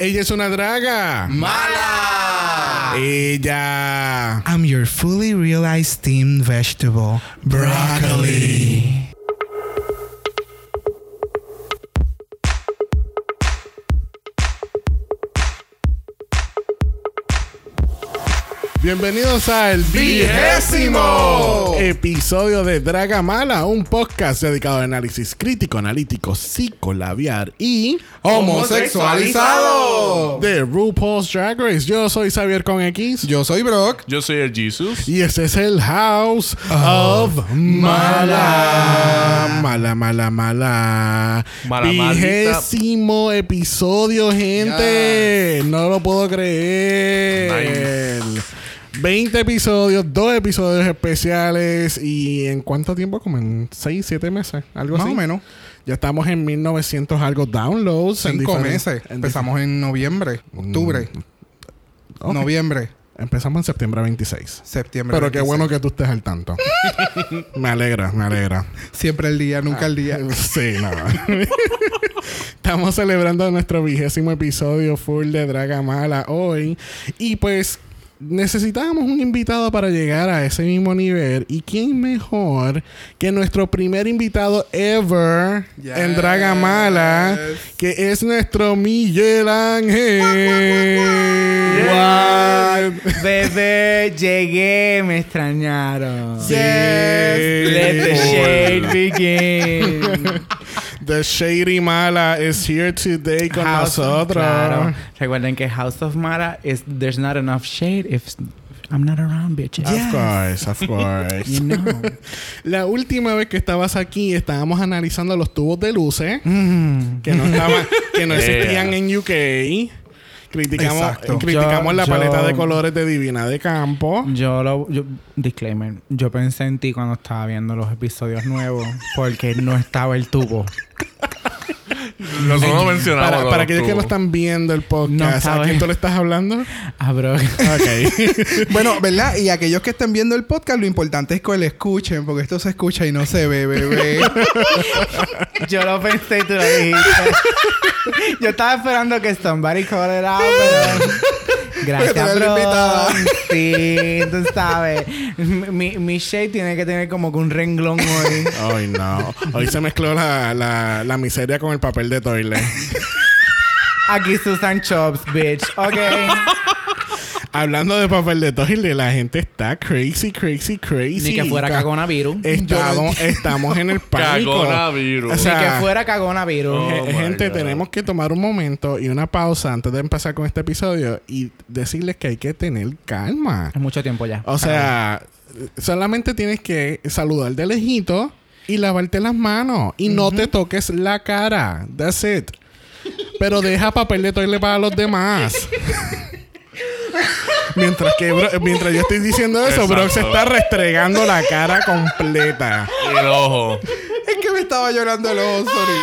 Ella es una draga. ¡Mala! Ella. I'm your fully realized steamed vegetable, broccoli. Bienvenidos al Vigésimo episodio de Draga Mala, un podcast dedicado al análisis crítico, analítico, psicolabiar y ¡Homosexualizado! de RuPaul's Drag Race. Yo soy Xavier con X. Yo soy Brock. Yo soy el Jesus. Y este es el House of Mala. Mala, mala, mala. Mala, Vigésimo episodio, gente. No lo puedo creer. 20 episodios, dos episodios especiales. ¿Y en cuánto tiempo? Como en 6, 7 meses. Algo Más así. o menos. Ya estamos en 1900 algo downloads. en Cinco diferen- meses. en Empezamos en noviembre, octubre, Ok. noviembre, Empezamos en septiembre 26. septiembre. Pero qué 26. bueno que tú estés al tanto. me alegra, me alegra. Siempre el día, nunca el día. Sí, no. Estamos celebrando nuestro vigésimo episodio full de Draga Mala hoy. Y pues necesitábamos un invitado para llegar a ese mismo nivel. ¿Y quién mejor que nuestro primer invitado ever Yes. en Draga Mala? Que es nuestro Miguel Ángel. What? Bebé, llegué, me extrañaron. Sí. Let the shade begin. The Shady Mala is here today con House of- nosotros. Claro. Recuerden que House of Mara is there's not enough shade if I'm not around, bitches. Of course, of course. You know. La última vez que estabas aquí estábamos analizando los tubos de luces Mm. que no estaban, que no Yeah. existían en UK. Criticamos, Exacto. eh, criticamos Yo- la yo- paleta de colores de Divina de Campo. Yo lo yo, disclaimer, yo pensé en ti cuando estaba viendo los episodios nuevos porque no estaba el tubo. Nosotros mencionamos. Para, los para aquellos que no están viendo el No podcast, ¿a quién tú le estás hablando? Ah, bro. Ok. Bueno, ¿verdad? Y aquellos que estén viendo el podcast, lo importante es que lo escuchen, porque esto se escucha y no se ve, bebé. yo lo pensé y tú lo dijiste. yo estaba esperando que somebody call it out, pero... Gracias, bro. Sí, tú sabes. Mi, mi shade tiene que tener como que un renglón hoy. Ay, no. Hoy se mezcló la, la, la miseria con el papel de toilet. Aquí Susan Chops, bitch. Ok. Hablando de papel de toilet, la gente está crazy, crazy, crazy. Ni que fuera Ca- coronavirus. Estamos, estamos en el pánico. Cagonavirus. O Ni que fuera coronavirus. Oh, my gente, tenemos que tomar un momento y una pausa antes de empezar con este episodio y decirles que hay que tener calma. Es mucho tiempo ya. O sea, solamente tienes que saludar de lejito y lavarte las manos y no te toques la cara. That's it. Pero deja papel de toilet para los demás. mientras que Bro- mientras yo estoy diciendo eso, Exacto. Brock se está restregando la cara completa. Y el ojo. es que me estaba llorando el ojo, sorry.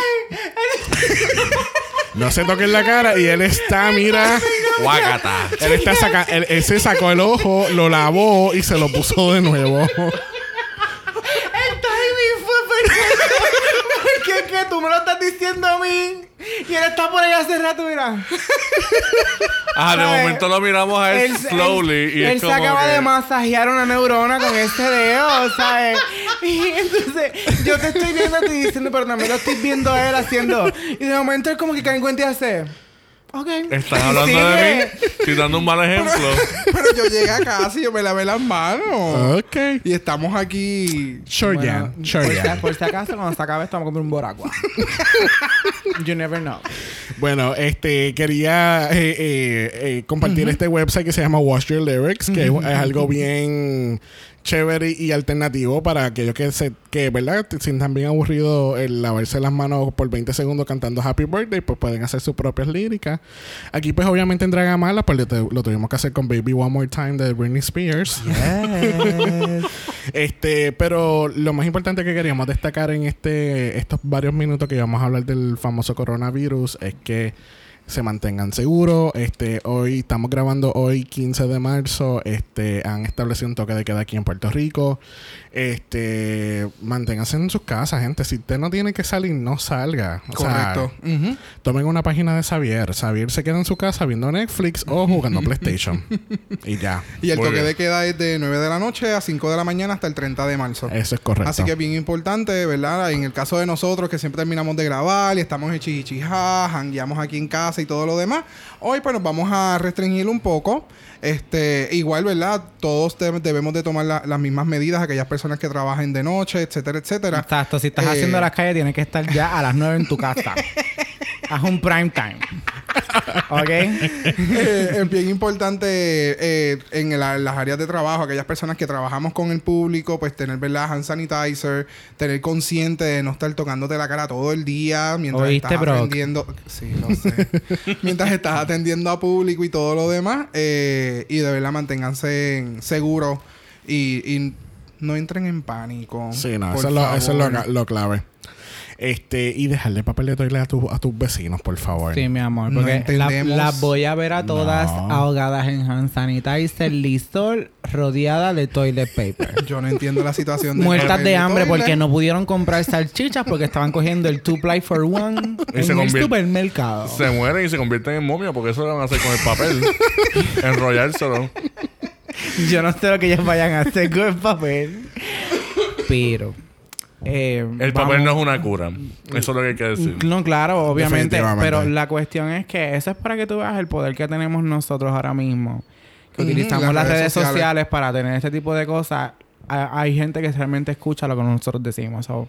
No se toquen la cara y él está, mira. Guacata. Él, está saca él, él se sacó el ojo, lo lavó y se lo puso de nuevo. El timing fue perfecto. Porque es que tú me lo estás diciendo a mí. Y él está por ahí hace rato, mira. Ajá, de ¿Sabes? momento lo miramos a él, Él, slowly. él- y él es se como acaba que- de masajear una neurona con este dedo, ¿sabes? Y entonces yo te estoy viendo a ti diciendo, pero también lo estoy viendo a él haciendo. Y de momento él como que cae en cuenta y hace. Ok. Están hablando de mí. Estoy dando un mal ejemplo. Pero yo llegué a casa y yo me lavé las manos. Ok. Y estamos aquí. Sure, Bueno, Jan. por, Sure, si, por si acaso, cuando se acabe, estamos comiendo un boragua. you never know. Bueno, este quería eh, eh, eh, compartir este website que se llama Wash Your Lyrics, que es, es algo bien chévere y alternativo para aquellos que se que verdad sientan bien aburridos el lavarse las manos por 20 segundos cantando Happy Birthday pues pueden hacer sus propias líricas. Aquí pues obviamente en Dragamala pues lo tuvimos que hacer con Baby One More Time de Britney Spears. Yes. Este, pero lo más importante que queríamos destacar en este estos varios minutos que vamos a hablar del famoso coronavirus es que se mantengan seguros. Este, hoy estamos grabando hoy 15 de marzo. Este, han establecido un toque de queda aquí en Puerto Rico. Este, manténganse en sus casas, gente. Si usted no tiene que salir, no salga. O sea, Correcto. Tomen una página de Xavier. Xavier se queda en su casa viendo Netflix o jugando PlayStation. y ya. Y el Muy toque bien. de queda es de 9 de la noche a 5 de la mañana hasta el 30 de marzo. Eso es correcto. Así que es bien importante, ¿verdad? En el caso de nosotros, que siempre terminamos de grabar y estamos en chichichijá, jangueamos aquí en casa y todo lo demás. Hoy, pues nos vamos a restringir un poco. Este, igual, ¿verdad? Todos de- debemos de tomar la- las mismas medidas, aquellas personas que trabajen de noche, etcétera, etcétera. Exacto, si estás Eh, haciendo las calles, tienes que estar ya a las 9 en tu casa. Haz un prime time. ¿Ok? Eh, es bien importante eh, en la- las áreas de trabajo, aquellas personas que trabajamos con el público, pues tener, ¿verdad? Hand sanitizer, tener consciente de no estar tocándote la cara todo el día mientras ¿Oíste, estás Brock? atendiendo. Sí, lo sé. mientras estás atendiendo a público y todo lo demás. eh, y de verdad manténganse en- seguros y, y no entren en pánico. Sí, no, eso es, lo, eso es lo clave. Este, y dejarle papel de toilet a, tu- a tus vecinos, por favor. Sí, mi amor. No Porque la- las voy a ver a todas No. ahogadas en hand sanitizer, Listol, rodeada de toilet paper. Yo no entiendo la situación. del Muertas de hambre toilet. porque no pudieron comprar salchichas porque estaban cogiendo el two ply for one Y en se el supermercado. Se mueren y se convierten en momia porque eso lo van a hacer con el papel. Enrollárselo. Yo no sé lo que ellos vayan a hacer con el papel. Pero. Eh, El vamos- papel no es una cura. Eso es lo que hay que decir. No, claro, obviamente. Pero la cuestión es que eso es para que tú veas el poder que tenemos nosotros ahora mismo. Que utilizamos las las, redes redes sociales. sociales. para tener este tipo de cosas. Ha- Hay gente que realmente escucha lo que nosotros decimos. So,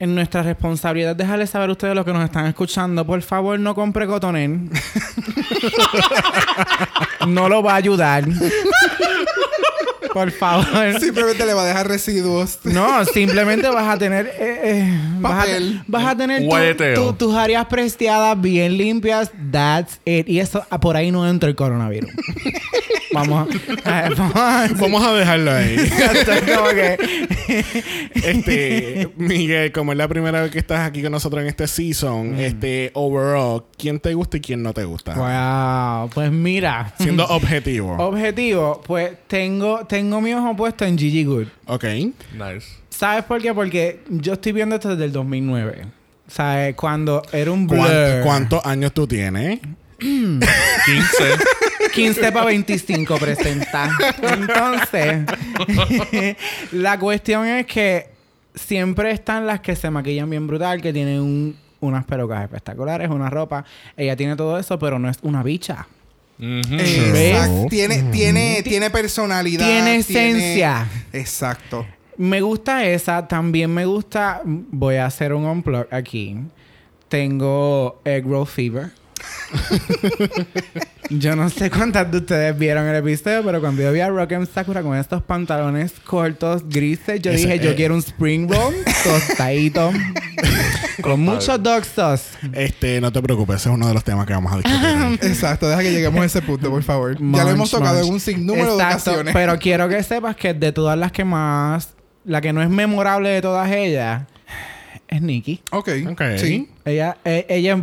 en nuestra responsabilidad dejarles saber a ustedes los que nos están escuchando. Por favor, no compre cotonel. no lo va a ayudar. Por favor. Simplemente le va a dejar residuos. No, simplemente vas a tener. eh, eh, vas, a, Papel. vas a tener tu- tu- tus áreas prestiadas bien limpias. That's it. Y eso ah, por ahí no entra el coronavirus. vamos a. a- vamos a- Vamos a dejarlo ahí. Este, Miguel, como es la primera vez que estás aquí con nosotros en este season, Mm. este, overall, ¿quién te gusta y quién no te gusta? wow. Pues mira. Siendo objetivo. Objetivo, pues tengo, tengo mi ojo puesto en Gigi Good. ok. Nice. ¿Sabes por qué? Porque yo estoy viendo esto desde el 2009. ¿Sabes? Cuando era un blur. ¿Cuánto- ¿Cuántos años tú tienes? 15. 15 para 25 presenta. Entonces, la cuestión es que siempre están las que se maquillan bien brutal, que tienen un- unas pelucas espectaculares, una ropa. Ella tiene todo eso, pero no es una bicha. Ujú. Exacto. Tiene, tiene, tiene personalidad. Tiene esencia. Exacto. Me gusta esa. También me gusta... Voy a hacer un unplug aquí. Tengo Egg Roll Fever. yo no sé cuántas de ustedes vieron el episodio, pero cuando yo vi a Rock Sakura con estos pantalones cortos grises, yo Ese, dije, yo eh. quiero un spring roll tostadito con mucho dog sauce. Este, no te preocupes, ese es uno de los temas que vamos a discutir. Exacto. Deja que lleguemos a ese punto, por favor. ya lo hemos tocado munch. en un sinnúmero de Exacto, ocasiones. Pero quiero que sepas que de todas las que más, la que no es memorable de todas ellas, es Nikki. ok. Ok. Sí. Ella, e- ella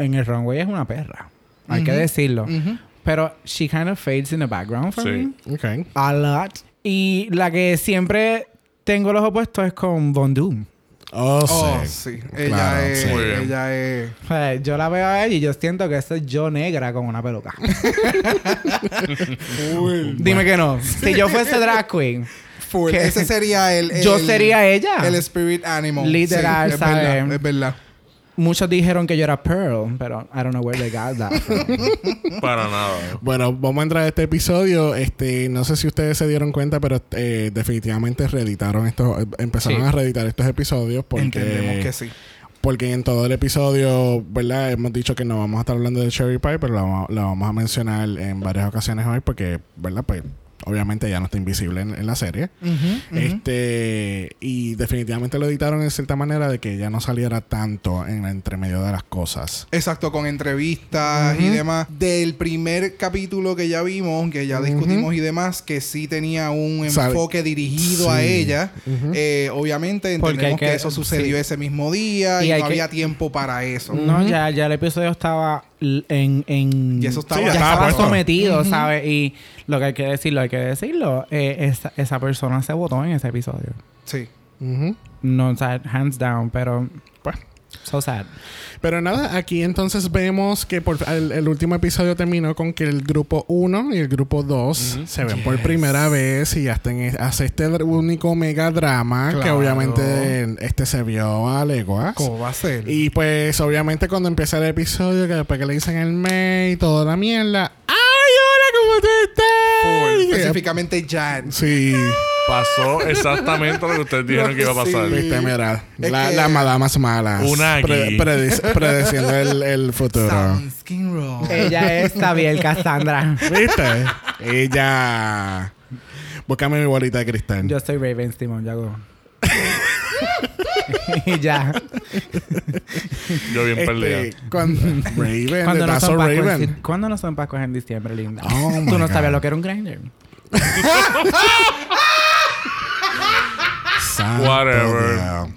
en el runway es una perra. Hay que decirlo. Pero she kind of fades in the background for Sí. me. ok. A lot. Y la que siempre tengo los opuestos es con Von Doom. Oh, Oh, sí. sí. Ella Claro, es. sí. Ella es. O sea, yo la veo a ella y yo siento que eso es yo negra con una peluca. Dime que no. Si yo fuese drag queen. Ese sería el, yo sería ella. El spirit animal. Literal, Sí, es ¿sabes? verdad. Es verdad. Muchos dijeron que yo era Pearl, pero I don't know where they got that from. Para nada. Bueno, vamos a entrar a este episodio. Este, no sé si ustedes se dieron cuenta, pero eh, definitivamente reeditaron estos, empezaron Sí. a reeditar estos episodios porque Entendemos que sí. Porque en todo el episodio, ¿verdad? Hemos dicho que no vamos a estar hablando de Cherry Pie, pero lo, vamos- lo vamos a mencionar en varias ocasiones hoy porque, ¿verdad? Pues obviamente ya no está invisible en, en la serie. Este, y definitivamente lo editaron en cierta manera de que ya no saliera tanto en el entremedio de las cosas. Exacto, con entrevistas y demás. Del primer capítulo que ya vimos, que ya discutimos y demás, que sí tenía un Sabe- enfoque dirigido a ella. Eh, obviamente Porque entendemos que, que- eso sucedió sí. ese mismo día y, no que- había tiempo para eso. No, ya, ya el episodio estaba en, en Y eso estaba- Sí, ya estaba sometido, ¿sabes? Y lo que hay que decirlo, hay que decirlo. eh, esa, esa persona se votó en ese episodio. Sí. No, o sea, hands down, pero. So sad. Pero nada, aquí entonces vemos que por, el, el último episodio terminó con que el grupo 1 y el grupo 2 se ven por primera vez y hasta en- hace este único mega drama que obviamente este se vio a leguas. ¿Cómo va a ser? Y pues obviamente cuando empieza el episodio, que después que le dicen el May y toda la mierda, ¡ay, hola, cómo tú estás! Full. Específicamente Jan. Sí, Pasó exactamente lo que ustedes dijeron que iba a pasar. Sí. viste, mira, la- que- las madamas malas. Unagi. predic- prediciendo el, el futuro. Ella es Xavier Cassandra. ¿Viste? Ella. Búscame mi bolita de cristal. Yo soy Raven Simon, ya hago. Y ya. Yo bien Este, perdido. cuando, Raven, Cuando no, son Pascuas, Raven. en- ¿Cuándo no son Pascuas en diciembre, linda? Oh, Tú no God. sabías lo que era un grinder. Santo Whatever. Dios.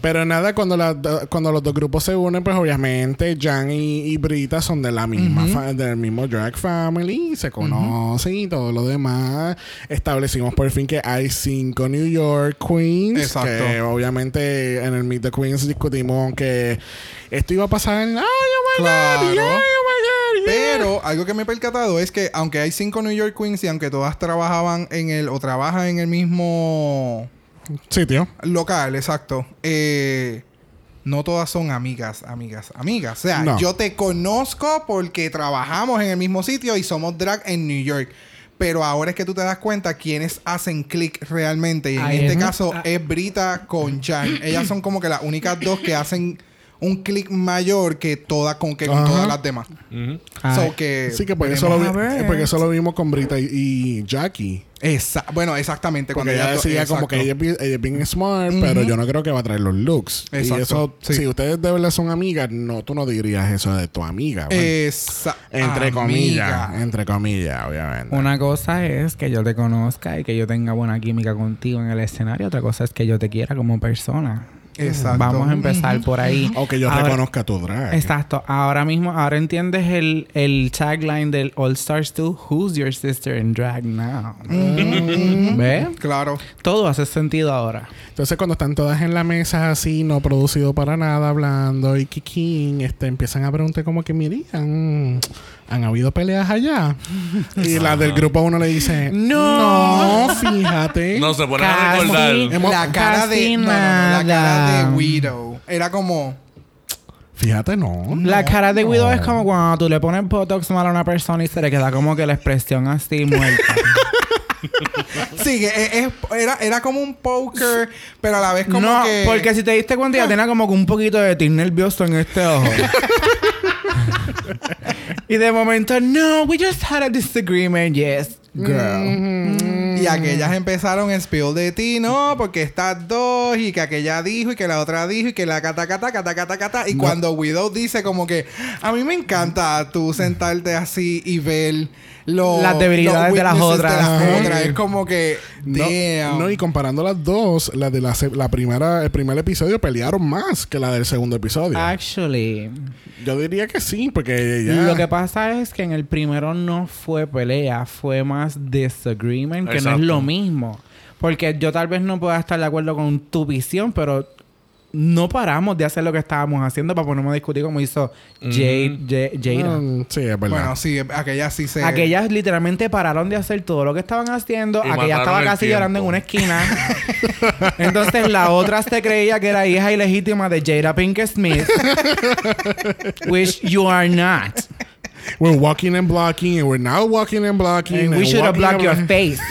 Pero nada, cuando, las do- cuando los dos grupos se unen, pues obviamente Jan y, y Brita son de la misma fa- del mismo drag family, se conocen y todo lo demás. Establecimos por fin que hay cinco New York Queens. Exacto. Que obviamente en el Meet the Queens discutimos que esto iba a pasar en. ¡Ay, oh my Claro. God! ¡Ay, oh my God! yeah". Pero algo que me he percatado es que aunque hay cinco New York Queens y aunque todas trabajaban en el o trabajan en el mismo Sitio. local, exacto, eh, no todas son amigas, amigas, amigas. O sea, No. yo te conozco porque trabajamos en el mismo sitio y somos drag en New York. Pero ahora es que tú te das cuenta quiénes hacen click realmente. Y en este es. caso Ah. es Brita con Jan. Ellas son como que las únicas dos que hacen un click mayor que todas con que con todas las demás. So que Sí, que eso, lo vi- porque eso lo vimos con Brita y, y Jackie. Esa- bueno, exactamente. Porque cuando ella decía como que ella, es bien- ella es bien smart, pero yo no creo que va a traer los looks. Y Exacto, eso, sí. si ustedes de verdad son amigas, no, tú no dirías eso de tu amiga. bueno. Esa- entre amiga. comillas, entre comillas, obviamente. Una cosa es que yo te conozca y que yo tenga buena química contigo en el escenario. Otra cosa es que yo te quiera como persona. Exacto. Vamos a empezar por ahí. o que yo Ahora- reconozca tu drag. Exacto. Ahora mismo, ahora entiendes el, el tagline del All Stars 2, Who's Your Sister in Drag Now? ¿Ves? Claro. Todo hace sentido ahora. Entonces, cuando están todas en la mesa así, no producido para nada, hablando y kikín, este, empiezan a preguntar como que, mirían, ¿han habido peleas allá? y la del grupo uno le dice, No. no, fíjate. No, se ponen a recordar. Hemos- la cara de. No, no, no, la cara de Widow. Era como. Fíjate, no. La cara de Guido no. es como cuando tú le pones Botox mal a una persona y se le queda como que la expresión así muerta. Sí, que es- es- era, era como un poker, pero a la vez como no, que. porque si te diste cuenta ya tenía como que un poquito de tic nervioso en este ojo. y de momento, no, we just had a disagreement. Yes, girl. Y aquellas empezaron a spill de ti, no, porque estas dos, y que aquella dijo, y que la otra dijo, y que la cata, cata, cata, cata, cata. Y cuando Widow dice como que, a mí me encanta tú sentarte así y ver lo- Las debilidades de las otras. de las Ajá. otras. Es como que, No, damn. no, y comparando las dos, la de la, la primera, el primer episodio pelearon más que la del segundo episodio. Actually, Yo diría que sí, porque ya. lo que pasa es que en el primero no fue pelea, fue más disagreement, que no es lo mismo. Porque yo tal vez no pueda estar de acuerdo con tu visión, pero no paramos de hacer lo que estábamos haciendo para ponernos a discutir como hizo Jade, Jade- Jada. Mm, sí, es verdad. Bueno, sí, aquellas sí se... Aquellas literalmente pararon de hacer todo lo que estaban haciendo. Y Aquella estaba casi tiempo. llorando en una esquina. Entonces la otra se creía que era hija ilegítima de Jada Pinkett Smith. which you are not. We're walking and blocking, and we're now walking and blocking. And we should have blocked your face.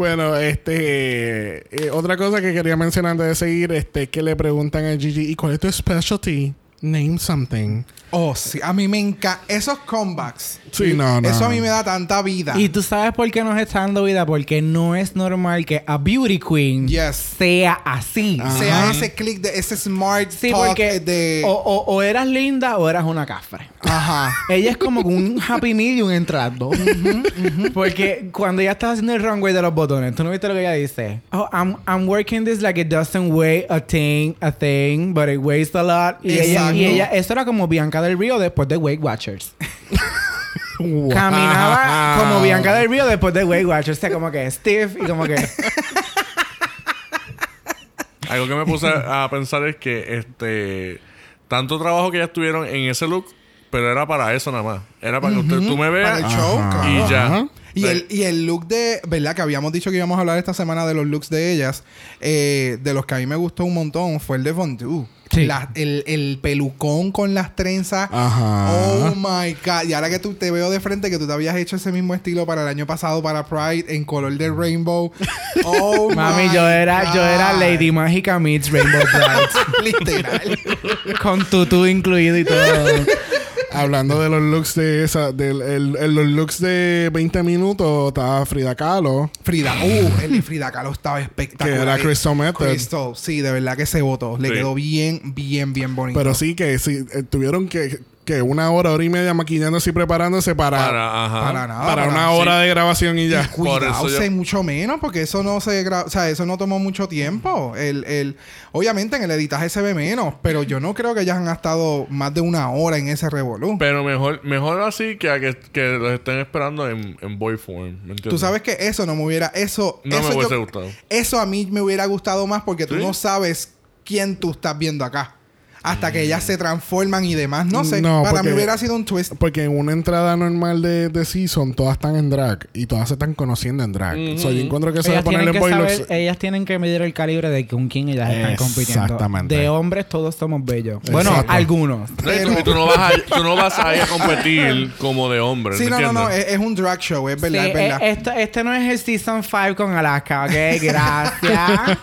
Bueno, este. eh, otra cosa que quería mencionar antes de seguir, este, que le preguntan a Gigi, ¿y cuál es tu specialty? Name something. Oh, sí. A mí me encanta. Esos comebacks. Sí, no, no. Eso a mí me da tanta vida. Y tú sabes por qué nos está dando vida, porque no es normal que a beauty queen Yes. sea así. sea ese click de ese smart Sí, talk porque de. o, o- o eras linda o eras una cafre. Ajá. Ella es como un happy medium entre las dos. Porque cuando ella estaba haciendo el runway de los botones, tú no viste lo que ella dice. Oh, I'm, I'm working this like it doesn't weigh a thing, a thing, but it weighs a lot. Y ella, Exacto. y ella, eso era como Bianca del Río después de Weight Watchers. Caminaba como Bianca del Río después de Weight Watchers. O sea, como que stiff y como que. Algo que me puse a pensar es que este tanto trabajo que ya estuvieron en ese look, pero era para eso nada más. Era para que usted, tú me Para veas el show, Ajá. y ya. Ajá. Y el, y el look de, ¿verdad? Que habíamos dicho que íbamos a hablar esta semana de los looks de ellas. eh, de los que a mí me gustó un montón fue el de Fondue. Sí. La- el, el pelucón con las trenzas. Ajá. Oh my God. Y ahora que tú te veo de frente, que tú te habías hecho ese mismo estilo para el año pasado para Pride en color de rainbow. Oh Mami, my yo era, yo era. Lady Mágica meets Rainbow Bright. Literal. con tutú incluido y todo. Hablando de los looks de esa, del el- el- los looks de 20 minutos, estaba Frida Kahlo. Frida, uh, el de Frida Kahlo estaba espectacular. Que era Crystal Method. Crystal, sí, de verdad que se votó. Le Sí. quedó bien, bien, bien bonito. Pero sí que sí, eh, tuvieron que, que una hora, hora y media maquillándose y preparándose para, para, Para, ajá. Para nada. una hora de grabación y ya. Por eso Cuidado, yo- mucho menos, porque eso no se gra- o sea, eso no tomó mucho tiempo. El, el, obviamente en el editaje se ve menos, pero yo no creo que ellas han estado más de una hora en ese revolú. Pero mejor, mejor así que a que, que los estén esperando en, en boy form. ¿me entiendes? Tú sabes que eso no me hubiera, eso, No me eso, gustado. eso a mí me hubiera gustado más porque tú no sabes quién tú estás viendo acá. Hasta que ellas se transforman y demás. No sé, No, para porque- mí hubiera sido un twist. Porque en una entrada normal de, de season, todas están en drag y todas se están conociendo en drag. Ujú. So, yo encuentro que eso de ellas, tienen ponerle saber- ellas tienen que medir el calibre de con quién ellas están compitiendo. Exactamente. De hombres todos somos bellos. Bueno, Exacto. algunos. No, y tú- Pero- tú, no vas a, tú no vas a ir a competir como de hombre. Sí, ¿me no, no, no, es, es un drag show, es verdad, Sí, es verdad. eh, esto, este no es el Season 5 con Alaska, ¿ok? Gracias.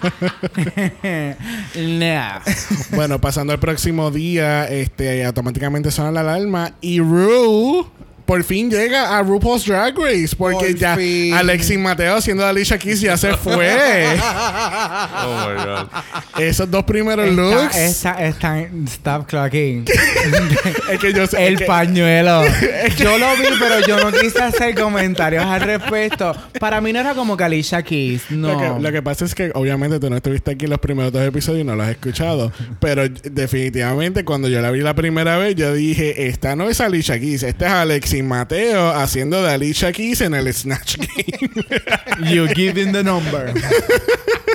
no. Bueno, pasando al próximo día, este, automáticamente suena la alarma y Ru por fin llega a RuPaul's Drag Race porque Por ya fin. Alexis Mateo haciendo Alicia Keys ya se fue. Oh my God. Esos dos primeros Está, looks. está, está, stop clocking. es que yo sé El es que- pañuelo. Yo lo vi, pero yo no quise hacer comentarios al respecto. Para mí no era como que Alicia Keys. No. Lo que, lo que pasa es que obviamente tú no estuviste aquí en los primeros dos episodios y no los has escuchado. Pero definitivamente cuando yo la vi la primera vez, yo dije, esta no es Alicia Keys, esta es Alexis Mateo haciendo de Alicia Keys en el Snatch Game. You giving the number.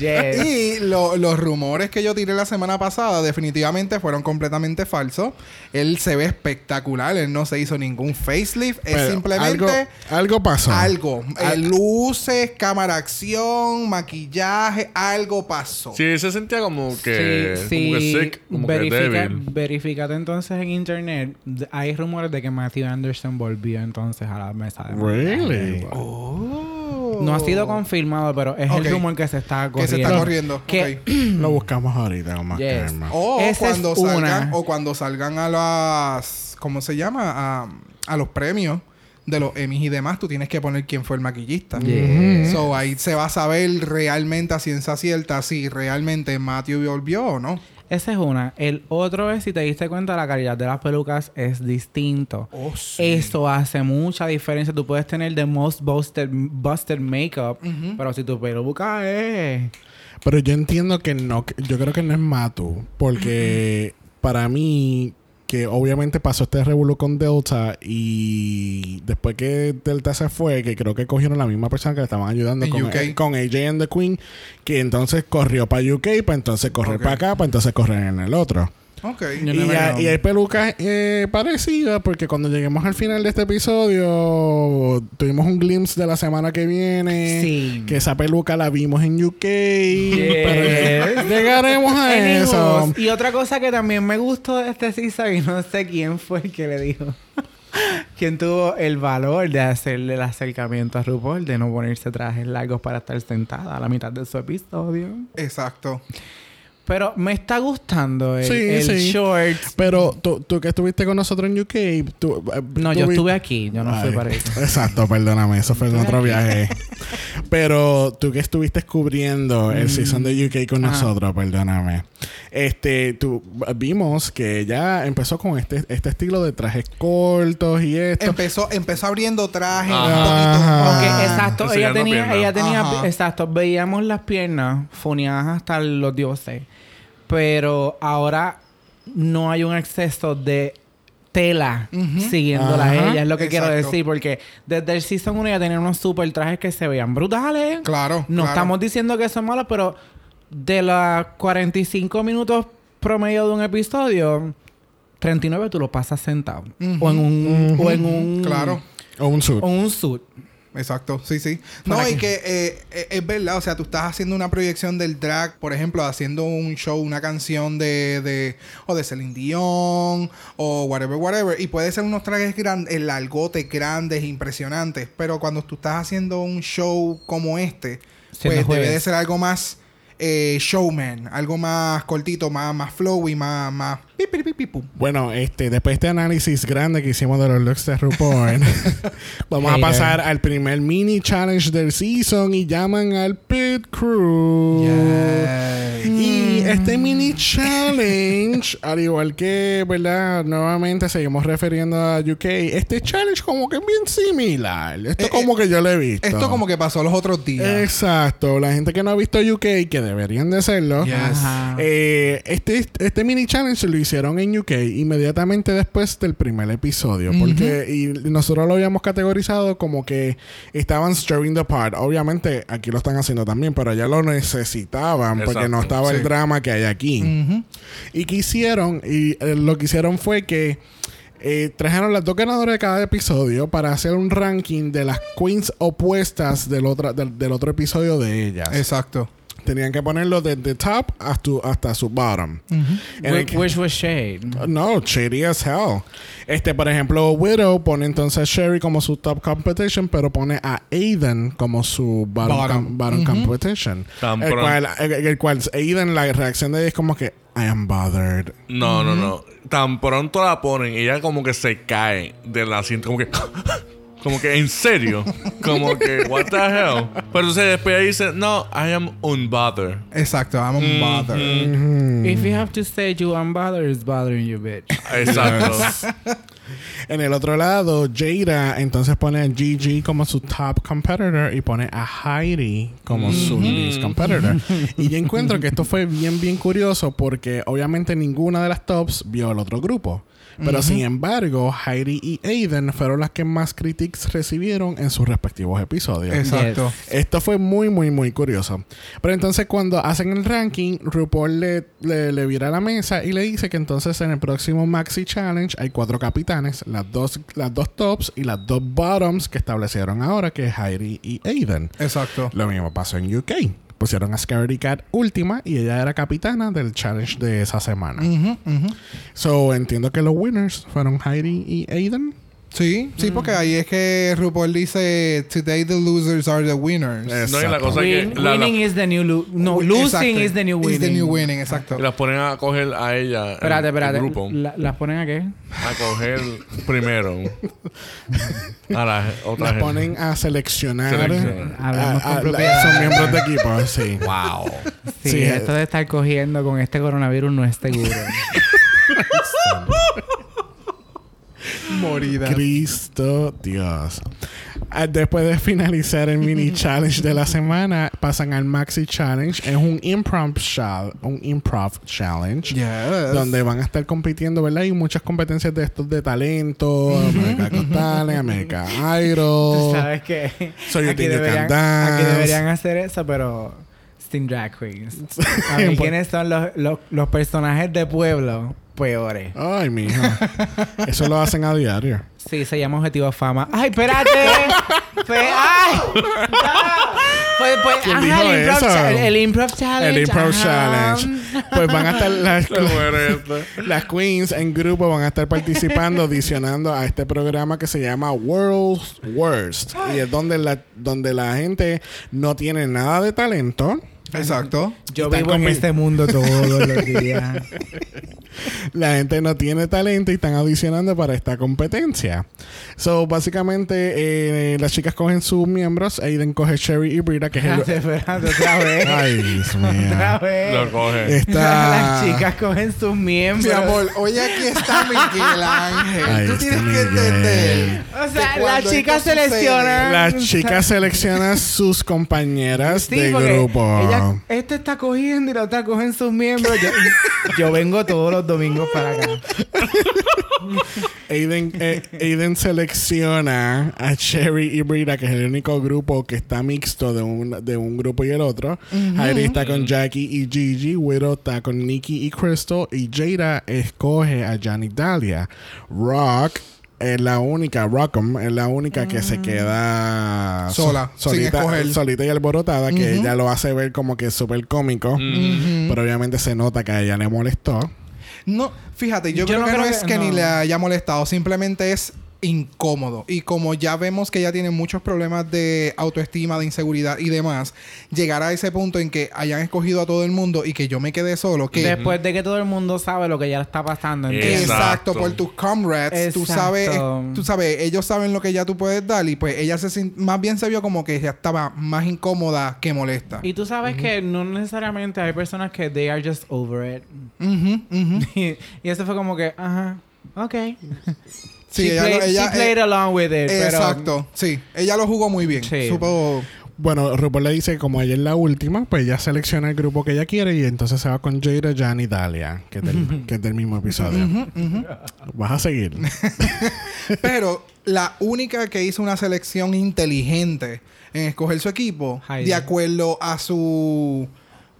yes. Y lo- los rumores que yo tiré la semana pasada definitivamente fueron completamente falsos. Él se ve espectacular, él no se hizo ningún facelift, es Pero simplemente algo, algo pasó. algo. Eh, Al- luces, cámara acción, maquillaje, algo pasó. Sí, se sentía como que, Sí, sí. como que sick, como Verifica- que débil. Verifícate entonces en internet. D- Hay rumores de que Matthew Anderson volvió entonces a la mesa de Really? Oh. No ha sido confirmado, pero es Ok. el rumor que se está que corriendo. se está corriendo. Que-. Lo buscamos ahorita con más Yes. calma. O cuando salgan, una. o cuando salgan a las, ¿cómo se llama? A, a los premios de los Emmys y demás, tú tienes que poner quién fue el maquillista. Yeah. So ahí se va a saber realmente a ciencia cierta si realmente Matthew volvió o no. Esa es una. El otro es, si te diste cuenta, la calidad de las pelucas es distinto. Oh, sí. Eso hace mucha diferencia. Tú puedes tener the most busted, busted makeup, pero si tu peluca es... Pero yo entiendo que no, yo creo que no es Matu, porque para mí, que obviamente pasó este revuelo con Delta y después que Delta se fue, que creo que cogieron la misma persona que le estaban ayudando con, eh, con AJ and the Queen, que entonces corrió para UK, para entonces correr para acá, para entonces correr en el otro. Ok. Y, ya- hay pelucas eh, parecidas, porque cuando lleguemos al final de este episodio, tuvimos un glimpse de la semana que viene. Sí. Que esa peluca la vimos en UK. Pero llegaremos a eso. Y otra cosa que también me gustó de este season, y no sé quién fue el que le dijo. Quién tuvo el valor de hacerle el acercamiento a RuPaul, de no ponerse trajes largos para estar sentada a la mitad de su episodio. Exacto. Pero me está gustando el, Sí, el sí. shorts. Pero tú, tú que estuviste con nosotros en UK, tú, eh, No, tú yo vi- estuve aquí. Yo no fui Ay, para eso. Exacto, perdóname, eso fue en otro viaje. Pero tú que estuviste cubriendo el season de UK con Mm. Ajá. nosotros, perdóname. Este, tú vimos que ella empezó con este, este estilo de trajes cortos y esto. Empezó, empezó abriendo trajes Ajá. un poquito. Más- exacto, ella tenía, ella tenía, Ajá. exacto, veíamos las piernas foneadas hasta los dioses. Pero ahora no hay un exceso de tela siguiéndola a ella, es lo que quiero decir, porque desde el season 1 ya tenía unos super trajes que se veían brutales. Claro. No claro. estamos diciendo que son malos, pero de los 45 minutos promedio de un episodio, 39 tú lo pasas sentado. O en un, o en un, Claro. o un suit. o un suit. Exacto, sí, sí. ¿Para No, y que eh, eh, es verdad, o sea, tú estás haciendo una proyección del drag, por ejemplo, haciendo un show, una canción de, de o de Celine Dion, o whatever, whatever, y puede ser unos trajes grandes, largotes grandes, impresionantes, pero cuando tú estás haciendo un show como este, pues debe de ser algo más eh, showman, algo más cortito, más, más flowy, más, más Bueno, este, después de este análisis grande que hicimos de los looks de RuPaul, vamos a pasar al primer mini challenge del season y llaman al Pit Crew. Y este mini challenge, al igual que, ¿verdad? Nuevamente seguimos refiriendo a UK. Este challenge como que es bien similar. Esto Eh, como que yo lo he visto. Esto como que pasó los otros días. Exacto. La gente que no ha visto UK, que deberían de hacerlo. Yes. Eh, este, este mini challenge lo hicieron en UK inmediatamente después del primer episodio. Porque y nosotros lo habíamos categorizado como que estaban stirring the pot. Obviamente aquí lo están haciendo también, pero allá lo necesitaban porque no estaba el drama que hay aquí. Y que hicieron, y eh, lo que hicieron fue que eh, trajeron las dos ganadoras de cada episodio para hacer un ranking de las queens opuestas del, otra, del, del otro episodio de ellas. Exacto. Tenían que ponerlo desde top hasta, hasta su bottom. Which, was shade. no, shady as hell. Este, por ejemplo, Widow pone entonces a Sherry como su top competition, pero pone a Aiden como su bottom, Bottom. com- bottom competition. Tan El pronto. cual, el, el cual Aiden, la reacción de ella es como que, I am bothered. No, no, no. Tan pronto la ponen, ella como que se cae de la cinta, como que. Como que, ¿en serio? Como que, ¿what the hell? Pero entonces después dice, no, I am unbothered. Exacto. I'm un bother. If you have to say you unbothered, it's bothering you, bitch. Exacto. En el otro lado, Jada entonces pone a Gigi como su top competitor y pone a Heidi como su least competitor. y yo encuentro que esto fue bien, bien curioso porque obviamente ninguna de las tops vio al otro grupo. Pero sin embargo, Heidi y Aiden fueron las que más critics recibieron en sus respectivos episodios. Exacto. Esto fue muy, muy, muy curioso. Pero entonces cuando hacen el ranking, RuPaul le, le, le vira la mesa y le dice que entonces en el próximo Maxi Challenge hay cuatro capitanes, las dos, las dos tops y las dos bottoms que establecieron ahora, que es Heidi y Aiden. Exacto. Lo mismo pasó en UK. Pusieron a Scaredy Cat última y ella era capitana del challenge de esa semana. Ujú. So entiendo que los winners fueron Heidi y Aiden. Sí, sí, porque ahí es que RuPaul dice Today the losers are the winners. Exacto. No, y la cosa Win- que la- la- winning is the new lo- no losing exacto. is the new winning. Is the new winning, exacto. y las ponen a coger a ella. Espérate, el- espérate. El grupo. La- ¿Las ponen a qué? A coger primero. A la otra Las gente. ponen a seleccionar. Seleccionar. a- a- la- son miembros de equipo, sí. Wow. Sí, Sí, esto de estar cogiendo con este coronavirus no es seguro. Morida. Cristo Dios. Ah, Después de finalizar el mini challenge de la semana, pasan al maxi challenge. Es un improv, un improv challenge. Yes. Donde van a estar compitiendo, ¿verdad? Hay muchas competencias de estos de talento, America Got Talent, America Idol. ¿Sabes qué? So you aquí, deberían, aquí deberían hacer eso, pero sin drag queens. A ver, ¿quiénes son los, los, los personajes de pueblo peores? Ay, mijo. Eso lo hacen a diario. Sí, se llama Objetivo Fama. ¡Ay, espérate! Fe- ¡Ay! Ya. Pues, pues, ¿Quién ajá, dijo el, improv eso? cha- el, el Improv Challenge. El Improv ajá. Challenge. Pues van a estar las queens en grupo van a estar participando, adicionando a este programa que se llama World's Worst. Y es donde la, donde la gente no tiene nada de talento. Exacto. Yo Están vivo en este mundo todos los días. La gente no tiene talento y están audicionando para esta competencia. So, básicamente, eh, las chicas cogen sus miembros. Aiden coge Sherry y Brita, que es el... espérate, otra vez. Ay, Dios mío. Otra vez. Lo coge. Está... Las chicas cogen sus miembros. Mi amor, hoy aquí está Miguel Ángel. Ahí Tú tienes que entender. O sea, las chicas seleccionan. Las chicas seleccionan sus compañeras Sí, de grupo. Ella- este está cogiendo y la otra cogen sus miembros. Yo, yo vengo todos los domingos para acá. Aiden, eh, Aiden selecciona a Sherry y Brita, que es el único grupo que está mixto de un, de un grupo y el otro. Heidi está con Jackie y Gigi. Widow está con Nikki y Crystal. Y Jada escoge a Johnny Dahlia. Rock es la única, Rockham es la única que se queda so- Sola, sin solita, escoger. solita y alborotada, que ella lo hace ver como que súper cómico. Pero obviamente se nota que a ella le molestó. No, fíjate, yo, Yo creo no que creo no es que ni no. le haya molestado, simplemente es incómodo. Y como ya vemos que ella tiene muchos problemas de autoestima, de inseguridad y demás, llegar a ese punto en que hayan escogido a todo el mundo y que yo me quede solo, que Después de que todo el mundo sabe lo que ya está pasando. Exacto, Exacto. por tus comrades, tú Exacto. sabes, eh, tú sabes, ellos saben lo que ya tú puedes dar y pues ella se más bien se vio como que ya estaba más incómoda que molesta. Y tú sabes que no necesariamente hay personas que they are just over it. Ujú, ujú. y, y eso fue como que, ajá, ok. Sí, she ella, played, ella- she played eh, along with it. pero- Exacto, sí, ella lo jugó muy bien. Sí. Supo Bueno, RuPaul le dice que como ella es la última, pues ella selecciona el grupo que ella quiere y entonces se va con Jada, Jan y Dalia, que es del, que es del mismo episodio. Vas a seguir. Pero la única que hizo una selección inteligente en escoger su equipo, Heidi. de acuerdo a su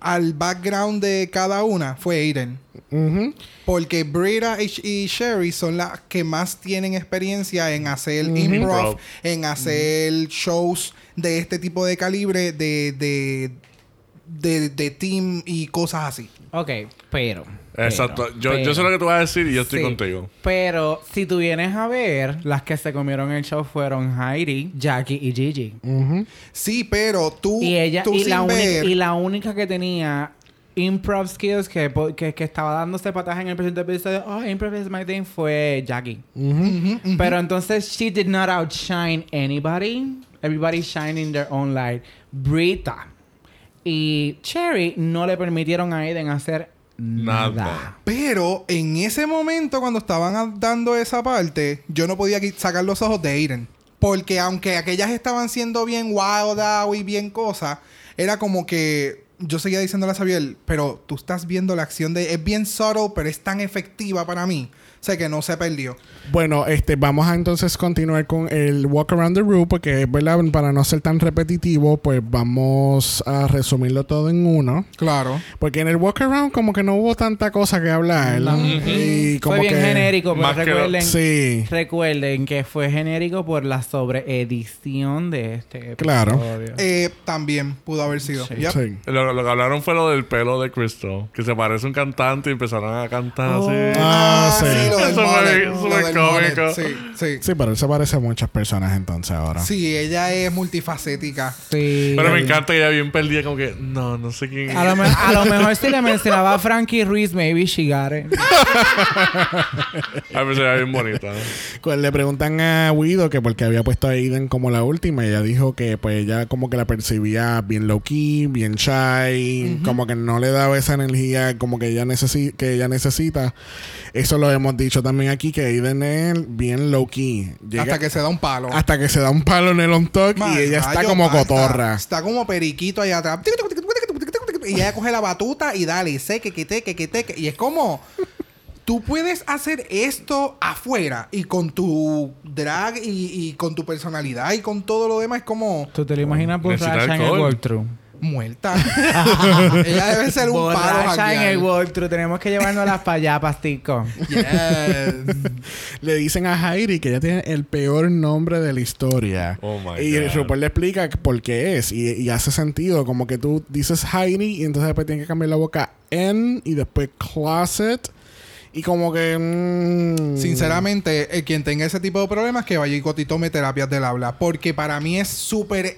al background de cada una, fue Aiden. Porque Brita y, y Sherry son las que más tienen experiencia en hacer improv, Improv. en hacer shows de este tipo de calibre, de, de, de, de team y cosas así. Ok, pero. Exacto. pero, Yo, yo sé lo que tú vas a decir y yo estoy Sí. contigo. Pero si tú vienes a ver, las que se comieron el show fueron Heidi, Jackie y Gigi. Sí, pero tú, Y ella, tú y sin la, única, ver... y la única que tenía improv skills que, que, que estaba dándose pataje en el presente episodio, oh, improv is my thing, fue Jackie. Pero entonces, she did not outshine anybody. Everybody shining their own light. Brita y Cherry no le permitieron a Aiden hacer nada. Nada. Pero en ese momento, cuando estaban dando esa parte, yo no podía sacar los ojos de Aiden. Porque aunque aquellas estaban siendo bien wild out y bien cosas, era como que yo seguía diciéndole a Xavier, pero tú estás viendo la acción de... Es bien subtle, pero es tan efectiva para mí. O sea, que no se perdió. Bueno, este, vamos a entonces continuar con el Walk Around the Room, porque ¿verdad? para no ser tan repetitivo, pues vamos a resumirlo todo en uno. Claro. Porque en el Walk Around como que no hubo tanta cosa que hablar. No. Y como Fue bien que... genérico, pero Más que lo- recuerden, Sí. recuerden que fue genérico por la sobreedición de este episodio. Claro. Eh, también pudo haber sido. Sí. Yep. Sí. Lo, lo que hablaron fue lo del pelo de Crystal. Que se parece a un cantante y empezaron a cantar Oh. así. Ah, sí. Lo del Eso fue- mullet, eso lo fue del cómico. mullet, Sí, sí. Sí, pero él se parece a muchas personas entonces ahora. Sí, ella es multifacética. Sí. Pero me encanta que ella bien perdida, como que, no, no sé quién A lo, me- a lo mejor si le mencionaba a Frankie Ruiz, maybe she got it. A veces era bien bonita. Cuando le preguntan a Widow que porque había puesto a Aiden como la última, ella dijo que pues ella como que la percibía bien low key, bien shy, como que no le daba esa energía como que ella, necesi que ella necesita. Eso lo hemos dicho también aquí, que Aiden es bien low key. Llega- Hasta que se da un palo. hasta que se da un palo en el on talk Man, y ella está como man, cotorra. Está, está como periquito allá atrás. Y ella coge la batuta y dale, y sé que quite, que quite, que... Y es como... Tú puedes hacer esto afuera y con tu drag y, y con tu personalidad y con todo lo demás es como ¿Tú te lo imaginas Necesita borracha en el alcohol. Muerta. ella debe ser un palo Borracha en janguear. el walkthrough. Tenemos que llevárnoslas para allá, pastico. Yes. Le dicen a Heidi que ella tiene el peor nombre de la historia. Oh my y God. RuPaul le explica por qué es. Y, y hace sentido. Como que tú dices Heidi y entonces después tienes que cambiar la boca en y después closet. Y como que. mm, Sinceramente, el quien tenga ese tipo de problemas que vaya y cotitome terapias del habla. Porque para mí es súper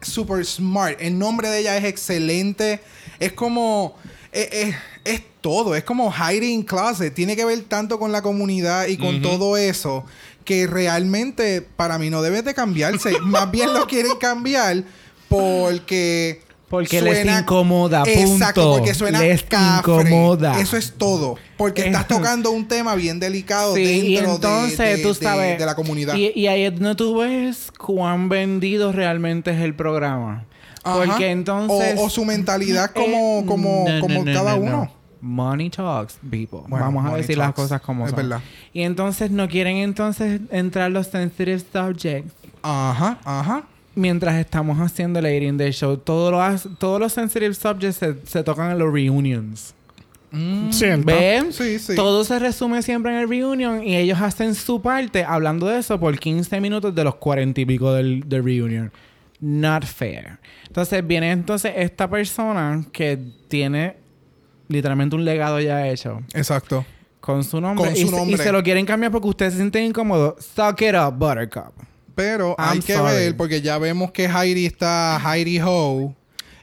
super smart. El nombre de ella es excelente. Es como. Es, es- es todo. Es como hiding closet. Tiene que ver tanto con la comunidad y con todo eso. Que realmente para mí no debe de cambiarse. Más bien lo quieren cambiar porque. Porque les incomoda, Exacto, porque suena Les cafre. incomoda. Eso es todo. Porque Es- estás tocando un tema bien delicado Sí, y dentro de- entonces de, tú de- sabes. de la comunidad. Y, y ahí es donde tú ves cuán vendido realmente es el programa. Ajá. Porque entonces. O, o su mentalidad como, Eh, como, no, como no, no, cada no, uno. no. Money talks, people. Bueno, Vamos a decir las cosas como Es son. verdad. Y entonces no quieren entonces entrar los sensitive subjects. Ajá, ajá. Mientras estamos haciendo el Lady in the Show, todos los, todos los sensitive subjects se, se tocan en los reunions. Siento. ¿Ven? Sí, sí. Todo se resume siempre en el reunion y ellos hacen su parte hablando de eso por 15 minutos de los 40 y pico del, del reunion. Not fair. Entonces viene entonces esta persona que tiene literalmente un legado ya hecho Exacto. con su nombre, Con y, su se- y nombre. se lo quieren cambiar porque ustedes se sienten incómodos. Suck it up, Buttercup. Pero I'm hay que sorry. ver, porque ya vemos que Heidi está Heidi Ho.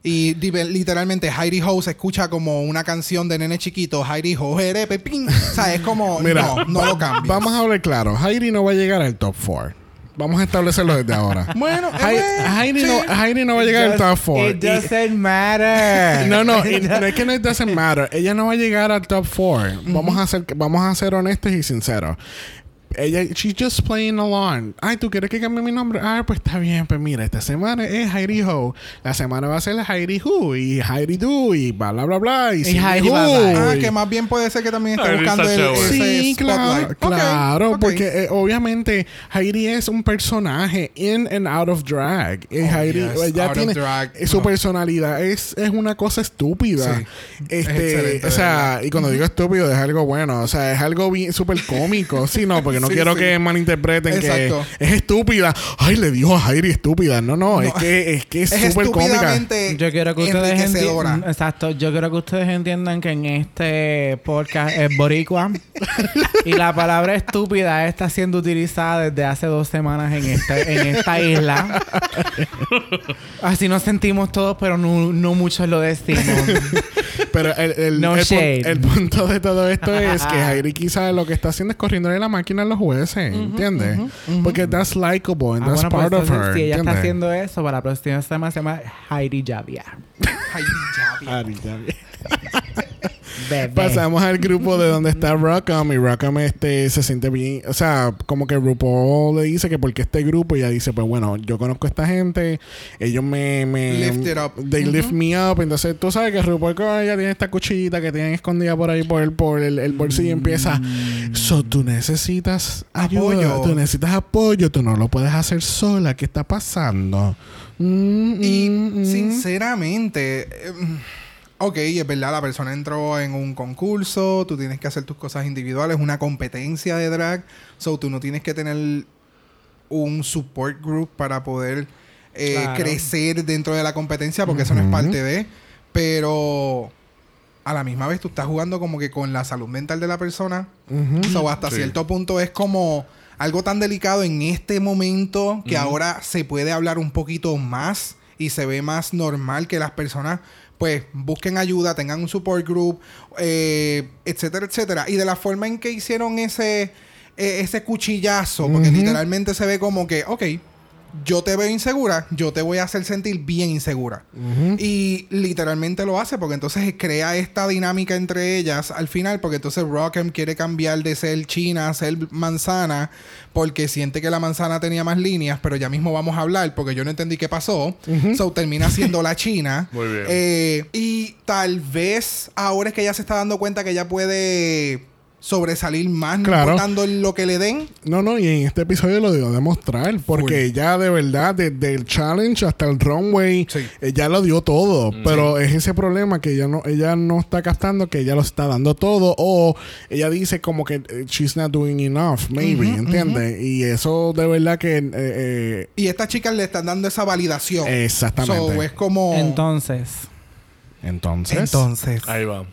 Y literalmente Heidi Ho se escucha como una canción de nene chiquito. Heidi Ho, jere, pepín. O sea, es como. Mira, no, no lo cambies. Vamos a hablar claro. Heidi no va a llegar al top 4. Vamos a establecerlo desde ahora. Bueno, eh, Hei- bueno, Heidi, sí. no, Heidi no va a llegar al top 4. It doesn't matter. No, no, y no es que no it doesn't matter. Ella no va a llegar al top 4. Vamos a ser vamos a ser honestos y sinceros. Ella, she's just playing along. Ay, ¿tú quieres que cambie mi nombre? Ah, pues está bien. Pues mira, esta semana es Heidi Ho. La semana va a ser Heidi Who y Heidi Do y bla, bla, bla, bla. Y, Cindy Heidi Who. Ah, y- que más bien puede ser que también esté Heidi buscando el, Sí, claro, spotlight. Ok, claro, ok. porque eh, obviamente Heidi es un personaje in and out of drag. Y Oh, Heidi, yes, ella out of tiene drag, eh, su no. personalidad es, es una cosa estúpida. Sí. Es Este, excelente, o sea, y cuando digo estúpido es algo bueno, o sea, es algo bien súper cómico. sí, no, porque no Sí, quiero sí. que malinterpreten Exacto. que es estúpida. Ay, le dijo a Heidi estúpida. No, no, es que es que es súper cómica. Yo quiero que ustedes entiendan. Exacto. Yo quiero que ustedes entiendan que en este podcast es boricua. y la palabra estúpida está siendo utilizada desde hace dos semanas en, este, en esta isla. Así nos sentimos todos, pero no, no muchos lo decimos. Pero el, el, No el, punto de todo esto es que Heidi quizás lo que está haciendo es corriéndole la máquina los jueces, ¿entiendes? Porque that's likable and Ah, that's bueno, pues part of entonces, her. si ella está haciendo eso, para la próxima semana se llama Heidi Javia. Ya, bien. Heidi Javia. Bebé. Pasamos al grupo de donde está Rockham y Rockham este, se siente bien, o sea, como que RuPaul le dice que porque este grupo y ella dice, pues bueno, yo conozco a esta gente, ellos me, me Lift it up. they lift me up, entonces tú sabes que RuPaul con ella tiene esta cuchillita que tienen escondida por ahí por el, por el, el bolsillo y empieza, so tú necesitas ayuda, Apoyo. tú necesitas apoyo, tú no lo puedes hacer sola, ¿qué está pasando? Mm, Y mm, mm. sinceramente, eh, ok, es verdad, la persona entró en un concurso, tú tienes que hacer tus cosas individuales, una competencia de drag, so tú no tienes que tener un support group para poder eh, Claro. crecer dentro de la competencia, porque eso no es parte de, pero a la misma vez tú estás jugando como que con la salud mental de la persona. So, hasta Sí. cierto punto es como algo tan delicado en este momento que ahora se puede hablar un poquito más y se ve más normal que las personas pues busquen ayuda, tengan un support group, eh, etcétera, etcétera. Y de la forma en que hicieron ese, eh, ese cuchillazo, porque literalmente se ve como que, ok, yo te veo insegura, yo te voy a hacer sentir bien insegura. Y literalmente lo hace porque entonces crea esta dinámica entre ellas al final porque entonces Rockham quiere cambiar de ser china a ser manzana porque siente que la manzana tenía más líneas pero ya mismo vamos a hablar porque yo no entendí qué pasó. So termina siendo la china. Muy bien. Eh, y tal vez ahora es que ella se está dando cuenta que ella puede sobresalir más no Claro. importando lo que le den. No, no, y en este episodio lo dio a demostrar, porque ella de verdad, desde el challenge hasta el runway, Sí. ella lo dio todo, pero es ese problema que ella no, ella no está captando que ella lo está dando todo, o ella dice como que eh, she's not doing enough, maybe, ¿entiendes? Y eso de verdad que eh, eh, Y estas chicas le están dando esa validación. exactamente. So, es como... Entonces, entonces, Entonces. Ahí va.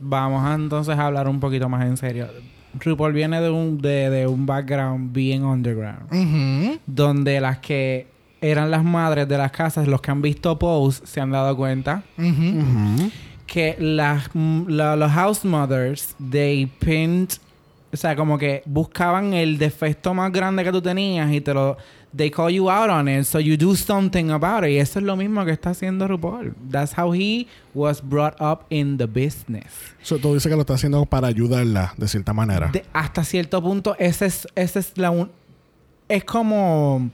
Vamos a entonces a hablar un poquito más en serio. RuPaul viene de un, de, de un background bien underground. Donde las que eran las madres de las casas. Los que han visto Pose se han dado cuenta que las la- los house mothers they pinned o sea como que buscaban el defecto más grande que tú tenías y te lo they call you out on it so you do something about it. Y eso es lo mismo que está haciendo RuPaul. That's how he was brought up in the business. So, tú dices que lo está haciendo para ayudarla, de cierta manera. De- hasta cierto punto ese es ese es la un- es como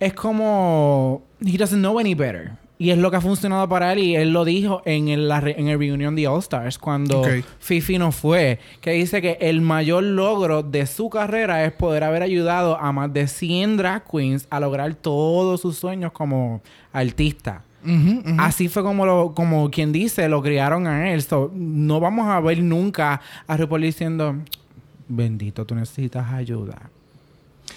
es como he doesn't know any better y es lo que ha funcionado para él y él lo dijo en el, la re- en el reunión de All Stars cuando. Fifi no fue que dice que el mayor logro de su carrera es poder haber ayudado a más de 100 drag queens a lograr todos sus sueños como artista. Así fue como lo, como quien dice, lo criaron a él. So, no vamos a ver nunca a RuPaul diciendo, bendito, tú necesitas ayuda.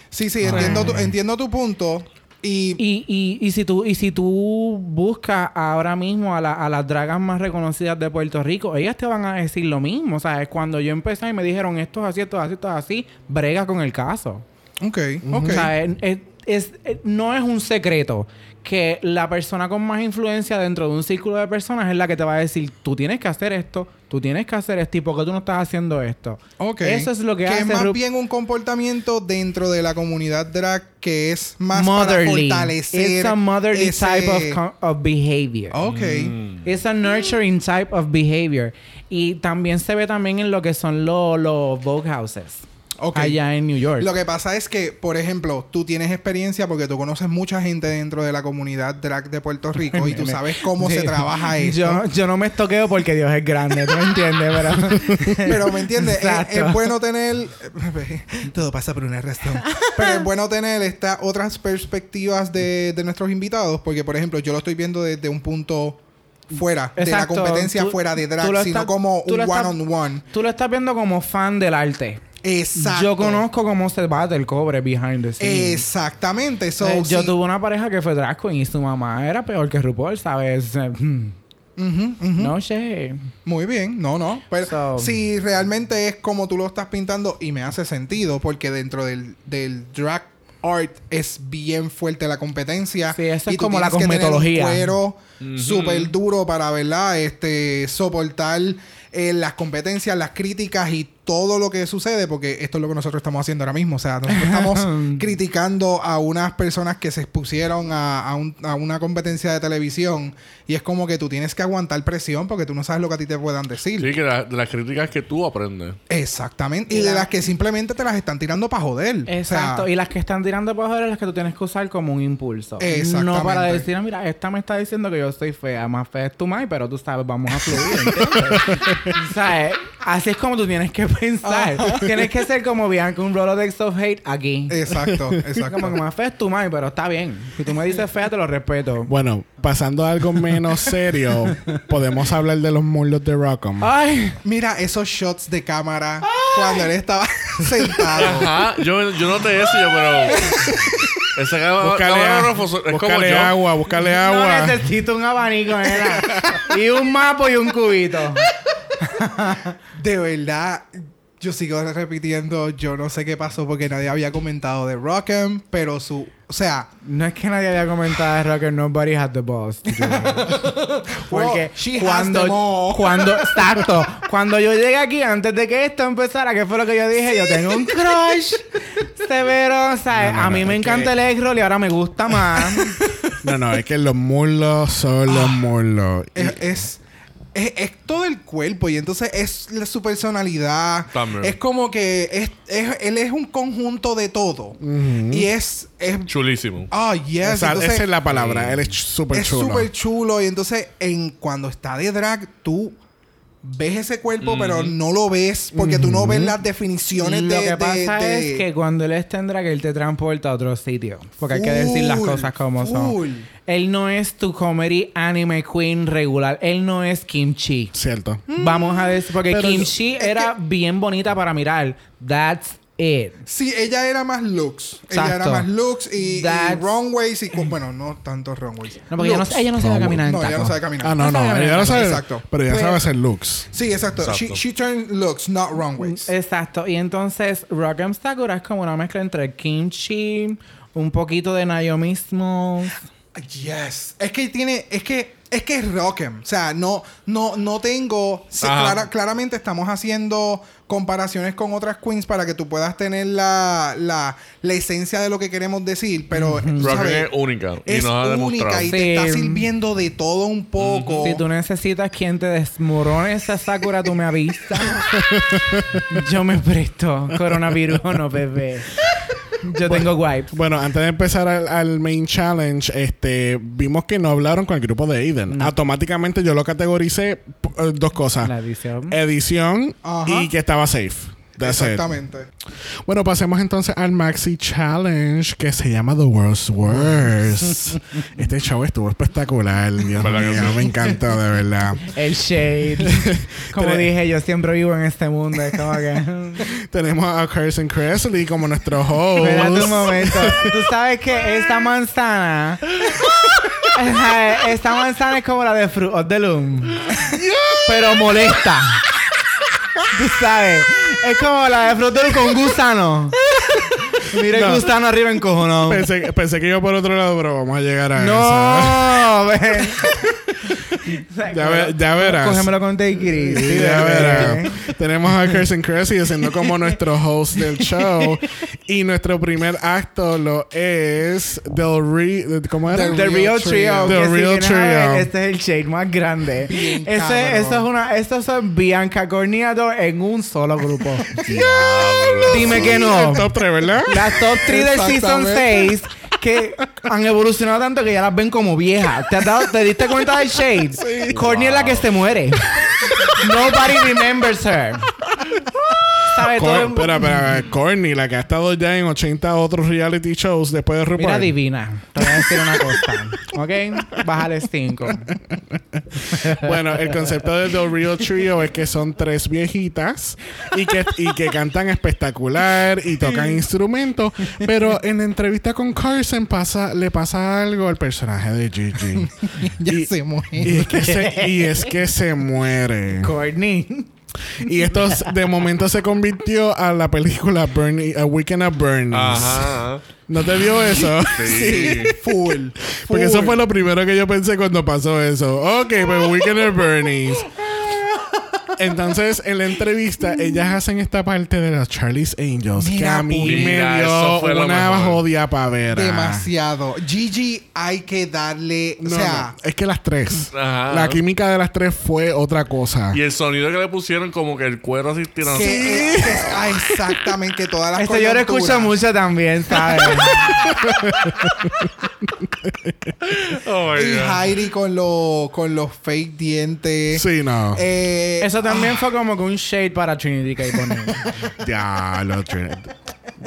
Sí, sí, entiendo tu, entiendo tu punto. Y, Y, y, y si tú, y si tú buscas ahora mismo a, la- a las dragas más reconocidas de Puerto Rico, ellas te van a decir lo mismo. O sea, es cuando yo empecé y me dijeron esto es así, esto es así, esto es así, brega con el caso. ok, ok. O sea, es- es- es- es- no es un secreto que la persona con más influencia dentro de un círculo de personas es la que te va a decir, tú tienes que hacer esto, tú tienes que hacer esto, y por qué tú no estás haciendo esto. Ok. Eso es lo que, hace es más Ru- bien un comportamiento dentro de la comunidad drag que es más motherly. para fortalecer. It's a motherly ese- type of, of behavior. Ok. It's a nurturing type of behavior. Y también se ve también en lo que son los los Vogue houses. Allá en New York. Lo que pasa es que, por ejemplo, tú tienes experiencia porque tú conoces mucha gente dentro de la comunidad drag de Puerto Rico y tú sabes cómo se trabaja esto. Yo, yo no me estoqueo porque Dios es grande, ¿tú me entiendes? Pero, Pero me entiendes, es, es bueno tener. Todo pasa por una razón. Pero es bueno tener estas otras perspectivas de, de nuestros invitados, porque, por ejemplo, yo lo estoy viendo desde un punto fuera de la competencia, Tú- fuera de drag, sino como un lo estás- one-on-one. Tú lo estás viendo como fan del arte. Exacto. Yo conozco cómo se bate el cobre behind the scenes. Exactamente. So, Eh, yo sí. tuve una pareja que fue drag queen y su mamá era peor que RuPaul, ¿sabes? Hmm. No sé. Muy bien, no, no. Pero So- si realmente es como tú lo estás pintando y me hace sentido, porque dentro del, del drag art es bien fuerte la competencia. Sí, eso es y tú como la tienes que tener un cosmetología. cuero súper duro para, ¿verdad? Este, soportar eh, las competencias, las críticas y todo lo que sucede, porque esto es lo que nosotros estamos haciendo ahora mismo. O sea, nosotros estamos criticando a unas personas que se expusieron a, a un- a una competencia de televisión y es como que tú tienes que aguantar presión porque tú no sabes lo que a ti te puedan decir. Sí, que la- de las críticas que tú aprendes. Exactamente. Y de las que simplemente te las están tirando para joder. Exacto. O sea, y las que están tirando para joder es las que tú tienes que usar como un impulso. Exactamente. No para decir, "Ah, mira, esta me está diciendo que yo soy fea. Más fea es tu mai, pero tú sabes, vamos a fluir, o sea, eh, así es como tú tienes que pensar. tienes que ser como Bianca, un Rolodex of Hate aquí. Exacto, Como exacto. que más fea es tu mai, pero está bien. Si tú me dices fea, te lo respeto. Bueno, pasando a algo menos serio, podemos hablar de los muslos de Rockham. Ay, Mira esos shots de cámara cuando él estaba sentado. Ajá, yo, yo noté eso, yo, pero. Ese cama- Búscale, camarógrafo a- es como búscale yo. agua, búscale no agua. necesito un abanico, nena. y un mapa y un cubito. De verdad, yo sigo repitiendo, yo no sé qué pasó porque nadie había comentado de Rockham, pero su... O sea, No es que nadie haya comentado de Rocker Nobody had the boss. to do it. Porque Well, she has cuando, cuando, exacto, cuando yo llegué aquí, antes de que esto empezara, ¿qué fue lo que yo dije? Yo tengo un crush severo, o sea, No, no, a mí no, me encanta que- el egg roll y ahora me gusta más. No, no, es que los muslos son los muslos. Y- es, es, es- es todo el cuerpo y entonces es la- su personalidad. También. Es como que es, es- él es un conjunto de todo. Y es... es Chulísimo. Ah, yes. o sea, entonces, esa es la palabra. Él es súper es chulo. súper chulo. Y entonces, en, cuando está de drag, tú ves ese cuerpo, pero no lo ves porque tú no ves las definiciones Lo de. que de- pasa de- es que cuando él está en drag, él te transporta a otro sitio. Porque hay que decir las cosas como full. son. Él no es tu comedy anime queen regular. Él no es Kimchi. Cierto. Vamos a decir, porque Pero Kimchi era bien bonita para mirar. That's it. Sí, ella era más looks. Ella era más looks y, y That's- runways y... Bueno, no tanto runways. No, porque ella no, ella no sabe caminar en No, ella taco. no sabe caminar. Ah, no, no. Ella no sabe. Exacto. Pero ella Pues- sabe hacer looks. Sí, exacto. She, Exacto. she turned looks, not runways. Exacto. Y entonces Rock'em Sakura es como una mezcla entre kimchi, un poquito de Naomi Smalls. Yes. Es que tiene... Es que... Es que es Rock'em. O sea, no, no, no tengo... se- Ajá. clara- claramente estamos haciendo comparaciones con otras queens para que tú puedas tener la, la, la esencia de lo que queremos decir. Pero, es única. Y Es nos ha demostrado. única y te está sirviendo de todo un poco. Si tú necesitas quien te desmorone esa Sakura, tú me avisas. Yo me presto. Coronavirus o no, bebé. Yo tengo wipes. Bueno, antes de empezar al, al main challenge, este, vimos que no hablaron con el grupo de Aiden. No. Automáticamente yo lo categoricé eh, dos cosas. La edición. Edición Ajá. y que estaba safe. That's it. Exactamente. Bueno, pasemos entonces al Maxi Challenge que se llama The World's Worst. este show estuvo espectacular. Dios ¿Verdad que mío, me encantó, de verdad. El shade. Como dije, yo siempre vivo en este mundo. Es como que... Tenemos a Carson Kressley como nuestro host. Espérate un momento. Tú sabes que esta manzana. Esta manzana es como la de Fruit of the Loom. Pero molesta. Tú sabes. Es como la de Loom con gusano. Mira No. el gusano arriba encojonado. Pensé, pensé que iba por otro lado, pero vamos a llegar a eso. No. Ya, ve- ya verás. Cógemelo con take it easy, Sí, ya verás. Tenemos a Kirsten Cressy siendo como nuestro host del show. y nuestro primer acto lo es Del Re... ¿Cómo era? Del The Real Trio. The que si Real vienes a ver, Trio. Este es el shade más grande. Bien Ese, eso es una, estos son Bianca Corniado en un solo grupo. Diablo. Dime que no. El top 3, ¿verdad? Las top 3 del season Exactamente. 6 que han evolucionado tanto que ya las ven como viejas. ¿Te, has dado- ¿Te diste cuenta del shade? Courtney es la que se muere. Nobody remembers her. ¿Sabes? Todo Cor- el- espera, espera. Courtney, la que ha estado ya en 80 otros reality shows después de RuPaul. Mira, divina. Te voy a decir una cosa. ¿Ok? Bájale 5. Bueno, el concepto del The Real Trio es que son tres viejitas y que, y que cantan espectacular y tocan instrumentos. Pero en la entrevista con Carson pasa, le pasa algo al personaje de Gigi. Ya Y- se muere. Y es que se, y es que se muere. Courtney. Y esto de momento se convirtió a la película Bernie, a Weekend at Bernie's. Ajá. ¿No te dio eso? Sí. Full. Porque eso fue lo primero que yo pensé cuando pasó eso. Ok, pues Weekend at Bernie's. Entonces, en la entrevista, ellas hacen esta parte de los Charlie's Angels que a mí mira, me dio lo una mejor. jodia pavera. Demasiado. Gigi hay que darle... No, o sea... no, es que las tres. Ajá. La química de las tres fue otra cosa. Y el sonido que le pusieron, como que el cuero así tirando. Es- ah, exactamente todas las Esto yo lo escucho mucho también, ¿sabes? Oh my Y God. Heidi con, los con los fake dientes. Sí, no. Eh, Eso también fue como que un shade para Trinity K. Bonet. Diablo, Trinity.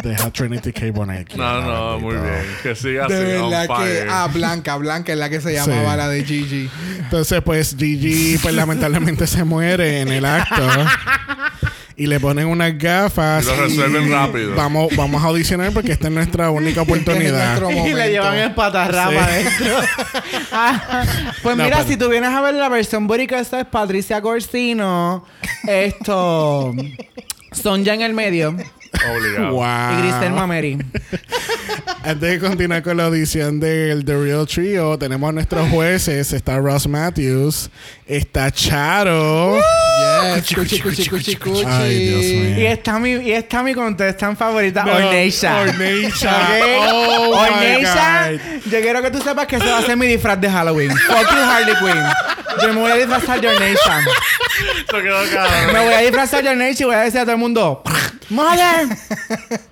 Deja Trinity K. Bonet. No, no, muy bien. Que siga así. de verdad que... Ah, Blanca. Blanca es la que se llamaba Sí. la de Gigi. Entonces, pues Gigi, pues lamentablemente se muere en el acto. Y le ponen unas gafas. Y lo resuelven rápido. Vamos, vamos a audicionar porque esta es nuestra única oportunidad. nuestro y le llevan el patarrapa Sí. adentro. Ah, pues No, mira, pero- si tú vienes a ver la versión boricua, esta es Patricia Corsino. Esto... Sonja en el medio. Obligado. Wow. Y Grisel Mameri. Antes de continuar con la audición del The Real Trio, tenemos a nuestros jueces. Está Ross Matthews. Está Charo. Yes. Cuchi, cuchi, cuchi, cuchi. Ay, Dios mío. Y está mi, y está mi contestant favorita, No, Orneisha. Orneisha. Oh, Orneisha, yo quiero que tú sepas que se va a hacer mi disfraz de Halloween. Fuck you, Harley Quinn. Yo me voy a disfrazar de Orneisha. Me voy a disfrazar de Orneisha y voy a decir a todo el mundo... Mother!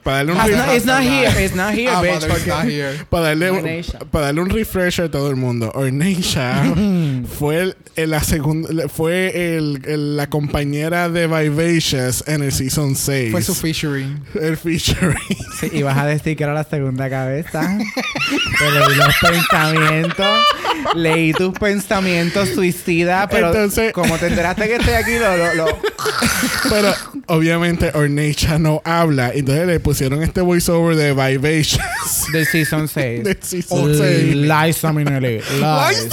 Para darle un It's ref- not, it's not here. It's not here, Ah, bitch. mother not here. para darle, un- para darle un refresher a todo el mundo. Orneisha fue el- el- la segunda fue el, el- la compañera de Vivacious en el season 6. Fue su featuring. el featuring. Sí, y vas a decir que era la segunda cabeza. Te leí los pensamientos. leí tus pensamientos suicidas, pero Entonces- como te enteraste que estoy aquí, lo, lo, lo- Pero obviamente Ornacia no habla. Entonces le pusieron este voiceover de Vivacious. del Season 6. de season seis. Liza Minnelli. Lies.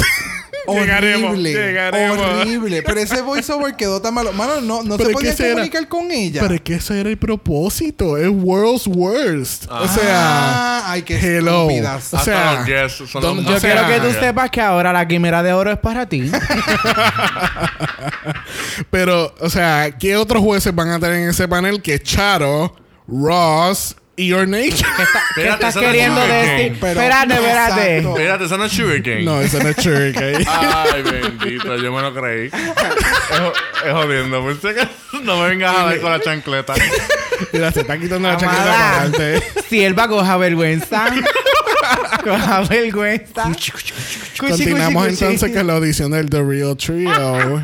Llegaremos, horrible. llegaremos. Horrible. Pero ese voiceover quedó tan malo. Mano, no, no se podía era- comunicar con ella. Pero es que ese era el propósito. Es World's Worst. O sea, Ah, ay, qué hello. estúpidas. O sea, Hasta los yes son don- los o Yo sea, quiero que tú ya. sepas que ahora la quimera de oro es para ti. pero, o sea, ¿qué otros jueces van a tener en ese panel que Charo, Ross y Ornacia? ¿Qué, está- qué estás queriendo decir? Espérate, espérate. Exacto. Espérate, eso no es Sugar Cane. no, eso no es ¿ok? Ay, bendito, yo me lo creí. es, es jodiendo. No me vengas a ver con la chancleta. Mira, se está quitando la para adelante. Sierva, coja vergüenza. coja vergüenza. Cuchi, Continuamos cuchi, cuchi. entonces con la audición del The Real Trio.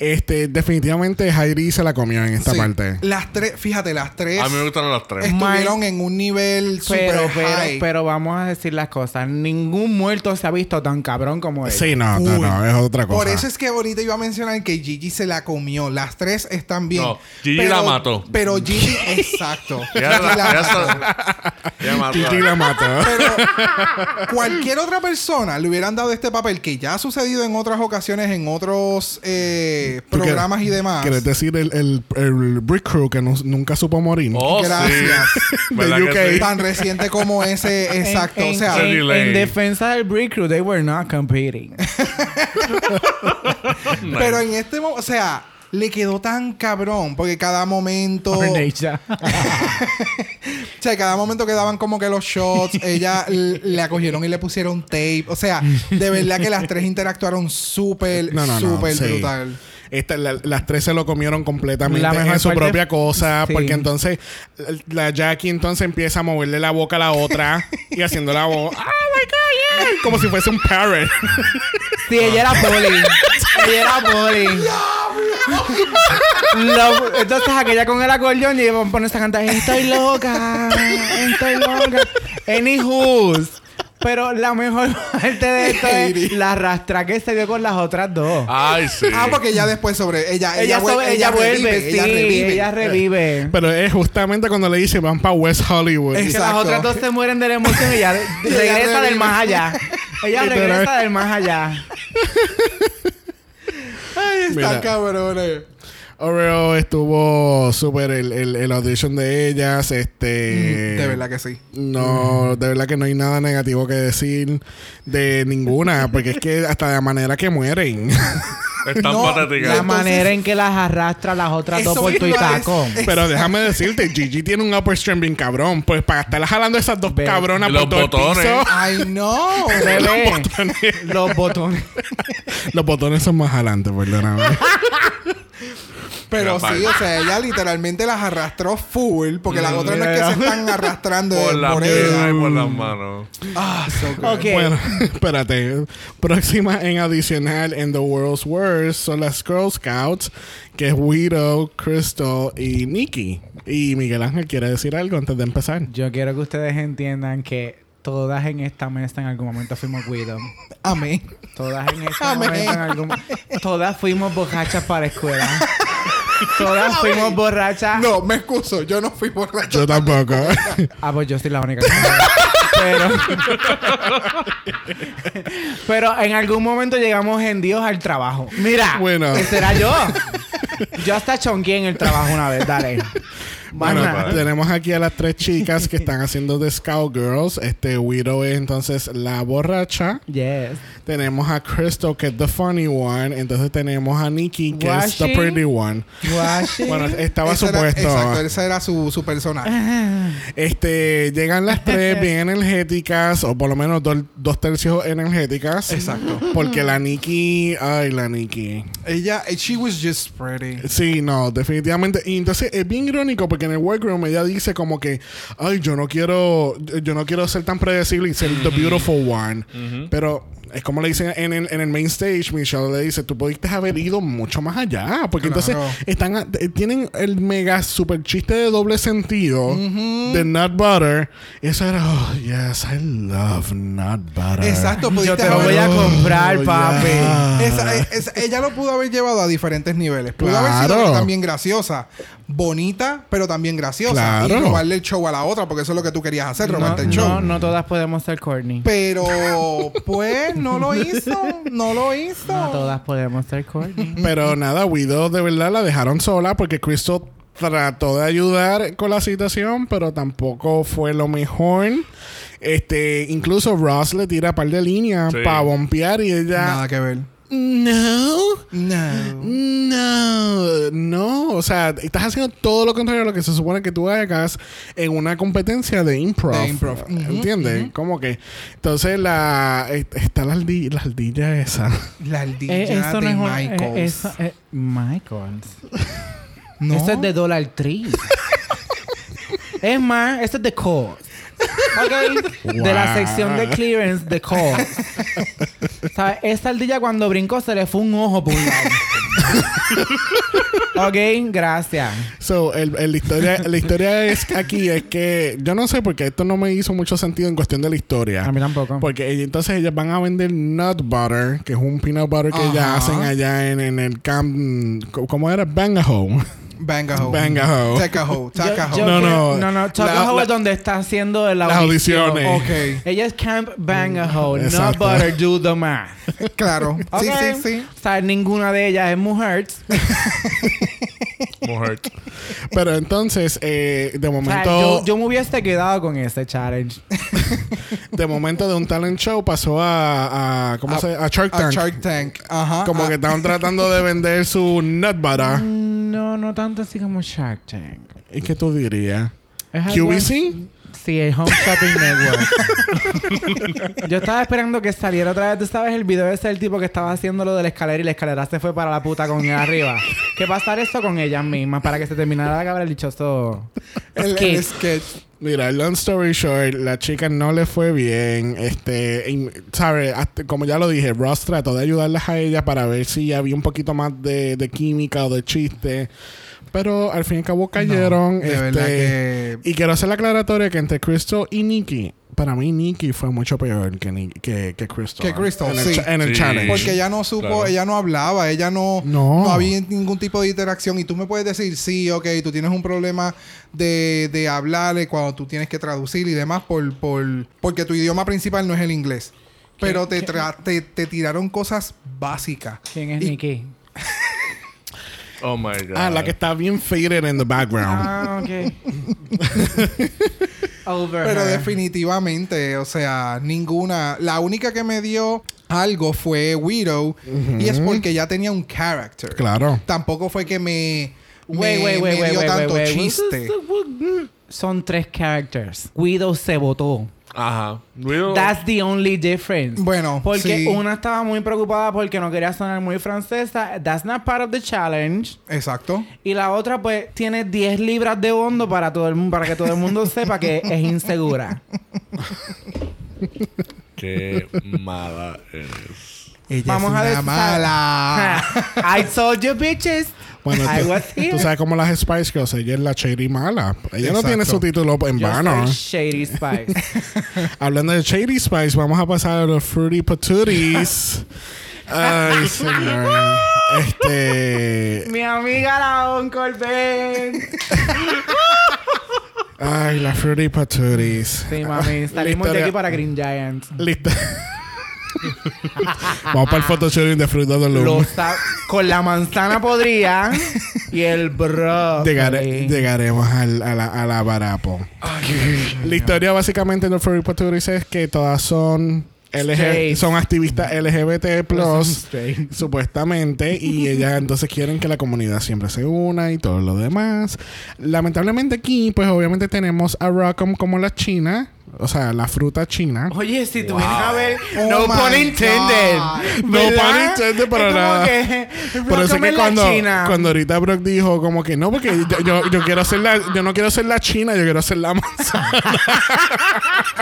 Este, definitivamente Heidi se la comió en esta Sí. parte. Las tres, fíjate, las tres A mí me gustaron las tres. estuvieron en un nivel super Pero, pero, high. pero vamos a decir las cosas. Ningún muerto se ha visto tan cabrón como él. Sí, no, no, no, es otra cosa. Por eso es que ahorita iba a mencionar que Gigi se la comió. Las tres están bien. No, Gigi la mató. Pero Gigi, exacto. Ya Gigi la- la ya mató. está- ya mató. Gigi la mató. Pero cualquier otra persona le hubieran dado este papel que ya ha sucedido en otras ocasiones, en otros eh, ¿Tú qué- programas y demás. ¿Quieres decir el, el, el Brick Crew que no- nunca supo morir? Oh, Gracias. sí. ¿Verdad De que UK. sí? Tan reciente como ese, exacto. En, o sea, en- defensa del Brick Crew, they were not competing. pero en este momento, o sea, le quedó tan cabrón porque cada momento. O sea, cada momento que daban como que los shots, ella le acogieron y le pusieron tape. O sea, de verdad que las tres interactuaron súper, No, no, no. súper sí. brutal. Esta- la- las tres se lo comieron completamente en su parte- propia cosa. Sí. Porque entonces la Jackie entonces empieza a moverle la boca a la otra y haciendo la voz. ¡Oh my God! yeah", Como si fuese un parrot. Sí, ella era poli. ella era poli. Lo- entonces aquella con el acordeón y iban a ponerse a cantar Estoy loca, estoy loca. Anywho's. Pero la mejor parte de esto es la rastra que se dio con las otras dos. Ay, sí. Ah, porque ella después sobre. Ella, ella, ella, vuel- sobre- ella vuelve, revive, sí, ella revive. ella revive. Pero es justamente cuando le dice van para West Hollywood. Es- Que las otras dos se mueren de la emoción y ella regresa del más allá. Ella regresa del más allá. Ay, Mira. están cabrones. Oreo estuvo súper el, el, el audition de ellas. Este. De verdad que sí. No, de verdad que no hay nada negativo que decir de ninguna, porque es que hasta de la manera que mueren. Es tan No, patética. La Entonces- manera en que las arrastra las otras dos por tu y decir. Pero déjame decirte, Gigi tiene un upper strength bien cabrón. Pues para estar jalando esas dos Ve. cabronas por los todo el botones. piso, Ay, no. Bebé, los botones. los botones son más adelante, perdóname. Pero sí, o sea, ella literalmente las arrastró full. Porque las otras no es que se están arrastrando Por ella. y por las manos. Ah, so good. Ok. Bueno, espérate. Próxima en adicional en The World's Worst son las Girl Scouts, que es Widow, Crystal y Nikki. Y Miguel Ángel quiere decir algo antes de empezar. Yo quiero que ustedes entiendan que todas en esta mesa en algún momento fuimos Widow. Amén. Todas en este Amén. momento en algún Todas fuimos borrachas para escuela. Todas fuimos borrachas. No, me excuso. Yo no fui borracho. Yo tampoco. Ah, pues yo soy la única que Pero. Pero en algún momento llegamos en Dios al trabajo. Mira, Bueno. ese era yo. Yo hasta chonqué en el trabajo una vez, dale. Bueno, Mana. tenemos aquí a las tres chicas que están haciendo de Scout Girls. Este Widow es entonces la borracha. Yes. Tenemos a Crystal, que es the funny one. Entonces tenemos a Nikki, que es the pretty one. Bueno, estaba Ese era- supuesto. exacto, ese era su, su personaje. Este, llegan las tres bien energéticas, o por lo menos do- dos tercios energéticas. Exacto. Porque la Nikki, ay, la Nikki. Ella, she was just pretty. Sí, no, definitivamente. Y entonces es bien irónico porque en el workroom ella dice como que, ay, yo no quiero, yo no quiero ser tan predecible y ser the beautiful one. Pero es como le dicen en el, en el main stage, Michelle le dice, tú pudiste haber ido mucho más allá. Porque Claro. entonces están a- eh, tienen el mega super chiste de doble sentido de nut butter. Y eso era, oh, yes, I love nut butter. Exacto, Yo pudiste te lo haber- voy a comprar, Oh, papi. yeah. Esa- e- esa- ella lo pudo haber llevado a diferentes niveles. Pudo haber Claro. sido también graciosa, bonita, pero también graciosa. Claro. Y robarle el show a la otra, porque eso es lo que tú querías hacer, robarte no, el show. no, no todas podemos ser corny. Pero, pues, no lo hizo. No lo hizo. No todas podemos ser corny. Pero nada, Widow de verdad la dejaron sola porque Crystal trató de ayudar con la situación, pero tampoco fue lo mejor. Este, incluso Ross le tira un par de líneas Sí. para bompear y ella. Nada que ver. No. No. No, no, o sea, estás haciendo todo lo contrario a lo que se supone que tú hagas en una competencia de improv. De improv. Ujú, ¿Entiendes? Como que. Entonces, la. est- Está la, aldi- la ardilla esa. La aldilla Eh, eso no de es. Michaels. eh, eso, eh, Michaels. ¿No? Eso es de Dollar Tree. es más, eso es de Kohl's. Ok. De la sección de clearance de Kohl's. ¿Sabes? Esa ardilla cuando brincó se le fue un ojo por un lado. ok, gracias. So, el, el- la, historia, la historia es aquí es que yo no sé porque esto no me hizo mucho sentido en cuestión de la historia. A mí tampoco. Porque entonces ellas van a vender nut butter, que es un peanut butter que ellas Ajá. hacen allá en, en el camp. ¿Cómo era? Bangaho. Bangaho. Bangaho. Tacaho. Yo- Tacaho. yo No, no. No, no. La- Tuckahoe la- es donde está haciendo la las audición. audiciones. Ok. Ella es Camp Bangaho. No Exacto. butter, do the math. Claro. Sí, Ok. sí, sí. O sea, ninguna de ellas es mujer. Mujer. Pero entonces, eh, de O sea, momento, yo, yo me hubiese quedado con ese challenge. de momento de un talent show pasó a, a ¿cómo A- se a Shark A Tank. Shark Tank. Ajá. Como Ah, que estaban tratando de vender su nut butter. No, no tanto así como Shark Tank. ¿Y qué tú dirías? ¿QVC? Sí, el Home Shopping Network. Yo estaba esperando que saliera otra vez. ¿Tú sabes el video ese del tipo que estaba haciendo lo de la escalera y la escalera se fue para la puta con él arriba? ¿Qué pasar eso con ellas mismas para que se terminara de acabar el dichoso el sketch. Mira, long story short, la chica no le fue bien. Este, ¿sabes? Como ya lo dije, Ross trató de ayudarlas a ella para ver si había un poquito más de, de química o de chiste. Pero al fin y al cabo cayeron. de este, verdad que... Y quiero hacer la aclaratoria que entre Crystal y Nikki, para mí Nikki fue mucho peor que, que, que Crystal. Que Crystal, en el, sí. cha- en el Sí. challenge. Porque ella no supo, Claro. ella no hablaba, ella no, No. había ningún tipo de interacción. Y tú me puedes decir, sí, ok, tú tienes un problema de, de hablar eh, cuando tú tienes que traducir y demás por, por, porque tu idioma principal no es el inglés. Pero te, tra- te, te tiraron cosas básicas. ¿Quién es Y- Nikki? Oh my god. Ah, la que está bien faded in the background. Ah, ok. Over Pero her. definitivamente, o sea, ninguna. La única que me dio algo fue Widow. Y es porque ya tenía un character. Claro. Tampoco fue que me. Wait, me- wait, wait, me wait, dio wait, tanto wait, wait. chiste. Son tres characters. Guido se votó. Ajá. Widow- That's the only difference. Bueno, Porque sí. una estaba muy preocupada porque no quería sonar muy francesa. That's not part of the challenge. Exacto. Y la otra, pues, tiene 10 libras de hondo para todo el mundo, para que todo el mundo sepa que es insegura. Qué mala es. Ella Vamos es a ver- mala. I told you, bitches. Bueno, tú, sabes cómo las Spice Girls, ella es la Shady mala. Ella no tiene su título en Yo vano. Shady Spice. Hablando de Shady Spice, vamos a pasar a los Fruity Patooties. Ay, señor. Este. Mi amiga la Uncle Ben. Ay, las Fruity Patooties. Sí, mami. Salimos de aquí para Green Giant. Listo. Vamos para el photoshooting de of the Loom. Con la manzana podría y el bro. Llegare- llegaremos al- a, la, a la Barapo. la historia básicamente de los Patooties es que todas son LG, son activistas LGBT plus supuestamente y ellas entonces quieren que la comunidad siempre se una y todo lo demás. Lamentablemente aquí pues obviamente tenemos a Rockham como la china o sea, la fruta china. Oye, si tú vienes a ver, Oh no pun intended. No pun intended para Es como nada. que Por eso es que cuando, China. cuando ahorita Brock dijo como que no, porque yo, yo, yo quiero ser la, yo no quiero ser la china, yo quiero ser la manzana.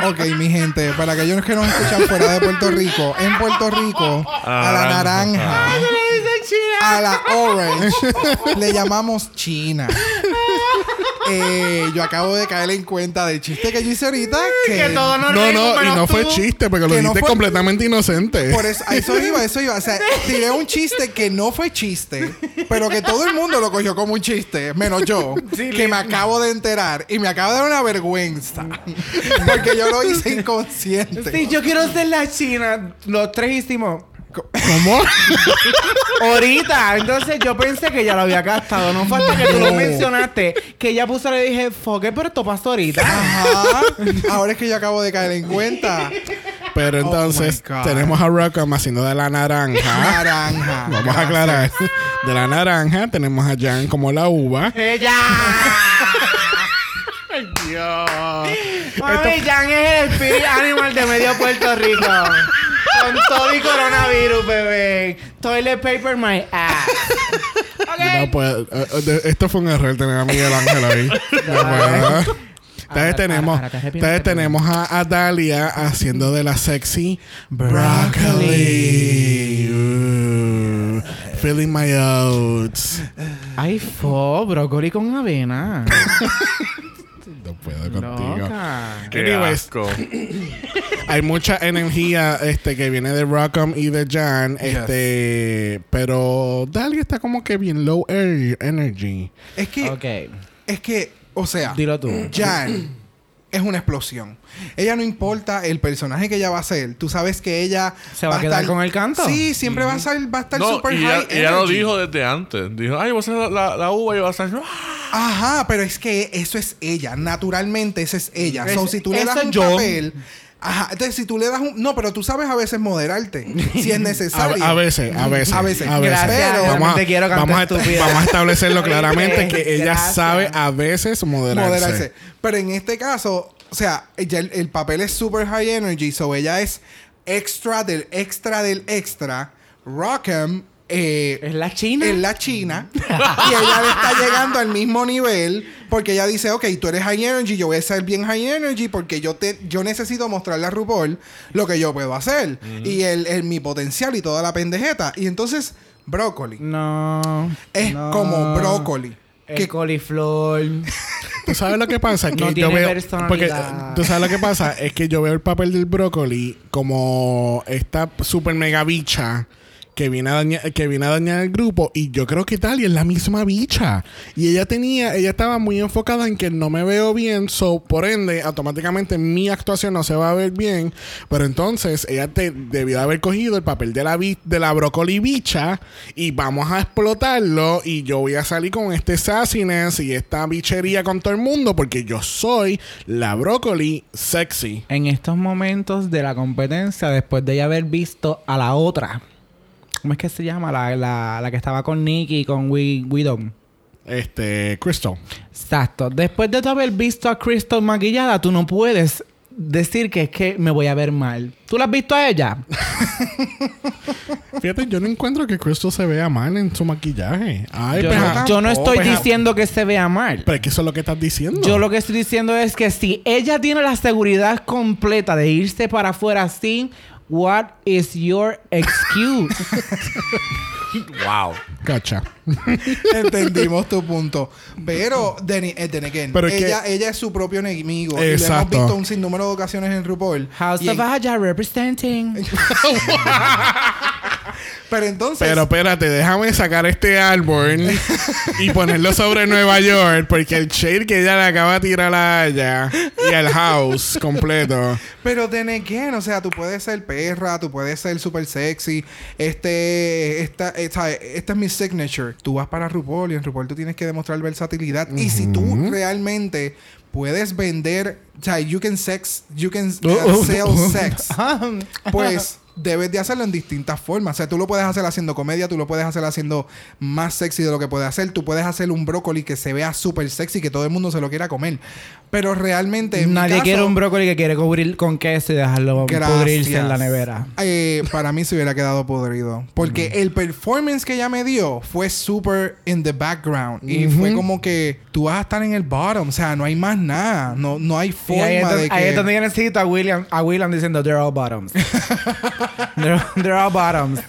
Ok, mi gente, para aquellos que nos escuchan fuera de Puerto Rico, en Puerto Rico, a la naranja, le dicen China. a la orange, le llamamos China. Eh, yo acabo de caer en cuenta del chiste que yo hice ahorita. Que, Que todo no No, y no fue chiste, porque lo no dijiste completamente inocente. Por eso, a eso iba, eso iba. O sea, tiré un chiste que no fue chiste, pero que todo el mundo lo cogió como un chiste, menos yo, que me acabo de enterar y me acaba de dar una vergüenza. Porque yo lo hice inconsciente. Sí, yo quiero ser la China. Los tres hicimos. ¿Cómo? Ahorita, entonces yo pensé que ya lo había gastado. No falta que tú lo mencionaste. Que ella puso, le dije, foque, pero esto pasó ahorita. Ajá. Ahora es que yo acabo de caer en cuenta. Pero entonces Oh God. tenemos a Rockham haciendo de la naranja. Naranja. Vamos a aclarar. De la naranja tenemos a Jan como la uva. ¡Ella! Dios. Mami, Jan es el spirit animal de medio Puerto Rico. Con todo y coronavirus, bebé. Toilet paper my ass. No puedo. eh, eh, esto fue un error tener a Miguel Ángel ahí. No. Entonces tenemos, te tenemos a, a Dalia haciendo de la sexy broccoli. Uh, filling my oats. Ay, fo, brócoli con avena. No puedo contigo. Loca. Qué Anyways. asco. Hay mucha energía este que viene de Rockham y de Jan, este, pero Dalia está como que bien low air energy. Es que, es que, o sea, Dilo tú. Jan es una explosión. Ella no importa el personaje que ella va a ser. Tú sabes que ella ¿Se va a quedar con el canto? Sí, siempre va a ser, va a estar No, super y high ella lo dijo desde antes. Dijo, ay, voy a hacer la, la, la uva y va a ser... Ajá, pero es que eso es ella. Naturalmente, esa es ella. Es- so, si tú le das eso un yo. papel. Ajá, entonces si tú le das un. No, pero tú sabes a veces moderarte. si es A, necesario. a veces, a veces. A veces. Gracias, Pero- vamos, a, quiero vamos, a, vamos a establecerlo claramente que ella Gracias. sabe a veces moderarse. moderarse. Pero en este caso, o sea, ella- el, el papel es super high energy, so ella es extra del extra del extra. Rockham eh, Es la China. es la China y ella le está llegando al mismo nivel porque ella dice, ok, tú eres high energy, yo voy a ser bien high energy porque yo te yo necesito mostrarle a RuPaul lo que yo puedo hacer y el, el- mi potencial y toda la pendejeta. Y entonces, brócoli. No. Es no. como brócoli. El Que coliflor. ¿Tú sabes lo que pasa? Que No yo tiene veo. Porque tú sabes lo que pasa es que yo veo el papel del brócoli como esta super mega bicha que viene a dañar, que viene dañar el grupo y yo creo que Talia es la misma bicha y ella tenía ella estaba muy enfocada en que no me veo bien so por ende automáticamente mi actuación no se va a ver bien pero entonces ella te, debió haber cogido el papel de la de la brócoli bicha y vamos a explotarlo y yo voy a salir con este sassiness y esta bichería con todo el mundo porque yo soy la brócoli sexy En estos momentos de la competencia, después de ya haber visto a la otra. ¿Cómo es que se llama? La, la, la que estaba con Nicky y con Wi- Widow. este Crystal Exacto. Después de tú haber visto a Crystal maquillada, tú no puedes decir que es que me voy a ver mal. ¿Tú la has visto a ella? Fíjate, yo no encuentro que Crystal se vea mal en su maquillaje. Ay, yo, pues, no, yo no estoy diciendo que se vea mal. Pero es que eso es lo que estás diciendo. Yo lo que estoy diciendo es que si ella tiene la seguridad completa de irse para afuera así, what is your excuse? Wow. Cacha. Entendimos tu punto. Pero, Denny, eh, then again, Pero es que- ella, ella es su propio enemigo. Y lo hemos Exacto. visto un sinnúmero de ocasiones en RuPaul. House of en- representing. pero entonces, Pero espérate, déjame sacar este árbol y ponerlo sobre Nueva York porque el shade que ella le acaba de tirar a ella y al house completo. pero then again, o sea, tú puedes ser perra, tú puedes ser super sexy. Este, esta, esta, esta es mi signature. Tú vas para RuPaul y en RuPaul tú tienes que demostrar versatilidad. Y si tú realmente puedes vender, o sea, you can sex, you can uh, Oh, oh, sell oh. sex. pues debes de hacerlo en distintas formas. O sea, tú lo puedes hacer haciendo comedia, tú lo puedes hacer haciendo más sexy de lo que puede hacer. Tú puedes hacer un brócoli que se vea súper sexy, que todo el mundo se lo quiera comer. Pero realmente. en mi Nadie caso, quiere un brócoli que quiere cubrir con queso y dejarlo Gracias. pudrirse en la nevera. eh, para mí se hubiera quedado podrido. Porque el performance que ella me dio fue súper in the background. Y fue como que tú vas a estar en el bottom. O sea, no hay más nada. No, no hay forma ahí, de que... ahí es donde yo necesito a William, a William diciendo they're all bottoms. they're, they're all bottoms.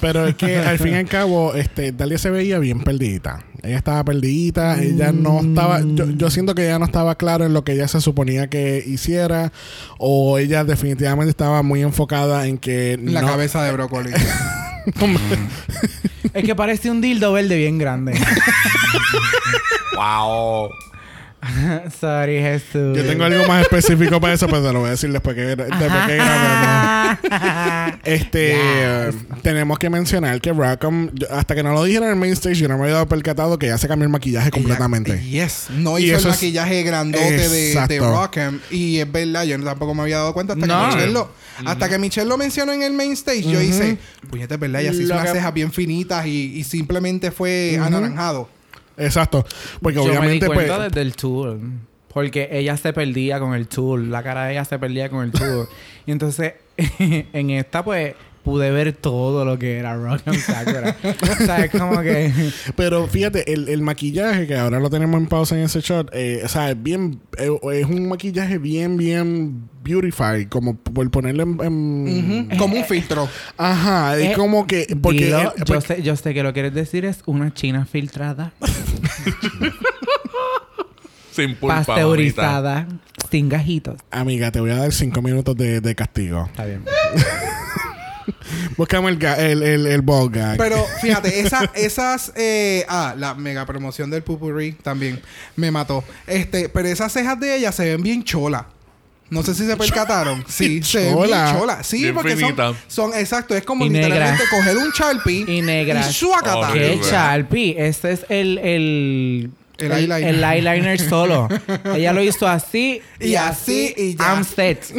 Pero es que al fin y al cabo, este, Dalia se veía bien perdidita. Ella estaba perdidita, ella no estaba. Yo, yo siento que ella no estaba clara en lo que ella se suponía que hiciera. O ella definitivamente estaba muy enfocada en que. La no- cabeza de brócoli. es que parece un dildo verde bien grande. Wow. Sorry, Jesús. Yo tengo algo más específico para eso, pero te lo voy a decir después que, después que grabemos. Este, tenemos que mencionar que Rackham, hasta que no lo dijeron en el main stage, yo no me había dado percatado que ya se cambió el maquillaje completamente. Ella- yes. No Y hizo el eso es- maquillaje grandote de, de. Rockham. Y es verdad, yo tampoco me había dado cuenta hasta No. que Michelle lo, hasta que Michelle lo mencionó en el main stage. Yo hice, puñete, es verdad, ella se hizo unas que- cejas bien finitas y, y simplemente fue anaranjado. Exacto. Porque Yo me di obviamente, pues. cuenta desde el tour. Porque ella se perdía con el tour. La cara de ella se perdía con el tour. y entonces, en esta, pues, pude ver todo lo que era Rock and Sakura. o sea, es como que... Pero fíjate, el, el maquillaje que ahora lo tenemos en pausa en ese shot, eh, o sea, es bien, eh, es un maquillaje bien, bien beautified, como por ponerlo en. Como un filtro. ajá, es Eh, como que porque, Dilo, yo, sé, yo sé que lo que quieres decir es una china filtrada, Sin pulpa. mamita. pasteurizada, sin gajitos. amiga, te voy a dar cinco minutos de, de castigo. Está bien. Buscamos el, el, el, el ball gag. Pero fíjate, esa, esas. eh, ah, la mega promoción del Pupurri también me mató. Este, pero esas cejas de ella se ven bien chola. No sé si se percataron. Sí, se ven bien Chola. chola. Sí, Bien porque son, finita. son. Exacto, es como Y literalmente coger un Sharpie Y negras. y suacata. Oh, ¿Qué Horrible. Este es el... El, El eyeliner. el eyeliner solo. Ella lo hizo así Y así, y ya. I'm set.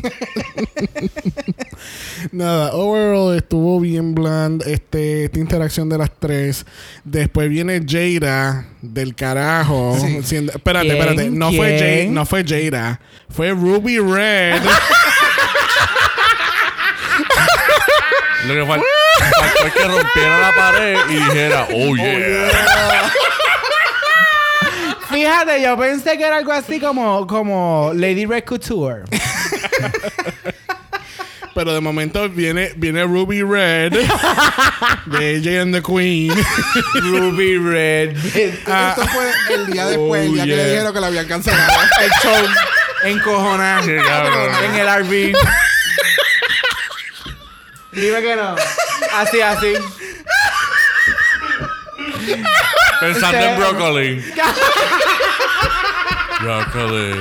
Nada, overall estuvo bien bland este, esta interacción de las tres. Después viene Jada del carajo. Sí. siendo- espérate, ¿Quién? espérate. No fue, Jada, no fue Jada. Fue Ruby Red. Lo que faltó es que rompiera la pared y dijera, oh yeah. Fíjate, yo pensé que era algo así como, como Lady Red Couture. Pero de momento viene, viene Ruby Red de AJ and the Queen. Ruby Red. Esto fue el día después, el Oh, día que le dijeron que la habían cancelado. el show encojonada Qué cabrón. en el RV. Dime que no. Así, así. Pensando en broccoli. broccoli.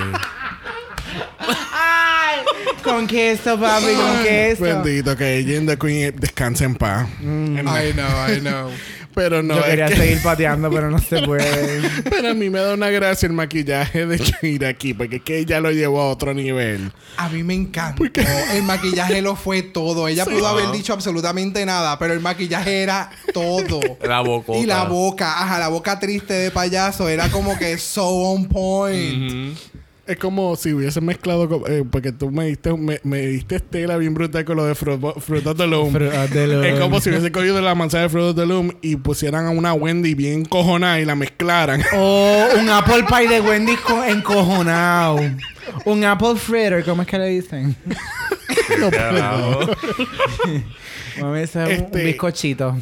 Ay, con queso, papi, con queso. Bendito que AJ and the Queen descanse en paz. I know, I know. Pero no, Yo es quería que- seguir pateando, pero no se puede. pero a mí me da una gracia el maquillaje de Jada aquí, porque es que ella lo llevó a otro nivel. A mí me encantó. El maquillaje lo fue todo. Ella pudo haber dicho absolutamente nada, pero el maquillaje era todo. La bocota. Y la boca, ajá, la boca triste de payaso era como que so on point. Ujú. Es como si hubiese mezclado, con- eh, porque tú me diste, me, me diste estela bien brutal con lo de Fruit Fruit of the Loom. Loom. Es como si hubiese cogido la manzana de Fruit of the Loom y pusieran a una Wendy bien cojonada y la mezclaran. O un apple pie de Wendy co- encojonado. Un apple fritter, ¿cómo es que le dicen? Mami, ese es un- Este- un bizcochito.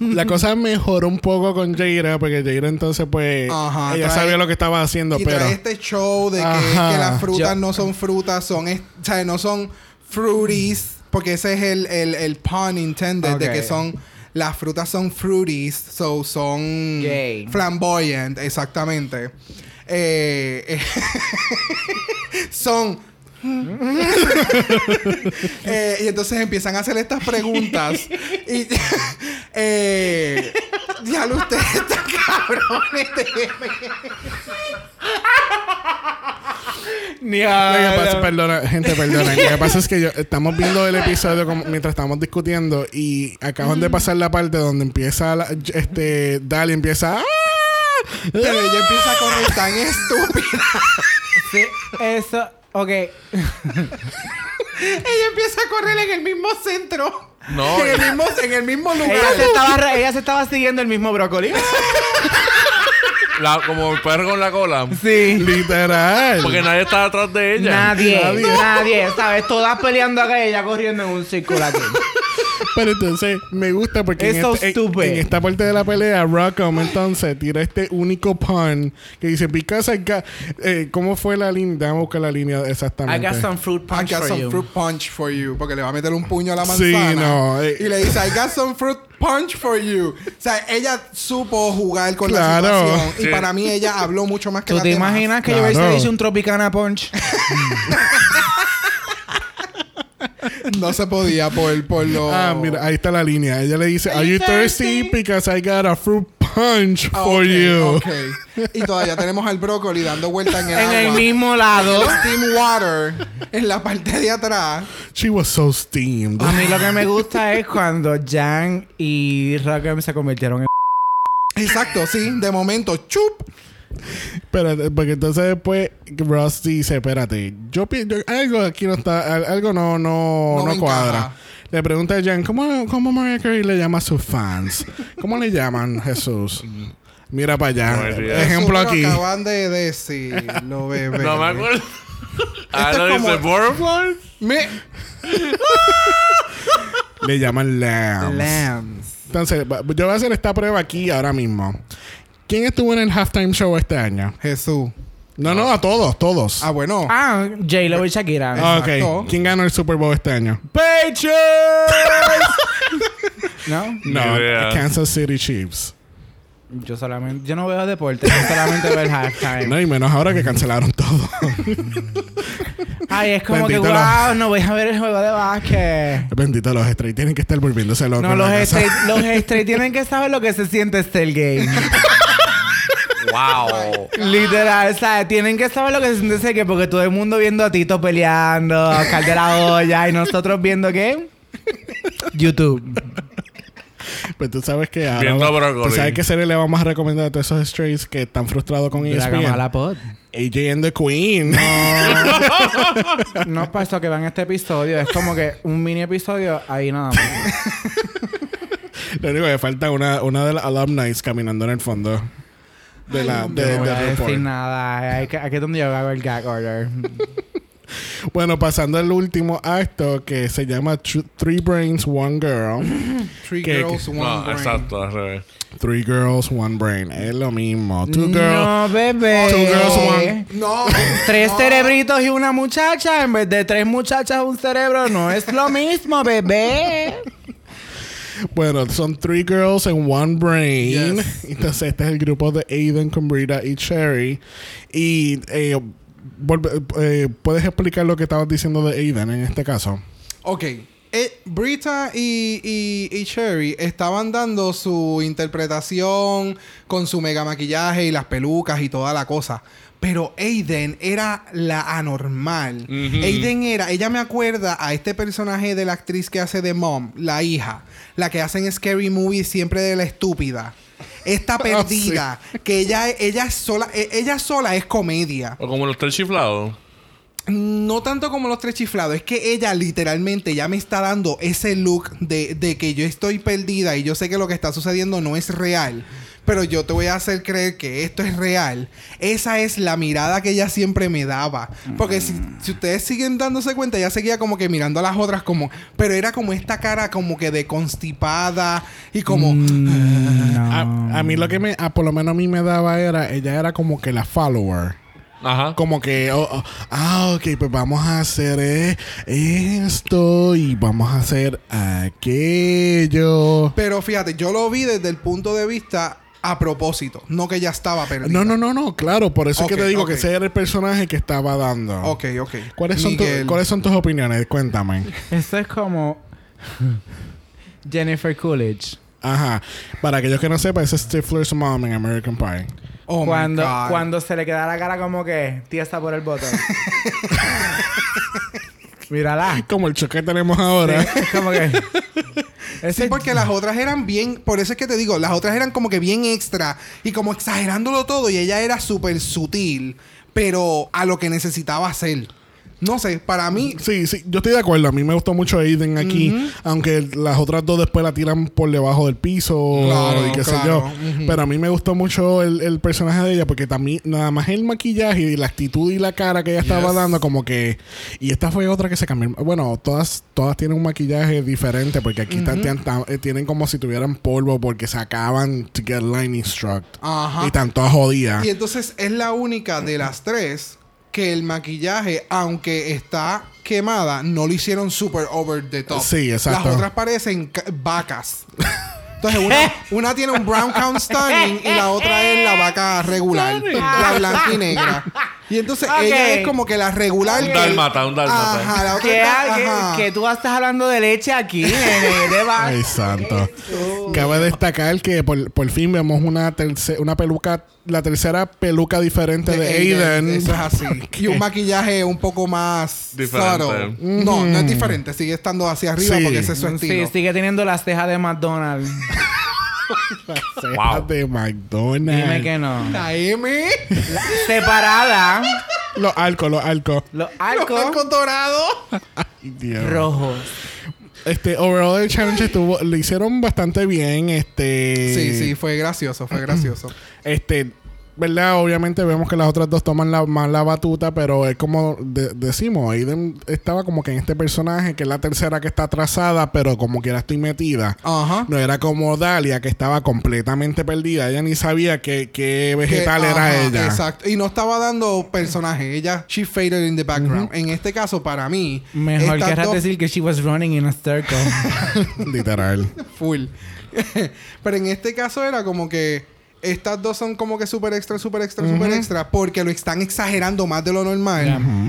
la cosa mejoró un poco con Jaira, porque Jaira entonces, pues, Ajá, ella trae- sabía lo que estaba haciendo, Y pero. trae este show de que, Ajá. que las frutas Yo- no son frutas, son, es- o sea, no son fruities, porque ese es el, el, el pun intended de que son las frutas son fruities, so son Gay. flamboyant, exactamente. Eh, eh, son Eh, y entonces empiezan a hacer estas preguntas y eh, ya lo ustedes están cabrones déjenme. Ni Lo que a- pasa- perdona, gente, perdona. Lo que pasa es que yo- estamos viendo el episodio como- mientras estamos discutiendo y acaban de pasar la parte donde empieza la- este Dali empieza ¡Ah! Pero ella empieza a correr tan estúpida. Sí, eso. Ok. ella empieza a correr en el mismo centro. No, En el mismo, en el mismo lugar. Ella se, estaba, re- ella se estaba siguiendo el mismo brócoli. la- como el perro con la cola. Sí. literal. Porque nadie está atrás de ella. Nadie, Nadie. nadie, ¿sabes? Todas peleando acá y ella corriendo en un círculo aquí. Pero entonces me gusta porque en, so este- en- esta parte de la pelea, Rockham entonces tira este único pun que dice, because I got... eh, ¿Cómo fue la línea? Déjame buscar la línea I exactamente. got some fruit I punch got for some you. fruit punch for you. Porque le va a meter un puño a la Sí, manzana. no, eh. Y le dice, I got some fruit punch for you. O sea, ella supo jugar con Claro. la situación. Y Sí. para mí ella habló mucho más que ¿Tú las te demás. imaginas que yo Claro. hubiese dicho un Tropicana Punch? No se podía por, por lo... Ah, mira, ahí está la línea. Ella le dice, Are you thirsty? Because I got a fruit punch Ah, for you. ok. Y todavía tenemos al brócoli dando vuelta en el en agua. el mismo lado. El steam water en la parte de atrás. She was so steamed. A mí lo que me gusta es cuando Jan y Rockham se convirtieron en... Exacto, sí. De momento, chup. Pero, porque entonces después Ross dice, espérate, yo, yo- algo aquí no está, al- algo no, no, No no, cuadra. encaja. Le pregunta a Jan, ¿cómo, ¿cómo Mariah Carey le llama a sus fans? ¿Cómo le llaman, Jesús? Mira para allá. Ejemplo aquí. lo acaban de decirlo, bebé. No me acuerdo. Ah, es no como- dice butterflies. Me- Le llaman lambs. Lambs. Entonces, yo voy a hacer esta prueba aquí ahora mismo. ¿Quién estuvo en el halftime show este año? Jesús. No, no, a todos, todos. Ah, bueno. Ah, J-Lo y Shakira. Ah, ok. exacto. ¿Quién ganó el Super Bowl este año? Patriots. ¿No? No, idea. Kansas City Chiefs. Yo solamente... Yo no veo deporte. Yo solamente veo el halftime. No, y menos ahora que cancelaron todo. Ay, es como Bendito que, lo- wow, no voy a ver el juego de básquet. Bendito, los straight tienen que estar volviéndose locos. No, en los la casa. straight, los straight tienen que saber lo que se siente ser gay. Wow. Literal, ¿sabes? Tienen que saber lo que se siente gay porque todo el mundo viendo a Tito peleando, a Cal de la olla y nosotros viendo qué? YouTube. Pues tú sabes que ahora. Viendo brócoli. Tú sabes qué serie le vamos a recomendar a todos esos strays que están frustrados con La ESPN. Gamala Pod. AJ and the Queen. No es para eso que vean este episodio. Es como que un mini episodio ahí nada más. Lo único que falta una, una de las alumni caminando en el fondo. De la, de, no voy a report. decir nada. Aquí es donde yo hago el gag order. Bueno, pasando al último acto que se llama Three Brains, One Girl. Three ¿Qué- girls, one No, brain. exacto, al revés. Three Girls, One Brain. Es lo mismo. Two Girls. No, bebé. Two girls, one- No. Tres no. cerebritos y una muchacha. En vez de tres muchachas, un cerebro. No es lo mismo, bebé. Bueno, son Three Girls and One Brain. Yes. Entonces, este es el grupo de Aiden con Brita y Cherry. Y eh, volve- eh, ¿puedes explicar lo que estabas diciendo de Aiden en este caso? Ok. Eh, Brita y, y, y Cherry estaban dando su interpretación con su mega maquillaje y las pelucas y toda la cosa. Pero Aiden era la anormal. Aiden era, ella me acuerda a este personaje de la actriz que hace de Mom, la hija, la que hace en Scary Movie siempre de la estúpida. Esta perdida, que ella, ella sola, e- ella sola es comedia. O como los tres chiflados. No tanto como los tres chiflados, es que ella literalmente ya me está dando ese look de, de que yo estoy perdida y yo sé que lo que está sucediendo no es real, pero yo te voy a hacer creer que esto es real. Esa es la mirada que ella siempre me daba. Porque si, si ustedes siguen dándose cuenta, ella seguía como que mirando a las otras como... Pero era como esta cara como que de constipada y como... A, a mí lo que me, a, por lo menos a mí me daba era, ella era como que la follower. Ajá. Como que, oh, oh, ah, ok, pues vamos a hacer eh, esto y vamos a hacer aquello. Pero fíjate, yo lo vi desde el punto de vista a propósito, no que ya estaba perdida. No, no, no, no, claro, por eso es que te digo que ese era el personaje que estaba dando. Ok, ok. ¿Cuáles son, tu-. ¿Cuáles son tus opiniones? Cuéntame. Eso es como Jennifer Coolidge. Ajá. Para aquellos que no sepan, ese es Stifler's mom en American Pie. Oh my cuando, God. cuando se le queda la cara como que tiesa por el botón. Mírala. Como el choque que tenemos ahora. Es como que. Ese Sí, porque las otras eran bien, por eso es que te digo, las otras eran como que bien extra y como exagerándolo todo y ella era súper sutil, pero a lo que necesitaba hacer. No sé, para mí, Sí, sí, yo estoy de acuerdo. A mí me gustó mucho Aiden aquí, aunque las otras dos después la tiran por debajo del piso Claro, y qué sé yo. Pero a mí me gustó mucho el, el personaje de ella porque también, nada más el maquillaje y la actitud y la cara que ella estaba Yes. dando, como que. Y esta fue otra que se cambió. Bueno, todas, todas tienen un maquillaje diferente porque aquí están- tienen, eh, tienen como si tuvieran polvo porque se acaban to get lightning struck. Ajá. Y están todas jodidas. Y entonces es la única de las tres que el maquillaje, aunque está quemada, no lo hicieron super over the top. Sí, exacto. Las otras parecen ca- vacas. Entonces, una, una tiene un brown count stunning y la otra es la vaca regular, la blanca y negra. Y entonces ella es como que la regular. Un dálmata, un dálmata. Ajá, la otra que, tú estás hablando de leche aquí, nene, Ay, santo. Cabe destacar que por, por fin vemos una, terce- una peluca, la tercera peluca diferente de, Aiden. Eso es así. y un maquillaje un poco más Diferente. subtle. No, no es diferente. Sigue estando hacia arriba Sí. porque ese es su Sí, estilo. sigue teniendo las cejas de McDonald's. Cejas Wow. de McDonald's. Dime que no. La M. Separada, Los arcos, los arcos. los Los arcos arcos dorados. Ay, Dios. rojos. Este, overall el challenge estuvo, lo hicieron bastante bien. Este. Sí, sí, fue gracioso, fue gracioso. Este, ¿verdad? Obviamente vemos que las otras dos toman la, más la batuta, pero es como de- decimos, Aiden estaba como que en este personaje, que es la tercera que está atrasada, pero como que estoy metida. Ajá. No era como Dalia, que estaba completamente perdida. Ella ni sabía qué, qué vegetal Que- era ajá, ella. Exacto. Y no estaba dando personaje. Ella, she faded in the background. En este caso, para mí, Mejor querrás dos- decir que she was running in a circle. Literal. full. Pero en este caso era como que estas dos son como que súper extra, súper extra, súper extra, porque lo están exagerando más de lo normal.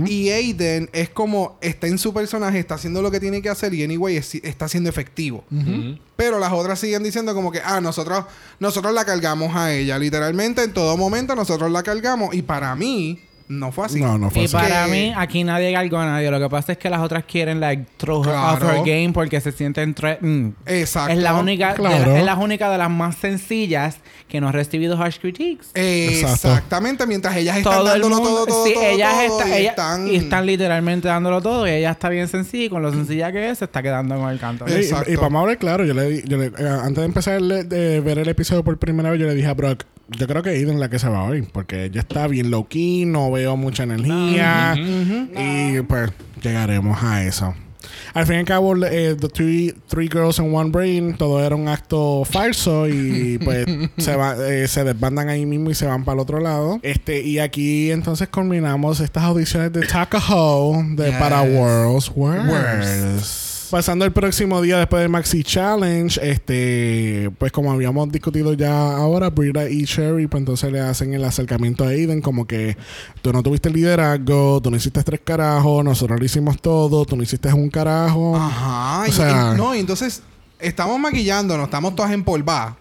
Y Aiden es como está en su personaje, está haciendo lo que tiene que hacer y anyway es- está siendo efectivo. Pero las otras siguen diciendo como que, ah, nosotros, nosotros la cargamos a ella. Literalmente en todo momento nosotros la cargamos. Y para mí, no fue así. No, no fue y así. para Que- mí, aquí nadie cargó a nadie. Lo que pasa es que las otras quieren, like, throw her off Claro. her game porque se sienten threatened. Exacto. Es la única, de Claro. la- es la única de las más sencillas que no ha recibido harsh critiques. Exactamente. Mientras ellas están todo el dándolo mundo, todo, todo, sí, todo, ellas todo, está- y ellas- están... y están literalmente dándolo todo y ella está bien sencilla y con lo sencilla que es se está quedando con el canto. Y- Exacto. Y, y para hablar claro, yo le, di- yo le- eh, antes de empezar de ver el episodio por primera vez, yo le dije a Brock, yo creo que Aiden es la que se va hoy, porque ella está bien low key, no veo mucha energía, y pues llegaremos a eso. Al fin y al cabo, eh, The three, three Girls and One Brain, todo era un acto falso y pues se, va, eh, se desbandan ahí mismo y se van para el otro lado. Este Y aquí entonces culminamos estas audiciones de Takaho de Yes. para Worlds Worlds. Worlds. Pasando el próximo día después del Maxi Challenge, este, pues como habíamos discutido ya ahora, Brita y Sherry, pues entonces le hacen el acercamiento a Aiden, como que tú no tuviste el liderazgo, tú no hiciste tres carajos, nosotros lo hicimos todo, tú no hiciste un carajo. Ajá. O sea- y- no, y entonces estamos maquillándonos, estamos todas empolvadas.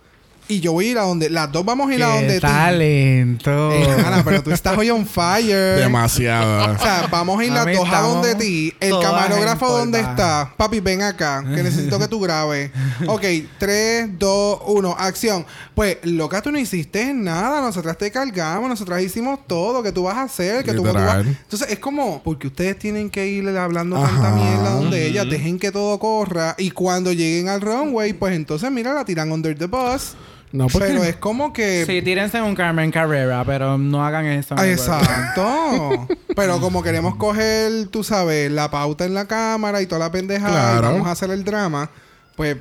Y yo voy a ir a donde... Las dos vamos a ir a donde ¡Qué ti. talento! Eh, Ana, pero tú estás hoy on fire. Demasiado. O sea, vamos a ir las dos a donde ti. El camarógrafo donde está. Papi, ven acá. Que necesito que tú grabes. Ok, 3, 2, 1, acción. Pues, loca, tú no hiciste nada. Nosotras te cargamos. Nosotras hicimos todo. que tú vas a hacer? que tú, tú vas-. Entonces, es como... Porque ustedes tienen que irle hablando Ajá. tanta mierda donde ellas. Dejen que todo corra. Y cuando lleguen al runway, pues entonces, mira, la tiran under the bus. No, porque Pero es como que... Sí, tírense un Carmen Carrera, pero no hagan eso. Exacto. Pero como queremos coger, tú sabes, la pauta en la cámara y toda la pendejada y vamos a hacer el drama, pues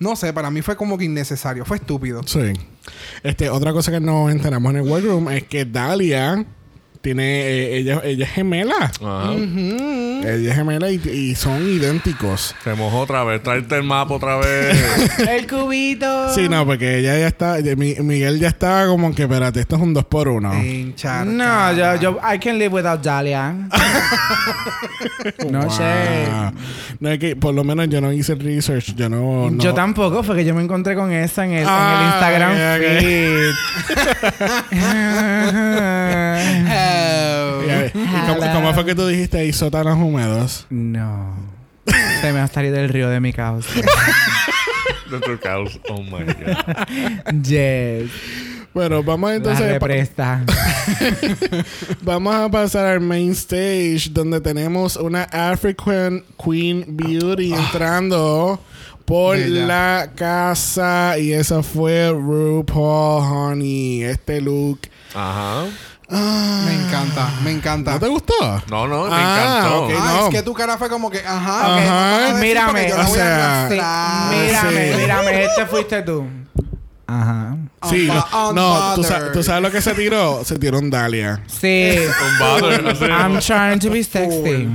no sé, para mí fue como que innecesario, fue estúpido. Sí. Este, otra cosa que nos enteramos en el workroom es que Dalia Tiene, eh, ella, ella es gemela. Ajá. Ella es gemela y, y son idénticos. Se mojó otra vez. Traerte el mapa otra vez. El cubito. Sí, no, porque ella ya está, ya Mi- Miguel ya estaba como que, espérate, esto es un 2 por 1 Encharcada. No, yo, yo, I can live without Dahlia. no sé. No es que, por lo menos yo no hice research, yo no... no- Yo tampoco, fue que yo me encontré con esa en el, en Ah, el Instagram ok, feed. Y, a ver, ¿y cómo, cómo fue que tú dijiste ahí sótanos húmedos? no. Se me va a salir del río de mi causa. de tu caos. Oh my God. Yes. Bueno, vamos La entonces... represta. Vamos a pasar al main stage donde tenemos una African Queen Beauty entrando por Bella. la casa y esa fue RuPaul Honey. Este look. Ajá. Ah, Me encanta, me encanta. ¿No te gustó? No, no, me Ah, encantó. Ah, no. es que tu cara fue como que, ajá, no Mírame, la o voy a sea, arrastrar. Mírame, sí. mírame, este fuiste tú. Ajá. Sí, no, tú, sa- unbothered. tú sabes lo que se tiró. Se tiró un Dalia. Sí. Un butter, así. I'm trying to be sexy.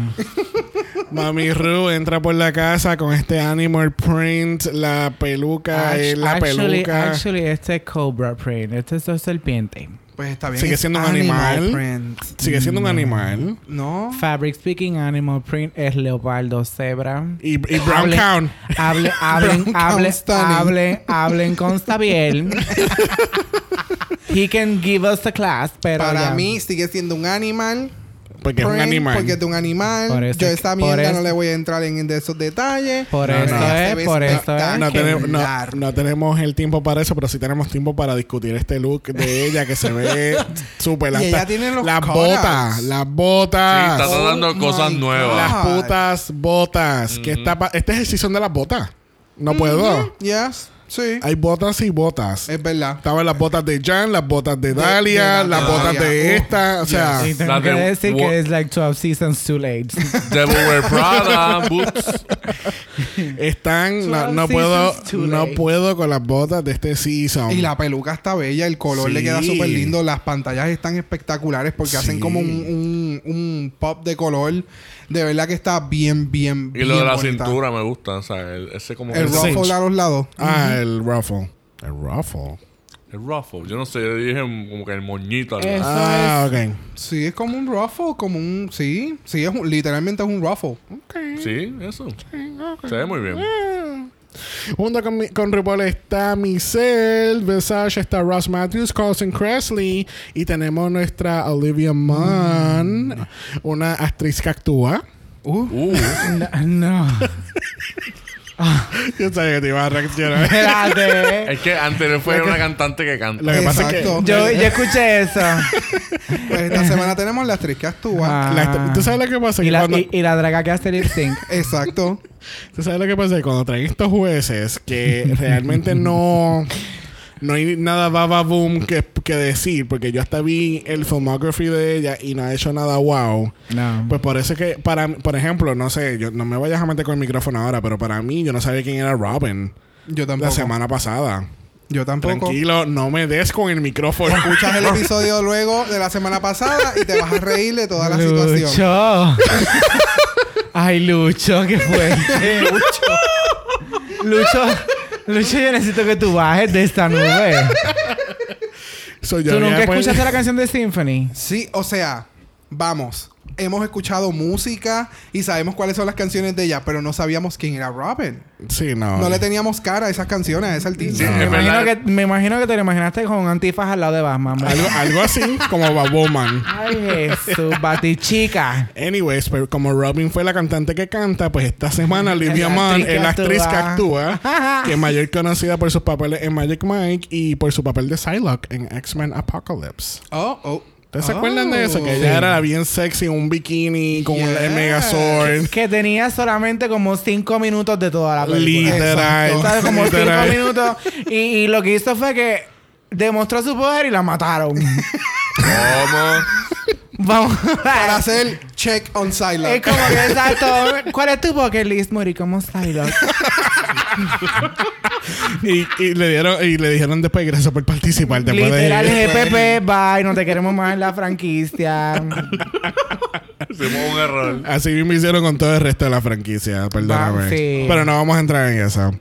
Mami Ru entra por la casa con este animal print. La peluca es la actually, peluca. actually, este es Cobra Print. Este es serpiente. Pues está bien. Sigue es siendo un animal animal. print. Sigue siendo un animal. No. Fabric Speaking Animal Print es leopardo cebra. Y, y Brown Hable- Count. Hable, hablen, Brown hable, Count stunning. hablen, hablen con Stabiel. He can give us a class, pero Para ya. mí sigue siendo un animal. Porque es un animal. Porque es un animal. Por eso Yo es- esta por mierda eso- no le voy a entrar en de esos detalles. Por No, eso no. Es, por eso es. no, tenemos, no, tenemos el tiempo para eso, pero sí tenemos tiempo para discutir este look de ella que se ve súper ella tiene los Las botas, las Sí, botas. está tratando Oh cosas my nuevas. las putas botas. que está pa- este es el season de las botas. No puedo. Yes. Sí. Hay botas y botas. Es verdad. Estaban las botas de Jan, las botas de Dalia, de la las botas Dalia. de Oh, esta. O sea, Y tengo que de decir que es like 12 seasons too late. Devil Wear Prada, boots. están. No, puedo. No puedo con las botas de este season. Y la peluca está bella, el color le queda súper lindo, las pantallas están espectaculares porque Sí. hacen como un, un, un pop de color. De verdad que está bien, bien, Y bien lo de la bonita. cintura me gusta. O sea, el- ese como El cinch. ruffle a los lados. Ah, el ruffle. El ruffle. El ruffle. Yo no sé, yo dije como que el moñito. Eso ah, ok. Sí, es como un ruffle, como un... Sí, sí, es un- literalmente es un ruffle. Sí, eso. Se ve muy bien. Junto con, con RuPaul está Michelle, Visage, está Ross Matthews, Carlson Cresley y tenemos nuestra Olivia Munn, una actriz que actúa. Uh, Uh, No. no. Yo sabía que te iba a reaccionar. Espérate. es que antes fue una cantante que canta. Lo que pasa es que Exacto. Yo, yo escuché eso. pues esta semana tenemos la actriz que actúa. Ah. la- ¿Tú sabes lo que pasa? Y Que la, cuando- y, y la draga que hace lip sync. Exacto. ¿Tú sabes lo que pasa? Que cuando traen estos jueces que realmente no... No hay nada baba boom que, que decir, porque yo hasta vi el filmography de ella y no ha hecho nada wow. No. Pues por eso es que, para, por ejemplo, no sé, yo no me vayas a meter con el micrófono ahora, pero para mí yo no sabía quién era Robin Yo la tampoco. semana pasada. Yo tampoco. Tranquilo, no me des con el micrófono. Escuchas el episodio luego de la semana pasada y te vas a reír de toda la situación. Lucho. Ay, Lucho, qué fuerte. Lucho. Lucho, yo necesito que tú bajes de esta nube. So, yo ¿Tú nunca escuchaste la canción de Symphony? Sí, o sea, vamos. Hemos escuchado música y sabemos cuáles son las canciones de ella, pero no sabíamos quién era Robin. Sí, no. No le teníamos cara a esas canciones, a ese artista. Sí, me, imagino que, me imagino que te lo imaginaste con antifaz al lado de Batman. algo, algo así como Baboman. Ay, Jesús, batichica. Anyways, pero como Robin fue la cantante que canta, pues esta semana Olivia que es la actriz que actúa. actúa, que es mayor conocida por sus papeles en Magic Mike y por su papel de Psylocke en X-Men Apocalypse. Oh, oh. ¿Ustedes se Oh. acuerdan de eso? Que ella era bien sexy en un bikini con un Yes. Megazord. Que tenía solamente como cinco minutos de toda la película. Literal. ¿Sabes? Como Literal. cinco minutos. Y, y lo que hizo fue que demostró su poder y la mataron. ¿Cómo? Vamos. Para hacer check on Es Silent. como que exacto. ¿Cuál es tu bucket list, Mori? Como Psylocke. y, y le dieron y le dijeron después gracias por participar después Literal, de GPP, bye, no te queremos más en la franquicia. Hicimos un error. Así mismo hicieron con todo el resto de la franquicia, perdóname. Sí. Pero no vamos a entrar en eso.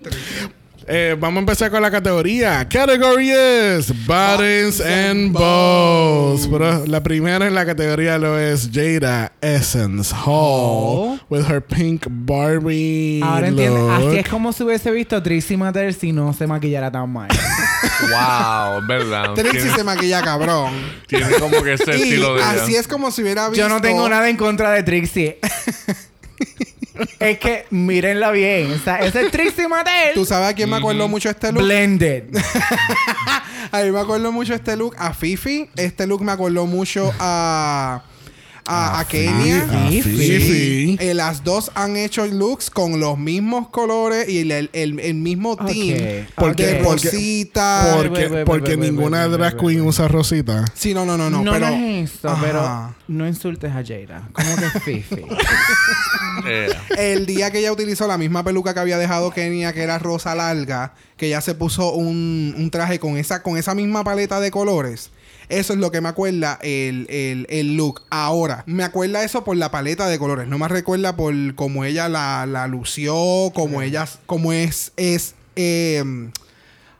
Eh, vamos a empezar con la categoría. Category es Buttons and Bows. Pero la primera en la categoría lo es Jada Essence Hall with her pink Barbie. Ahora entiendes, así es como si hubiese visto Trixie Mattel si no se maquillara tan mal. wow, verdad. Trixie se maquilla cabrón. tiene como que ese y estilo de así ella. es como si hubiera visto... Yo no tengo nada en contra de Trixie. es que mírenla bien. O sea, ese es Trixie Mattel. ¿Tú sabes a quién me acuerdo mucho este look? Blended. A mí me acuerdo mucho este look a Fifi. Este look me acuerdo mucho a... A, a Kenia. A Fifi. Fifi. Eh, las dos han hecho looks con los mismos colores y el, el- el- el mismo team. Porque- de porque- rosita. Porque, porque ve, ninguna drag queen usa rosita. Sí, no, no, no, no. No, pero, no es eso, Ajá. pero no insultes a Jada. ¿Cómo que Fifi? El día que ella utilizó la misma peluca que había dejado Kenia, que era rosa larga, que ella se puso un, un traje con esa, con esa misma paleta de colores. Eso es lo que me acuerda el, el, el look. Ahora, me acuerda eso por la paleta de colores. No me recuerda por cómo ella la, la lució, como ella, como es, es, eh,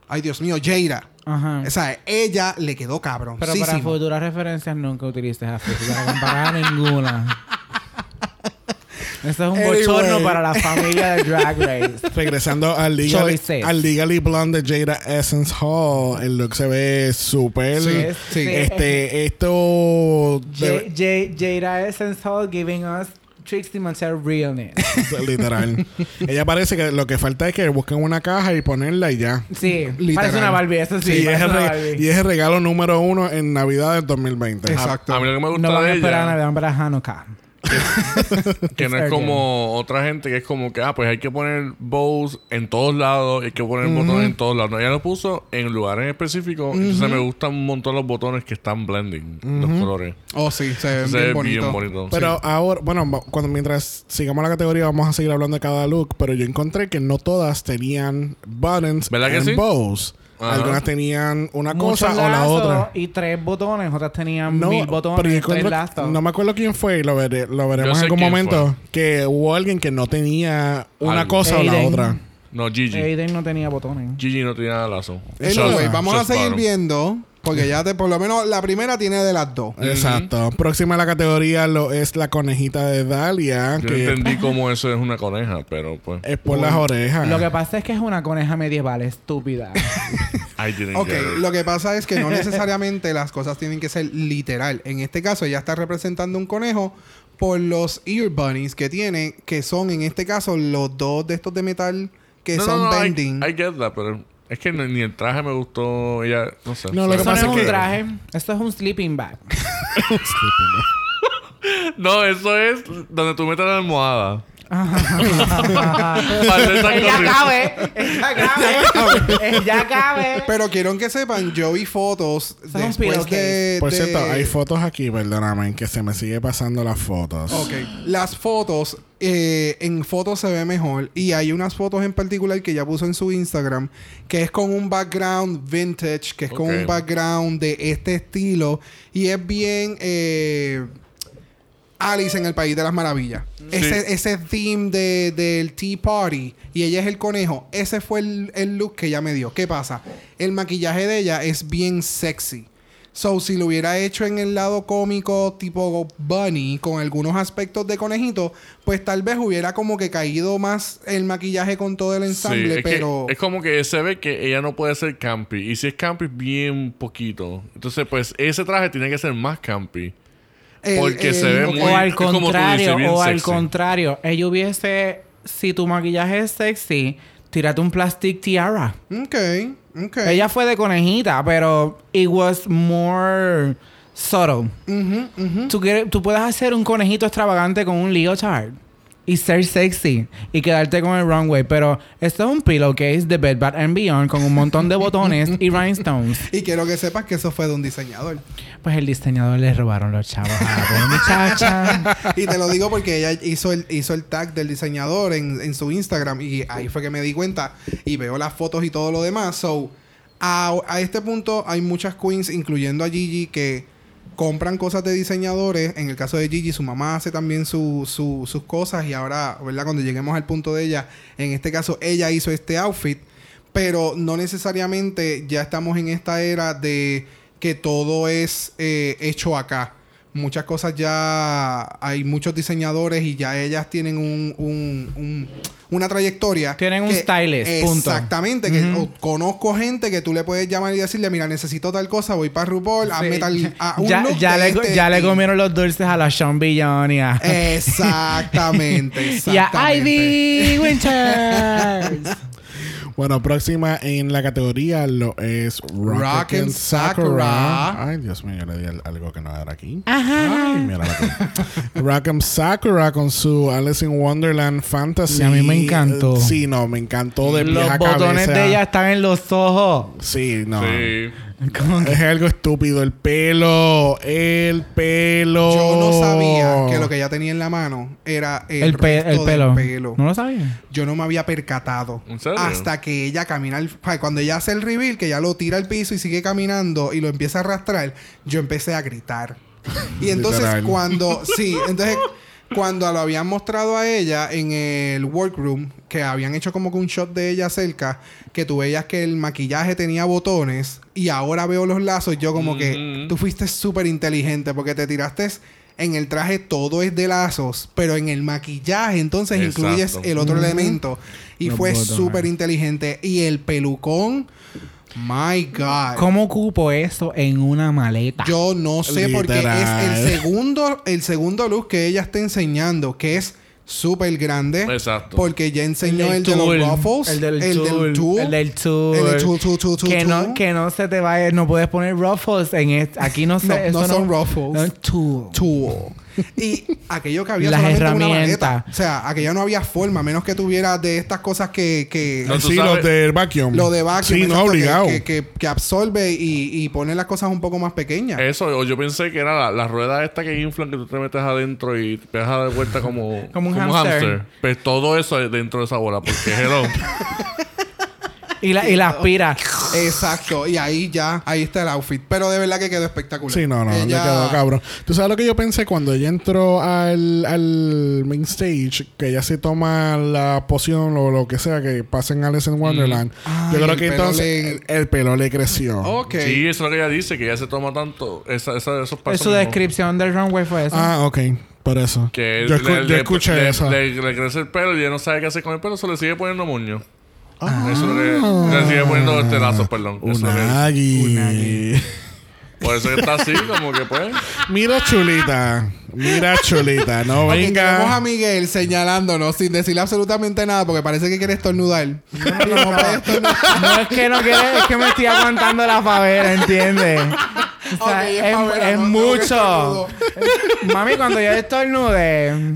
ay Dios mío, Jada. Ajá. O sea, ella le quedó cabrón. Pero para futuras referencias nunca utilices a para comparar ninguna. Eso es un Anyway. bochorno para la familia de Drag Race. Regresando al Legally, al Legally Blonde de Jada Essence Hall, el look se ve súper. Sí, sí. Este, esto. J- J- Jada Essence Hall giving us Trixie Mattel realness. literal. Ella parece que lo que falta es que busquen una caja y ponerla y ya. Sí, Literal. parece una Barbie, eso sí. Sí, y, es el una re- Barbie. y es el regalo número uno en Navidad del 2020. Exacto. a, a mí lo que me gusta no van a de esperar a Navidad, para Hanukkah. que no es como otra gente que es como que, ah, pues hay que poner bows en todos lados, hay que poner botones en todos lados. No, ella lo puso en lugares específicos. Entonces me gustan un montón los botones que están blending, los colores. Oh, sí, se ven Se bien ve bonitos. bien bonito. Pero ahora, bueno, cuando mientras sigamos la categoría vamos a seguir hablando de cada look, pero yo encontré que no todas tenían buttons ¿Verdad que and sí? bows. Ajá. Algunas tenían una Muchos cosa o la lazos otra. Y tres botones, otras tenían No, mil pero botones, tres encuentro- lazos. no me acuerdo quién fue y lo, veré- lo veremos en algún momento. Que hubo alguien que no tenía una Algo. cosa o la otra. No, Gigi. Aiden no tenía botones. Gigi no de lazo. Anyway, vamos a seguir viendo. Porque ya te, por lo menos la primera tiene de las dos. Exacto. Próxima a la categoría lo es la conejita de Dalia, Yo que entendí cómo eso es una coneja, pero pues... es por las orejas. Lo que pasa es que es una coneja medieval estúpida. I didn't Ok, get it. lo que pasa es que no necesariamente las cosas tienen que ser literal. En este caso, ella está representando un conejo por los ear bunnies que tiene, que son en este caso los dos de estos de metal que No, son no, no, I- bending. I, get that, pero es que ni el traje me gustó. Ella, no sé. No, lo que Eso no pasa es es un que- traje. Esto es un sleeping bag. No, eso es donde tú metes la almohada. Ella cabe. Ella cabe. ella cabe. Pero quiero que sepan, yo vi fotos después de, Por de- cierto, hay fotos aquí, perdóname, que se me sigue pasando las fotos. Ok, las fotos, eh, en fotos se ve mejor. Y hay unas fotos en particular que ella puso en su Instagram, que es con un background vintage, que es con un background de este estilo. Y es bien eh, Alice en el País de las Maravillas. Ese, ese theme de, del Tea Party. Y ella es el conejo. Ese fue el, el look que ella me dio. ¿Qué pasa? El maquillaje de ella es bien sexy. So, si lo hubiera hecho en el lado cómico tipo bunny, con algunos aspectos de conejito, pues tal vez hubiera como que caído más el maquillaje con todo el Sí, ensamble, es, pero... que, es como que se ve que ella no puede ser campy. Y si es campy, bien poquito. Entonces, pues, ese traje tiene que ser más campy. El- porque se ve muy- o al contrario, dices, o al sexy. contrario, ella hubiese, si tu maquillaje es sexy, tírate un plastic tiara. Ok, ok. Ella fue de conejita, pero it was more subtle. Ujú, ujú. Tú, quieres- tú puedes hacer un conejito extravagante con un leotard. Y ser sexy y quedarte con el runway. Pero esto es un pillowcase de Bed Bath and Beyond con un montón de botones y rhinestones. Y quiero que sepas que eso fue de un diseñador. Pues el diseñador le robaron los chavos a la muchacha. Y te lo digo porque ella hizo el, hizo el tag del diseñador en, en su Instagram y ahí fue que me di cuenta y veo las fotos y todo lo demás. So, a, a este punto hay muchas queens, incluyendo a Gigi, que compran cosas de diseñadores. En el caso de Gigi, su mamá hace también su- su- sus cosas y ahora, ¿verdad? Cuando lleguemos al punto de ella, en este caso ella hizo este outfit, pero no necesariamente ya estamos en esta era de que todo es eh, hecho acá. Muchas cosas ya hay muchos diseñadores y ya ellas tienen un, un- un- una trayectoria. Tienen un que- stylist, punto. Exactamente. Que Ujú. o- conozco gente que tú le puedes llamar y decirle, mira, necesito tal cosa, voy para RuPaul, hazme Sí. tal... a un ya look ya le, este ya le estilo". comieron los dulces a la Sean a, Exactamente. y a exactamente. Ivy Winters. Bueno, próxima en la categoría lo es Rock, Rock and Sakura. Sakura. Ay, Dios mío, yo le di al- algo que no era aquí. Ajá. Ay, mira Rock and Sakura con su Alice in Wonderland Fantasy. Y a mí me encantó. Sí, no, me encantó de Los botones cabeza. de ella están en los ojos. Sí, no. Sí. Como que- Es algo estúpido. El pelo. El pelo. Yo no sabía que lo que ella tenía en la mano era el, El, pe- resto el del pelo. ¿No lo sabía? Yo no me había percatado. ¿En serio? Hasta que ella camina Cuando ella hace el reveal, que ya lo tira al piso y sigue caminando y lo empieza a arrastrar, yo empecé a gritar. Y entonces cuando... Sí, entonces... Cuando lo habían mostrado a ella en el workroom, que habían hecho como que un shot de ella cerca, que tú veías que el maquillaje tenía botones y ahora veo los lazos, yo como que tú fuiste súper inteligente porque te tiraste en el traje todo es de lazos, pero en el maquillaje entonces Exacto. incluyes el otro elemento. Y fue súper inteligente y el pelucón, my god. ¿Cómo ocupo eso en una maleta? Yo no sé porque es el segundo el segundo look que ella está enseñando que es súper grande Exacto. porque ya enseñó el, de los ruffles, El del el tool. del tool, El del tool. el del tool, tool, tool, tool, que, no, que no se te vaya. No puedes poner ruffles en este. Aquí no sé. No, eso no son ruffles. No, es tool. tool. Y aquello que había Las solamente una herramientas. maleta. O sea, aquello no había forma, a menos que tuviera de estas cosas que... que No, tú sí, sabes- los del vacuum. lo de vacuum. Sí, no, exacto, que- obligado. Que, que, que absorbe y, y pone las cosas un poco más pequeñas. Eso, o yo pensé que era la, la rueda esta que inflan que tú te metes adentro y te dejas dar vuelta como, Como un hámster. Pues todo eso es dentro de esa bola, porque hello. Y la, y la aspira. Exacto. Y ahí ya, ahí está el outfit. Pero de verdad que quedó espectacular. Sí, no, no, le Ella- quedó cabrón. ¿Tú sabes lo que yo pensé cuando ella entró al, al main stage? Que ella se toma la poción o lo que sea que pasa en Alice in Wonderland. Ay, yo creo que entonces le- el, el pelo le creció. Ok. Sí, eso es lo que ella dice, que ella se toma tanto. Esa, esa, esos Es pasos su descripción del runway fue eso. Ah, ok. Por eso. Que yo, le- yo escuché le, eso. Le, le crece el pelo y ella no sabe qué hacer con el pelo, se le sigue poniendo moño. Eso es lo que. Le sigue poniendo este lazo, perdón. Eso es lo que- Unagi. por eso que está así, como que pues. Mira chulita. Mira chulita. No Ok, tenemos a venga. Miguel señalándonos sin decirle absolutamente nada porque parece que quiere estornudar. No. No es que no quiere, es que me estoy aguantando la favela, ¿entiendes? O sea, Ok, es es, favela, es no tengo que mucho. estornudo. Mami, cuando yo estornude.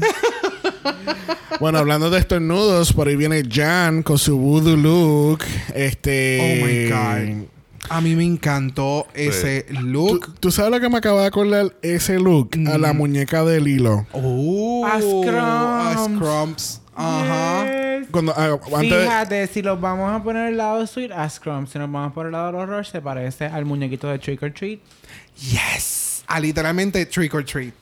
Bueno, hablando de estornudos, por ahí viene Jan con su voodoo look. Este. Oh my God. A mí me encantó ese ¿Tú, look. tú sabes lo que me acaba de acordar ese look? A la muñeca de Lilo. Oh, A Scrumps. a Scrumps. Ajá. Yes. Cuando, ah, antes de- Fíjate, si los vamos a poner al lado de Sweet as Scrum, si nos vamos por el lado del horror, se parece al muñequito de Trick or Treat. Yes. A literalmente trick or treat.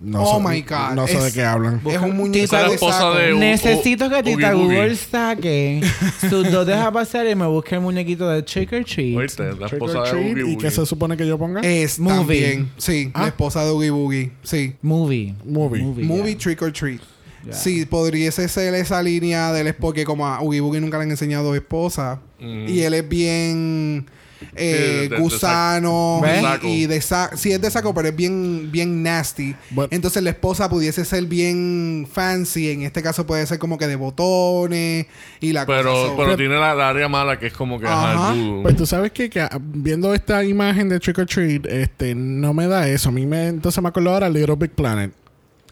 No oh sé- my God. No sé Es- de qué hablan. Es un muñeco de esposa saco. de- U- Necesito que Oogie Tita Boogie. Google saque sus dos dejas pasar y me busque el muñequito de Trick or Treat. Oíste, la esposa de treat, Boogie ¿Y qué se supone que yo ponga? Es Movie. también. Sí, Ah. la esposa de Oogie Boogie. Sí. Movie. Movie. Movie yeah. Trick or Treat. Sí, podría ser esa línea del esposo que como a Oogie Boogie nunca le han enseñado esposa. Mm. Y él es bien eh, de- de- gusano y- Saco. y, de saco. Sí, es de saco, pero es bien, bien nasty. Entonces la esposa pudiese ser bien fancy. En este caso puede ser como que de botones y la Pero, cosa. Pero tiene la, la área mala que es como que ajá. Pues tú sabes que, que, ah, viendo esta imagen de Trick or Treat, este, no me da eso. A mí me, entonces me acuerdo ahora Little Big Planet.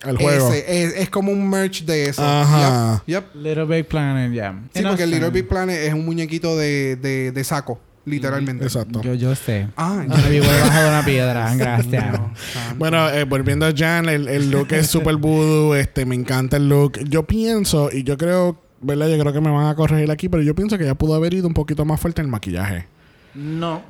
El juego. Ese, es, es como un merch de eso. Ajá. Yep, yep. Little Big Planet, ya. Sí, porque el Little Big Planet es un muñequito de, de, de saco, literalmente. Exacto. Yo, yo sé. Ah, Yo vivo debajo de una piedra. Gracias. Bueno, eh, volviendo a Jan, el, el look es super voodoo. Este, me encanta el look. Yo pienso, y yo creo, ¿verdad? Yo creo que me van a corregir aquí, pero yo pienso que ya pudo haber ido un poquito más fuerte el maquillaje. No.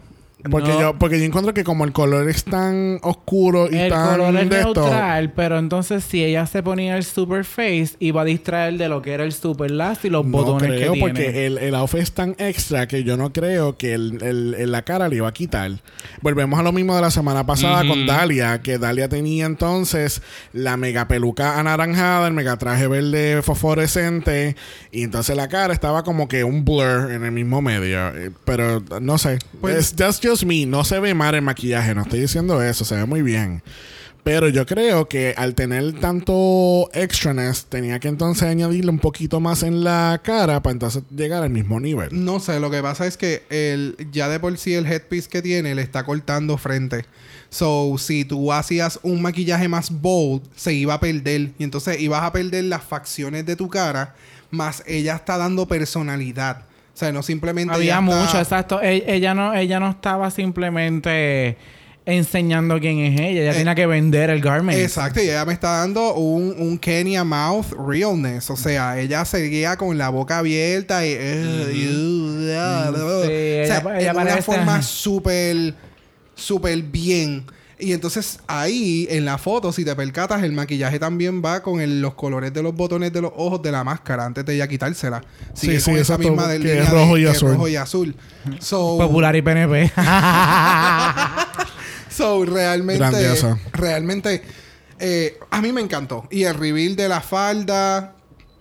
Porque No. yo, porque yo encuentro que como el color es tan oscuro y El tan color es de esto. neutral, pero entonces si ella se ponía el super face, iba a distraer de lo que era el super last y los No botones creo, que porque tiene. el, el outfit es tan extra que yo no creo que el, el- la cara le iba a quitar. Volvemos a lo mismo de la semana pasada con Dalia, que Dalia tenía entonces la mega peluca anaranjada, el mega traje verde fosforescente, y entonces la cara estaba como que un blur en el mismo medio. Eh, Pero no sé, Pues- es just, me, no se ve mal el maquillaje, no estoy diciendo eso, se ve muy bien. Pero yo creo que al tener tanto extraness, tenía que entonces añadirle un poquito más en la cara para entonces llegar al mismo nivel. No sé, lo que pasa es que el, ya de por sí el headpiece que tiene le está cortando frente. So, si tú hacías un maquillaje más bold, se iba a perder. Y entonces ibas a perder las facciones de tu cara, más ella está dando personalidad. O sea, no simplemente. Había mucho, está- exacto. E- Ella no, ella no estaba simplemente enseñando quién es ella. Ella Eh, tenía que vender el garment. Exacto, y ella me está dando un, un Kenya mouth realness. O sea, ella seguía con la boca abierta y. eh, Sí, o sea, ella- ella en una forma súper, súper bien. Y entonces ahí en la foto, si te percatas, el maquillaje también va con el- los colores de los botones de los ojos de la máscara antes de ella quitársela. Sigue sí, con esa misma de que es de- rojo y azul. rojo y azul. So, Popular y PNP. So, realmente. Grandiosa. Realmente. eh, a mí me encantó. Y el reveal de la falda.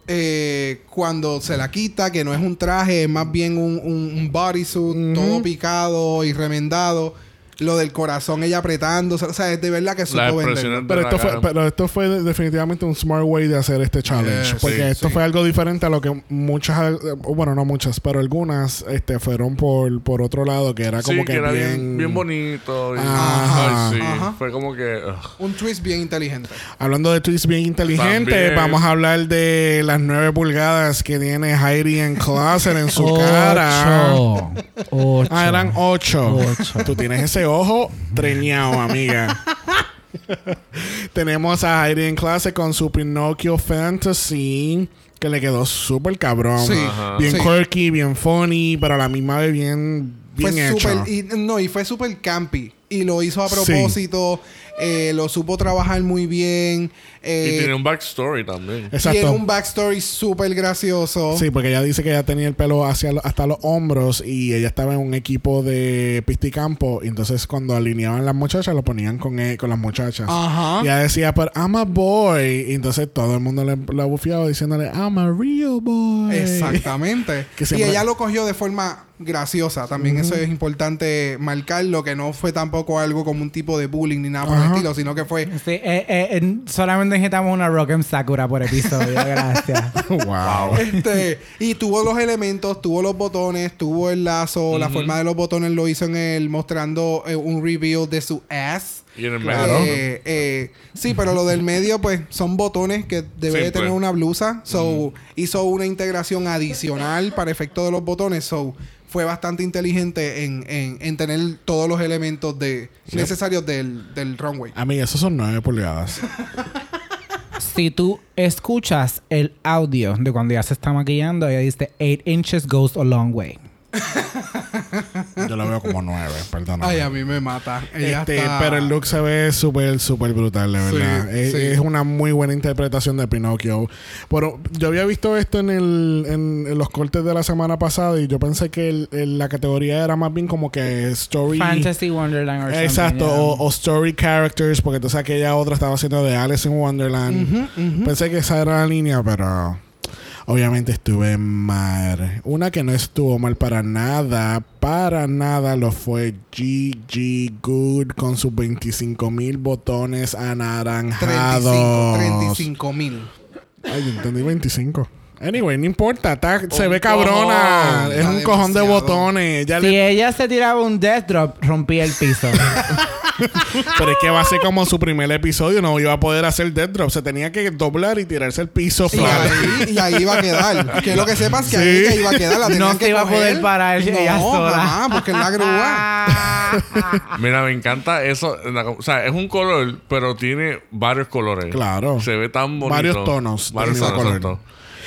eh, cuando se la quita, que no es un traje, es más bien un, un, un bodysuit, todo picado y remendado. Lo del corazón, ella apretándose. O sea, es de verdad que supo vender. Pero esto, fue, pero esto fue definitivamente un smart way de hacer este challenge. Eh, porque sí, esto sí. fue algo diferente a lo que muchas, eh, bueno, no muchas, pero algunas este, fueron por, por otro lado, que era como sí, que, que era bien, bien, bien bonito. y- Ajá. Ay. Ajá. Fue como que. ugh. Un twist bien inteligente. Hablando de tweets bien inteligentes, También. vamos a hablar de las 9 pulgadas que tiene Heidi en Closet en su cara. Ocho. Ocho. Ah, eran 8. Ocho. Tú tienes ese ojo treñado, amiga. Tenemos a Heidi en clase con su Pinocchio Fantasy. Que le quedó súper cabrón. Sí. Bien sí. quirky, bien funny, pero a la misma vez bien, bien fue hecho. y no y fue súper campy y lo hizo a Sí. propósito eh, lo supo trabajar muy bien eh, Y tiene un backstory también. tiene Exacto. un backstory súper gracioso Sí, porque ella dice que ella tenía el pelo hacia lo- hasta los hombros y ella estaba en un equipo de pista y entonces cuando alineaban las muchachas, lo ponían con, e- con las muchachas. Ajá. Y ella decía, pero I'm a boy. Y entonces todo el mundo le, la bufiaba diciéndole, I'm a real boy. Exactamente. Que y ella lo cogió de forma graciosa. También eso es importante marcarlo, que no fue tampoco algo como un tipo de bullying ni nada por el estilo, sino que fue Sí, eh, eh, eh, solamente necesitamos una Rock and Sakura por episodio. Gracias. wow. este, y tuvo los elementos, tuvo los botones, tuvo el lazo, la forma de los botones lo hizo en él, mostrando eh, un reveal de su ass. Y en el Claro. medio. Eh, eh, sí, pero lo del medio, pues, son botones que debe de tener una blusa. So, hizo una integración adicional para efecto de los botones. So, fue bastante inteligente en, en, en tener todos los elementos de, necesarios del, del runway. Amiga, esos son 9 pulgadas. si tú escuchas el audio de cuando ella se está maquillando, ella dice 8 inches goes a long way. Yo lo veo como 9, perdona. Ay, a mí me mata. Ella Este, está- Pero el look se ve súper, súper brutal, de Sí, verdad. es, sí. es una muy buena interpretación de Pinocchio. Pero yo había visto esto en, el, en, en los cortes de la semana pasada y yo pensé que el- el- la categoría era más bien como que story. Fantasy Wonderland or something, Exacto, yeah. o, o story characters, porque entonces aquella otra estaba haciendo de Alice in Wonderland. Ujú, ujú. Pensé que esa era la línea, pero obviamente estuve mal. Una que no estuvo mal para nada, para nada lo fue GG Good con sus 25 mil botones 35, anaranjados. 35 mil. Ay, yo entendí 25. Anyway, no importa, está- se ve cabrona. cojón. Es un cojón de botones. Ya Si le- ella se tiraba un death drop, rompía el piso. Pero es que va a ser como su primer episodio, no iba a poder hacer dead drop. Se tenía que doblar y tirarse el piso Y ahí, y ahí iba a quedar. Que lo que sepas que Sí. ahí iba a quedar. La No que iba a poder parar ella no, sola. jamás, porque es la grúa. Mira, me encanta eso. o sea, es un color, pero tiene varios colores. Claro. Se ve tan bonito. Varios tonos Varios tonos.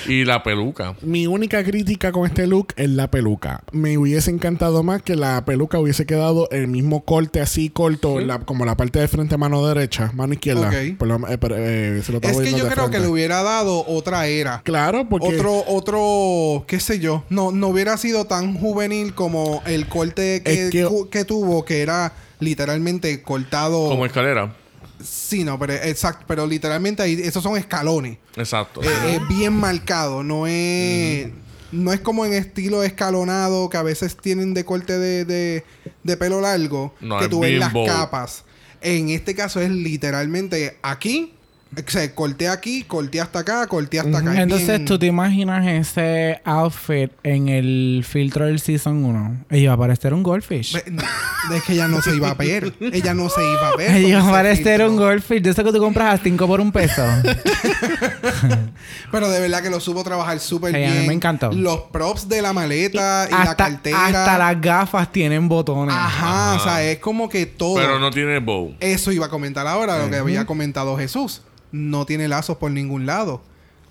Y la peluca. Mi única crítica con este look es la peluca. Me hubiese encantado más que la peluca hubiese quedado el mismo corte así corto, la- como la parte de frente mano derecha, mano izquierda. Ok. Por lo- eh, pero, eh, se lo estaba Es que yo creo que le hubiera dado otra era. Claro, porque Otro, otro, qué sé yo, no, no hubiera sido tan juvenil como el corte que, Es que- que tuvo, que era literalmente cortado. Como escalera. Sí, no, pero exacto, pero literalmente ahí, esos son escalones. Exacto. Eh, es bien marcado, no es. No es como en estilo escalonado que a veces tienen de corte de, de, de pelo largo, No, que tú ves las capas. En este caso es literalmente aquí, o sea, corté aquí, corté hasta acá, corté hasta acá. Es Entonces, bien- ¿tú te imaginas ese outfit en el filtro del Season 1? Ella iba a parecer un goldfish. Es que ella no se iba a ver. Ella no se iba a ver. Ella iba a parecer filtro. un goldfish. De eso que tú compras a 5 por un peso. Pero de verdad que lo supo trabajar súper Sí, a bien. mí me encantó. Los props de la maleta y, la hasta, cartera. hasta las gafas tienen botones. Ajá, Ajá. o sea, es como que todo. Pero no tiene bow. Eso iba a comentar ahora, lo que había comentado Jesús. No tiene lazos por ningún lado.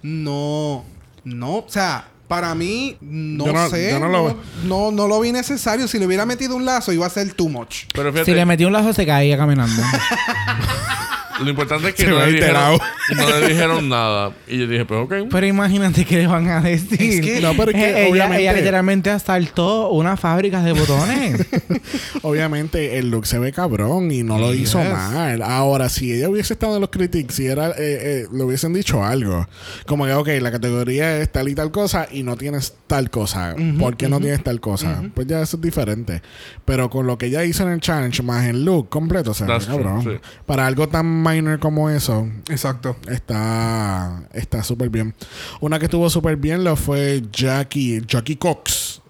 No, no, o sea, para mí, no, no- sé. yo no no, lo- no, no lo vi necesario. Si le hubiera metido un lazo, iba a ser too much. Pero fíjate, Si le metí un lazo, se caía caminando. lo importante es que no le, dijeron, alterado. no le dijeron nada. Y yo dije, pues ok. Pero imagínate qué le van a decir. Es que- No, pero es que ella, obviamente- ella literalmente asaltó una fábrica de botones. obviamente el look se ve cabrón y no lo hizo mal. Ahora, si ella hubiese estado en los critics, si era, eh, eh, le hubiesen dicho algo, como que, ok, la categoría es tal y tal cosa y no tienes tal cosa. ¿Por qué no tienes tal cosa? Pues ya eso es diferente. Pero con lo que ella hizo en el challenge, más el look completo, se ve cabrón. sí. Para algo tan minor como eso, Exacto. está está súper bien. Una que estuvo súper bien lo fue Jackie, Jackie Cox.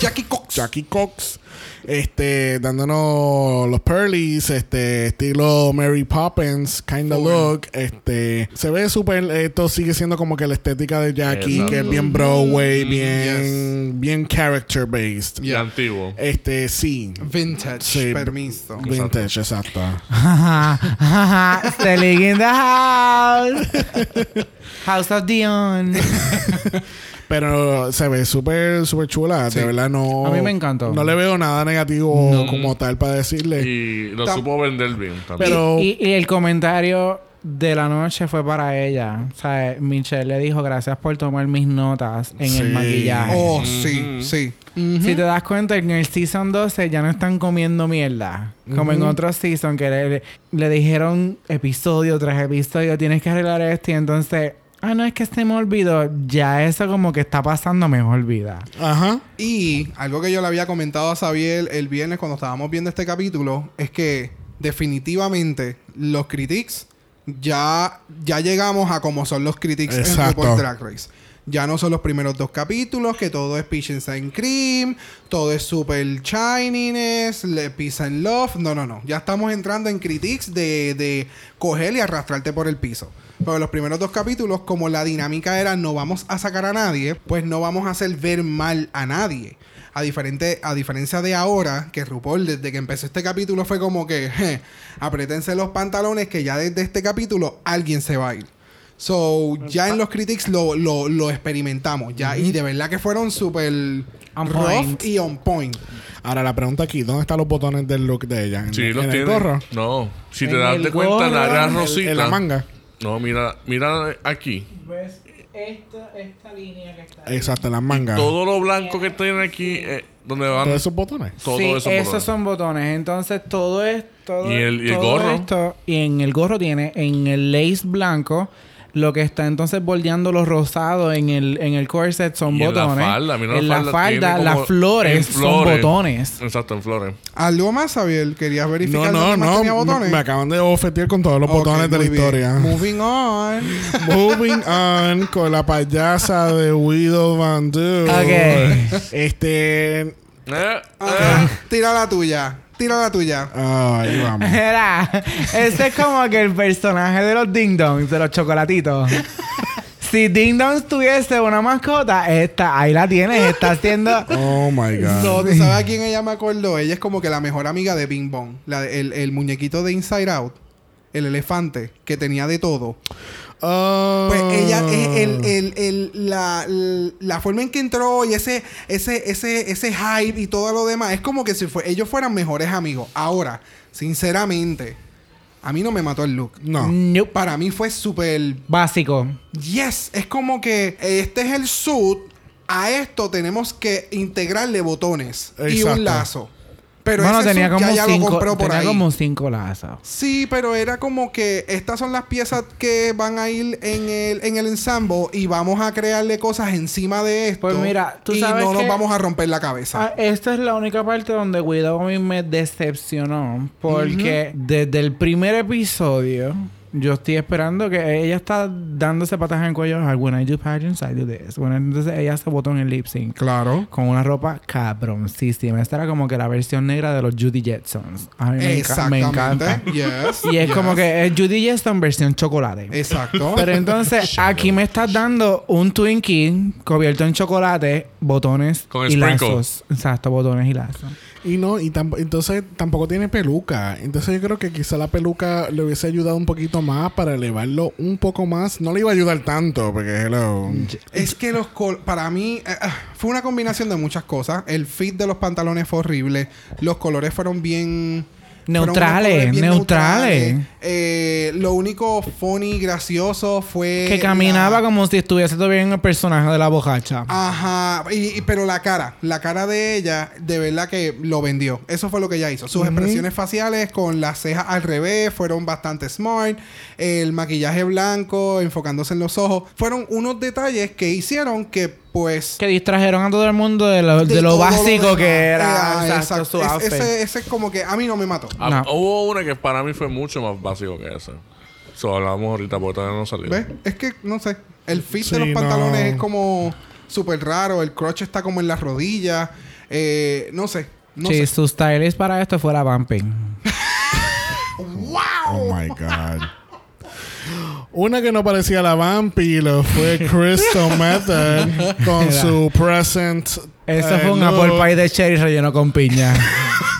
Jackie Cox. Jackie Cox, este, dándonos los pearlies, este, estilo Mary Poppins, kind of look, este, se ve súper, esto sigue siendo como que la estética de Jackie, Exacto. que es bien Broadway, Mm, bien, bien character based. Y antiguo. Este, sí, Vintage. Sí. Permiso. vintage, exacto. Selling in the house. House of Dion. Pero se ve súper, súper chula, Sí. de verdad no. A mí me encantó. No le veo nada negativo No. como tal para decirle. Y lo Tam- supo vender bien también. Pero- Y, y el comentario de la noche fue para ella. O sea, Michelle le dijo gracias por tomar mis notas en Sí. el maquillaje. Oh, sí, sí. Si te das cuenta, en el Season 12 ya no están comiendo mierda. Como en otros Season que le, le dijeron episodio tras episodio, tienes que arreglar esto y entonces... Ah, no, es que se me olvidó. Ya eso como que está pasando, me olvida. Ajá. Y algo que yo le había comentado a Xavier el viernes cuando estábamos viendo este capítulo es que definitivamente los critics ya, ya llegamos a como son los critics en. RuPaul's Drag Race. Ya no son los primeros dos capítulos, que todo es Peach and Cream, todo es super shininess, le- peace and love. No, no, no. Ya estamos entrando en critics de, de coger y arrastrarte por el piso. Pero los primeros dos capítulos, como la dinámica era no vamos a sacar a nadie, pues no vamos a hacer ver mal a nadie. A, diferente, a diferencia de ahora, que RuPaul desde que empezó este capítulo fue como que, je, apretense los pantalones que ya desde este capítulo alguien se va a ir. So, ya en los critics lo, lo, lo experimentamos. ya Y de verdad que fueron súper rough point. y on point. Ahora la pregunta aquí, ¿dónde están los botones del look de ella? ¿En, Sí, en los tiene. gorro? No. Si te das de cuenta, en la el- rosita. En la manga. No, mira, mira aquí. ¿Ves? Esta, esta línea que está Exacto, en las mangas. Todo lo blanco que tiene aquí, eh, donde van Todos esos botones. todos sí, esos esos botones. son botones. Entonces todo es todo ¿Y el- y el todo gorro? esto- y en el gorro tiene en el lace blanco lo que está entonces bordeando los rosados en el en el corset son Y en la botones. falda, mira la en la falda, las flores, en son botones. Exacto, en flores. ¿Algo más, Xavier? ¿Querías No, verificar no, no. tenía Me, botones? me acaban de ofetear con todos los botones de la bien. historia. Moving on. Moving on con la payasa de Widow Van Du. Ok. Este. Eh, Ah, Tira la tuya. Tira la tuya. Ah, ahí vamos. Era, ese es como que el personaje de los Ding Dongs, de los chocolatitos. Si Ding Dong tuviese una mascota, esta, ahí la tienes, está haciendo. Oh my God. So, ¿Tú sabes a quién ella me acordó? Ella es como que la mejor amiga de Bing Bong. La de- el, el muñequito de Inside Out. El elefante que tenía de todo. Ah. Pues ella es el, el, el- la, la forma en que entró y ese, ese, ese, ese hype y todo lo demás. Es como que si fue, ellos fueran mejores amigos. Ahora, sinceramente, a mí no me mató el look. No. Nope. Para mí fue súper Básico. Yes, es como que este es el suit. A esto tenemos que integrarle botones y un lazo. Pero bueno, ese tenía como ya, cinco, tenía como cinco lazos. Sí, pero era como que estas son las piezas que van a ir en el, en el ensamble y vamos a crearle cosas encima de esto. Pues mira, tú y sabes no nos vamos a romper la cabeza. Ah, esta es la única parte donde Widow a mí me decepcionó. Porque desde el primer episodio, yo estoy esperando que ella está dándose patas en el cuello. "Ah, When I do pageants, I do this. When I- entonces ella se botó en el lip sync. Claro. Con una ropa cabroncísima. Esta era como que la versión negra de los Judy Jetsons. A mí me, enca- me encanta. Yes, Y es yes. como que es Judy Jetson versión chocolate. Exacto. Pero entonces aquí me estás dando un Twinkie cubierto en chocolate, botones Con y sprinkle. lazos. Exacto, botones y lazos. Y no, y tamp- entonces tampoco tiene peluca. Entonces yo creo que quizá la peluca le hubiese ayudado un poquito más para elevarlo un poco más. No le iba a ayudar tanto, porque hello. Es que los col para mí eh, ah, fue una combinación de muchas cosas. El fit de los pantalones fue horrible. Los colores fueron bien Neutrales, neutrales. Eh, lo único funny, gracioso fue Que caminaba la- como si estuviese todavía en el personaje de la bojacha. Ajá, y, y- pero la cara, la cara de ella, de verdad que lo vendió. Eso fue lo que ella hizo. Sus expresiones faciales con las cejas al revés fueron bastante smart. El maquillaje blanco, enfocándose en los ojos, fueron unos detalles que hicieron que, pues, Que distrajeron a todo el mundo de lo, de lo todo básico que era Ah, exacto, exacto. su Es- ese, ese como que a mí no me mató. Ah, No. Hubo una que para mí fue mucho más básico que esa. So, hablamos ahorita porque todavía no salió. ¿Ves? Es que, no sé, el fit Sí, de los pantalones no. es como súper raro. El crotch está como en las rodillas. Eh, no sé. No sí, sé. su stylist para esto fuera Bumping. Oh my God. Una que no parecía la vampiro fue Crystal Method con Era. su present. Eso eh, fue un look. apple pie de cherry relleno con piña.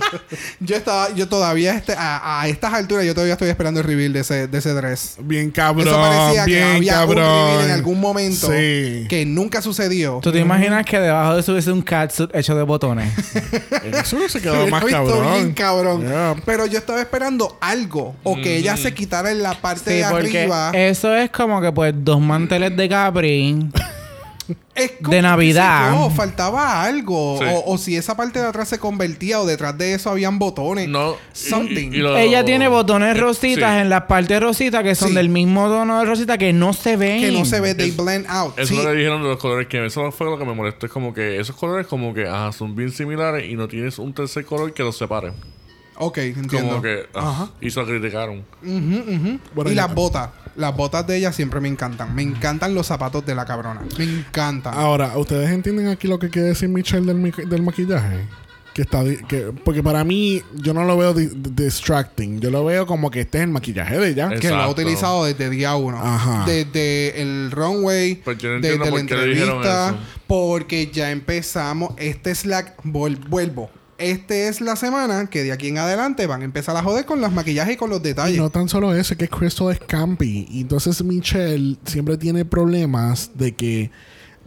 Yo estaba, yo todavía este, a, a estas alturas yo todavía estoy esperando el reveal de ese, de ese dress. Bien cabrón. Eso parecía que bien había un cabrón. reveal en algún momento Sí. que nunca sucedió. ¿Tú te imaginas que debajo de eso hubiese un catsuit hecho de botones? Eso se Se quedó más cabrón. bien cabrón. Yeah. Pero yo estaba esperando algo. O que ella se quitara en la parte Sí, de porque arriba. eso es como que pues dos manteles de Capri. Es como, de Navidad. yo, faltaba algo. Sí. O, o si esa parte de atrás se convertía o detrás de eso habían botones. No. Something. y- y lo- Ella tiene botones eh, rositas sí. en las partes rositas que son Sí. del mismo tono de rosita que no se ven. que no se ve, they Es- blend out. Eso lo que dijeron de los colores que eso fue lo que me molestó. Es como que esos colores como que ajá, son bien similares y no tienes un tercer color que los separe. Ok, entiendo. Como que ah, Ajá. y criticaron. Bueno, y las botas. Las botas de ella siempre me encantan. Me encantan los zapatos de la cabrona. Me encantan. Ahora, ¿ustedes entienden aquí lo que quiere decir Michelle del, mi- del maquillaje? Que está que, porque para mí yo no lo veo di- distracting. Yo lo veo como que este es el maquillaje de ella. Que lo ha utilizado desde día uno. Ajá. Desde el runway, Pues yo no desde la por entrevista, porque ya empezamos. Este es la. vol- vuelvo. Este es la semana que de aquí en adelante van a empezar a joder con los maquillajes y con los Y detalles. no tan solo eso, es que Crystal es campy. Y entonces Michelle siempre tiene problemas de que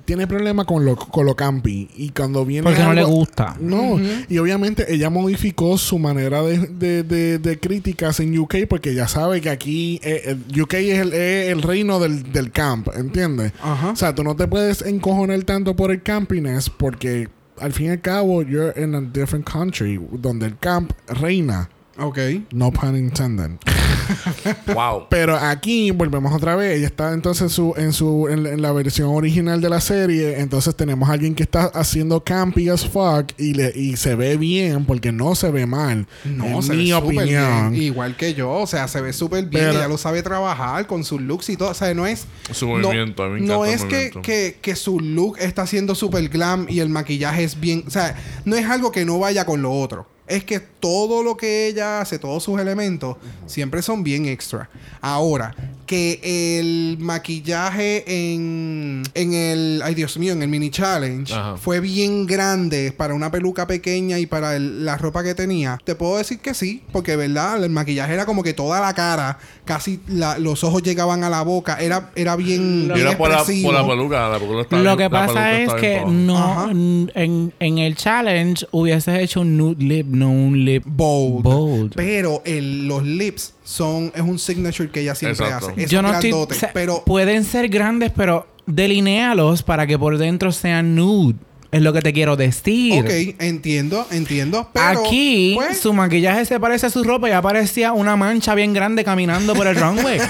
tiene problemas con lo, con lo campi. Y cuando viene. Porque no le gusta. No, y obviamente ella modificó su manera de, de, de- de críticas en UK porque ya sabe que aquí eh, el UK es el, es el reino del, del camp, ¿entiendes? Ajá. O sea, tú no te puedes encojonar tanto por el campiness porque al fin y al cabo you're in a different country donde el camp reina. Ok. No pun intended. wow. Pero aquí volvemos otra vez. Ella está entonces en su, en, su, en, la- en la versión original de la serie. Entonces tenemos a alguien que está haciendo campy as fuck y, le, y se ve bien porque no se ve mal. No, en se mi ve opinión. bien. Igual que yo. O sea, se ve súper bien. Pero- ella lo sabe trabajar con sus looks y todo. O sea, no es... Su no- movimiento, a mí me no es que, que, que su look está siendo súper glam y el maquillaje es bien... O sea, no es algo que no vaya con lo otro. Es que todo lo que ella hace, todos sus elementos, siempre son bien extra. Ahora, que el maquillaje en, en el, ay Dios mío, en el mini challenge fue bien grande para una peluca pequeña y para el- la ropa que tenía, te puedo decir que sí, porque verdad, el maquillaje era como que toda la cara, casi la- los ojos llegaban a la boca, era, era bien, Y bien era por la, por la peluca. La peluca Lo que la pasa peluca es que no en, en el challenge hubieses hecho un nude lip, no un lip bold. bold. Pero el- los lips son es un signature que ella siempre Exacto. hace. Es Yo no estoy, grandote, sea, pero pueden ser grandes, pero delinéalos para que por dentro sean nude. Es lo que te quiero decir. ok, entiendo, entiendo, pero Aquí pues, su maquillaje se parece a su ropa y aparecía una mancha bien grande caminando por el runway.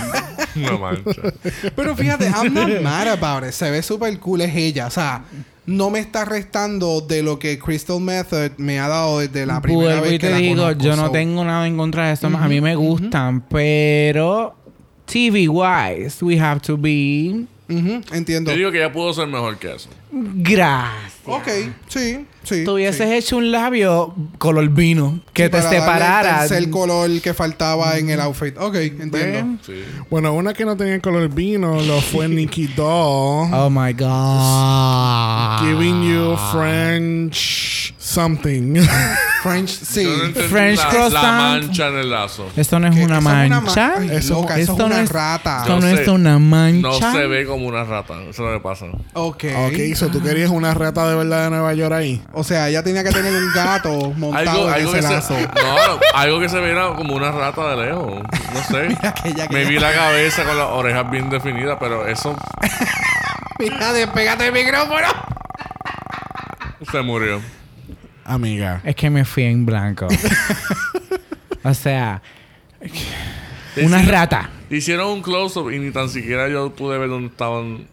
No mancha. pero fíjate, I'm not mad about it. Se ve súper cool es ella, o sea, no me está restando de lo que Crystal Method me ha dado desde la primera Vuelvo vez y que te la digo, conozco, yo no tengo nada en contra de esto. a mí me gustan, pero TV wise, we have to be Ujú, entiendo. Yo digo que ya pudo ser mejor que eso. gracias. Ok, sí, sí. Tú hubieses sí. hecho un labio color vino que Sí, te separara. El tercer color que faltaba en el outfit. Ok, entiendo. Bueno, una que no tenía color vino lo fue Nikki Doll. Oh my god. Giving you French something. French, sí. No French la, croissant. la mancha en el lazo. Esto no es una eso es una ma- mancha. Eso- loca, eso, esto es no una es- rata. Esto no es una No mancha. se ve como una rata. Eso es lo que pasa. Ok. ok, so tú querías una rata de verdad de Nueva York ahí. O sea, ella tenía que tener un gato montado Algo, en algo, ese que se, lazo. no, algo que se viera como una rata de lejos. No sé. que- Me vi la cabeza con las orejas bien definidas, pero eso Mira, despégate el micrófono. se murió. Amiga. Es que me fui en blanco. o sea, una Hicieron- rata. Hicieron un close-up y ni tan siquiera yo pude ver dónde estaban.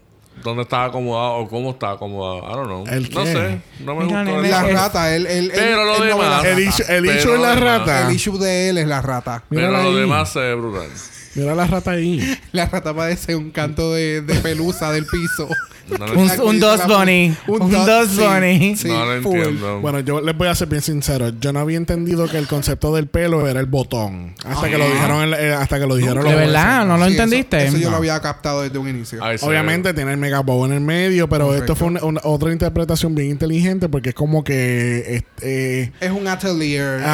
Dónde estaba acomodado o cómo estaba acomodado. I don't know. ¿El no qué? sé. No me Mira, gustó. La rata, Pero lo demás- El issue, el Pero issue es la lo demás- rata. El issue de él es la rata. Pero Mírala lo ahí. demás se ve brutal. Mira la rata ahí. La rata parece un canto de, de pelusa del piso. No lo Un, un la- Bunny. Un, sí, Bunny. sí, no lo full. entiendo. Bueno, yo les voy a ser bien sincero. Yo no había entendido que el concepto del pelo era el botón. Hasta que lo dijeron, en la- eh, hasta que lo dijeron. ¿De los verdad? jueces. ¿No lo Sí, entendiste? Eso, yo No. lo había captado desde un inicio. Obviamente tiene el mega bow en el medio, pero Correcto. esto fue una, una- otra interpretación bien inteligente porque es como que este, Es un atelier. Es-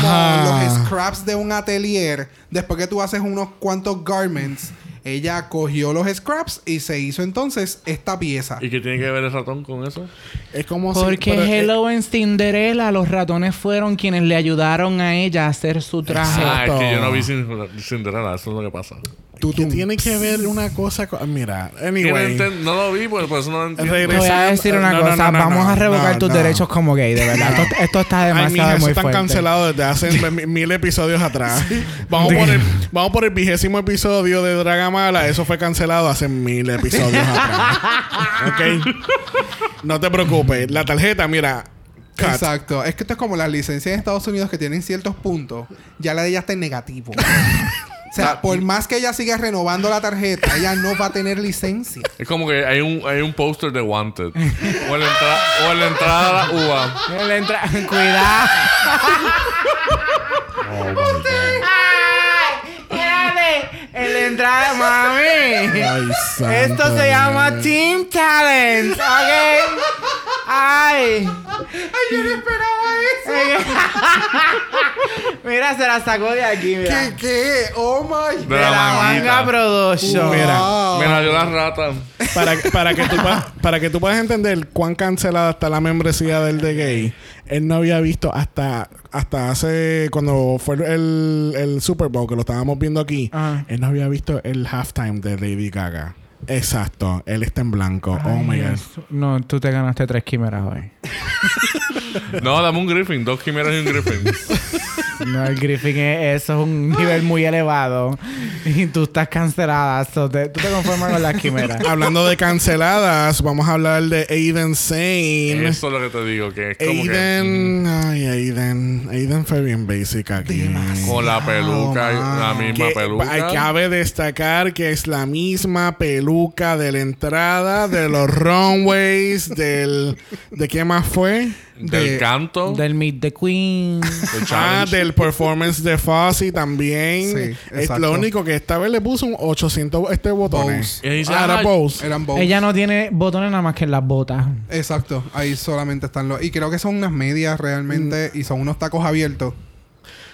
como los scraps de un atelier. Después que tú haces unos cuantos garments, ella cogió los scraps y se hizo entonces esta pieza. ¿Y qué tiene que ver el ratón con eso? es como si- Porque pero, eh, Hello en Cinderella, los ratones fueron quienes le ayudaron a ella a hacer su traje. Ah, es que yo no vi Cinderella. Eso es lo que pasa. Que tiene que ver una cosa con, mira, anyway. No lo vi, pues por eso no lo entiendo. Te voy a decir una No, no, cosa, no, no, vamos no, a revocar no, tus no. derechos como gay, de verdad. Esto, esto está Ay, demasiado mija, eso muy están fuerte. cancelados desde hace mi- mil episodios atrás. Vamos, por el, vamos por el vigésimo episodio de Dragamala. Eso fue cancelado hace mil episodios atrás. ¿Ok? No te preocupes. La tarjeta, mira. cut. Exacto. Es que esto es como las licencias en Estados Unidos que tienen ciertos puntos. Ya la de ella está en negativo. O sea, por más que ella siga renovando la tarjeta, ella no va a tener licencia. Es como que hay un, hay un póster de Wanted. O en la, entrada, o en la entrada a la uva. Él entra- Cuidado. Ay, En la entrada, mami. Ay, santo Esto se llama. Team Talent, ¿ok? Ay. ¡Ay, yo no esperaba eso! Mira, se la sacó de aquí, mira. ¿Qué? ¿Qué? ¡Oh, my De De la manguita. manga production. Mira. Wow. Me la dio la rata. Para, para, que tú, puedas- para que tú puedas entender cuán cancelada está la membresía del de gay, él no había visto hasta, hasta hace. Cuando fue el, el Super Bowl, que lo estábamos viendo aquí, Ajá. él no había visto el halftime de Lady Gaga. Exacto, él está en blanco. oh my god. No, tú te ganaste tres quimeras hoy. No, dame un Griffin. Dos quimeras y un Griffin. No, el Griffin es, eso es un nivel muy elevado. Y tú estás cancelada. so te- tú te conformas con las quimeras. Hablando de canceladas, vamos a hablar de Aiden Sane. Eso es lo que te digo, que es como que... Aiden, ay, Aiden. Aiden fue bien basic aquí. Con la peluca, la misma Que peluca. cabe destacar que es la misma peluca de la entrada, de los runways, del... ¿De qué más fue? Del de- canto. Del Meet the Queen. del Ah, challenge. Del performance de Fozzy también. Sí, es lo único que esta vez le puso un 800 este botones. Dice, Ah, era "Ay, Bose. Eran. Ella no tiene botones nada más que en las botas. Exacto. Ahí solamente están los... Y creo que son unas medias realmente. Mm. Y son unos tacos abiertos.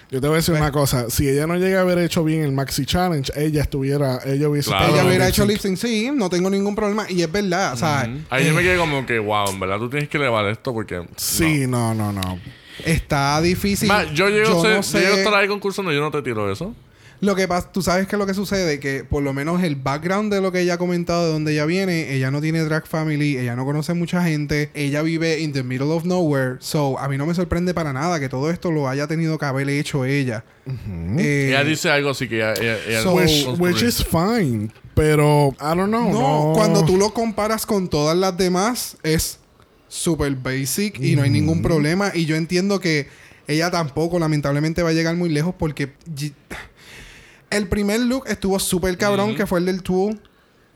Yo te voy a decir una cosa. Si ella no llega a haber hecho bien el Maxi Challenge, ella estuviera... Ella hubiese... Claro. Ella hubiera el hecho lip sync, sí, no tengo ningún problema. Y es verdad, o sea. Ahí yo me quedé como que, wow, en verdad tú tienes que elevar esto porque. Sí, no, no, no. Está difícil. Ma, yo llego, Yo no sé- yo llego a estar ahí concursando, yo no te tiro eso. Lo que pasa, tú sabes que lo que sucede, que por lo menos el background de lo que ella ha comentado, de donde ella viene, ella no tiene drag family, ella no conoce mucha gente, ella vive in the middle of nowhere. So, a mí no me sorprende para nada que todo esto lo haya tenido que haber hecho ella. Eh, ella dice algo así que ella. ella, ella So- Which, which is fine. Pero, I don't know. no, No, cuando tú lo comparas con todas las demás, es super basic y no hay ningún problema. Y yo entiendo que ella tampoco, lamentablemente, va a llegar muy lejos porque el primer look estuvo súper cabrón, que fue el del tool.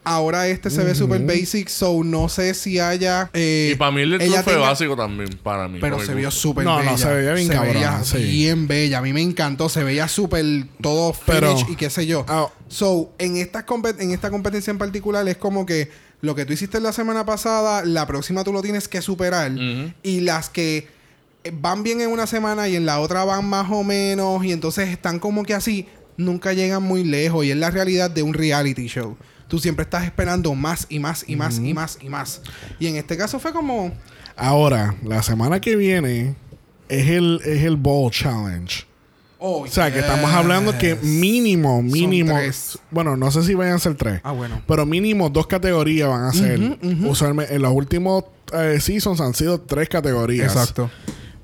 Ahora este se ve súper basic, so no sé si haya. eh, Y para mí el del fue tenga- básico también, para mí. Pero se vio súper No, bella. no, se veía bien Se veía sí. bien bella. A mí me encantó. Se veía súper todo Pero- finish y qué sé yo. Ah. So, en, estas compet- en esta competencia en particular es como que lo que tú hiciste la semana pasada, la próxima tú lo tienes que superar. Y las que van bien en una semana y en la otra van más o menos y entonces están como que así, nunca llegan muy lejos y es la realidad de un reality show. Tú siempre estás esperando más y más y más y más y más. Y en este caso fue como... Ahora, la semana que viene es el, es el Ball Challenge. Oh, O sea, que estamos hablando que mínimo, mínimo. tres. Bueno, no sé si vayan a ser tres. Ah, bueno. Pero mínimo dos categorías van a ser. Usualmente, en los últimos eh, seasons han sido tres categorías. Exacto.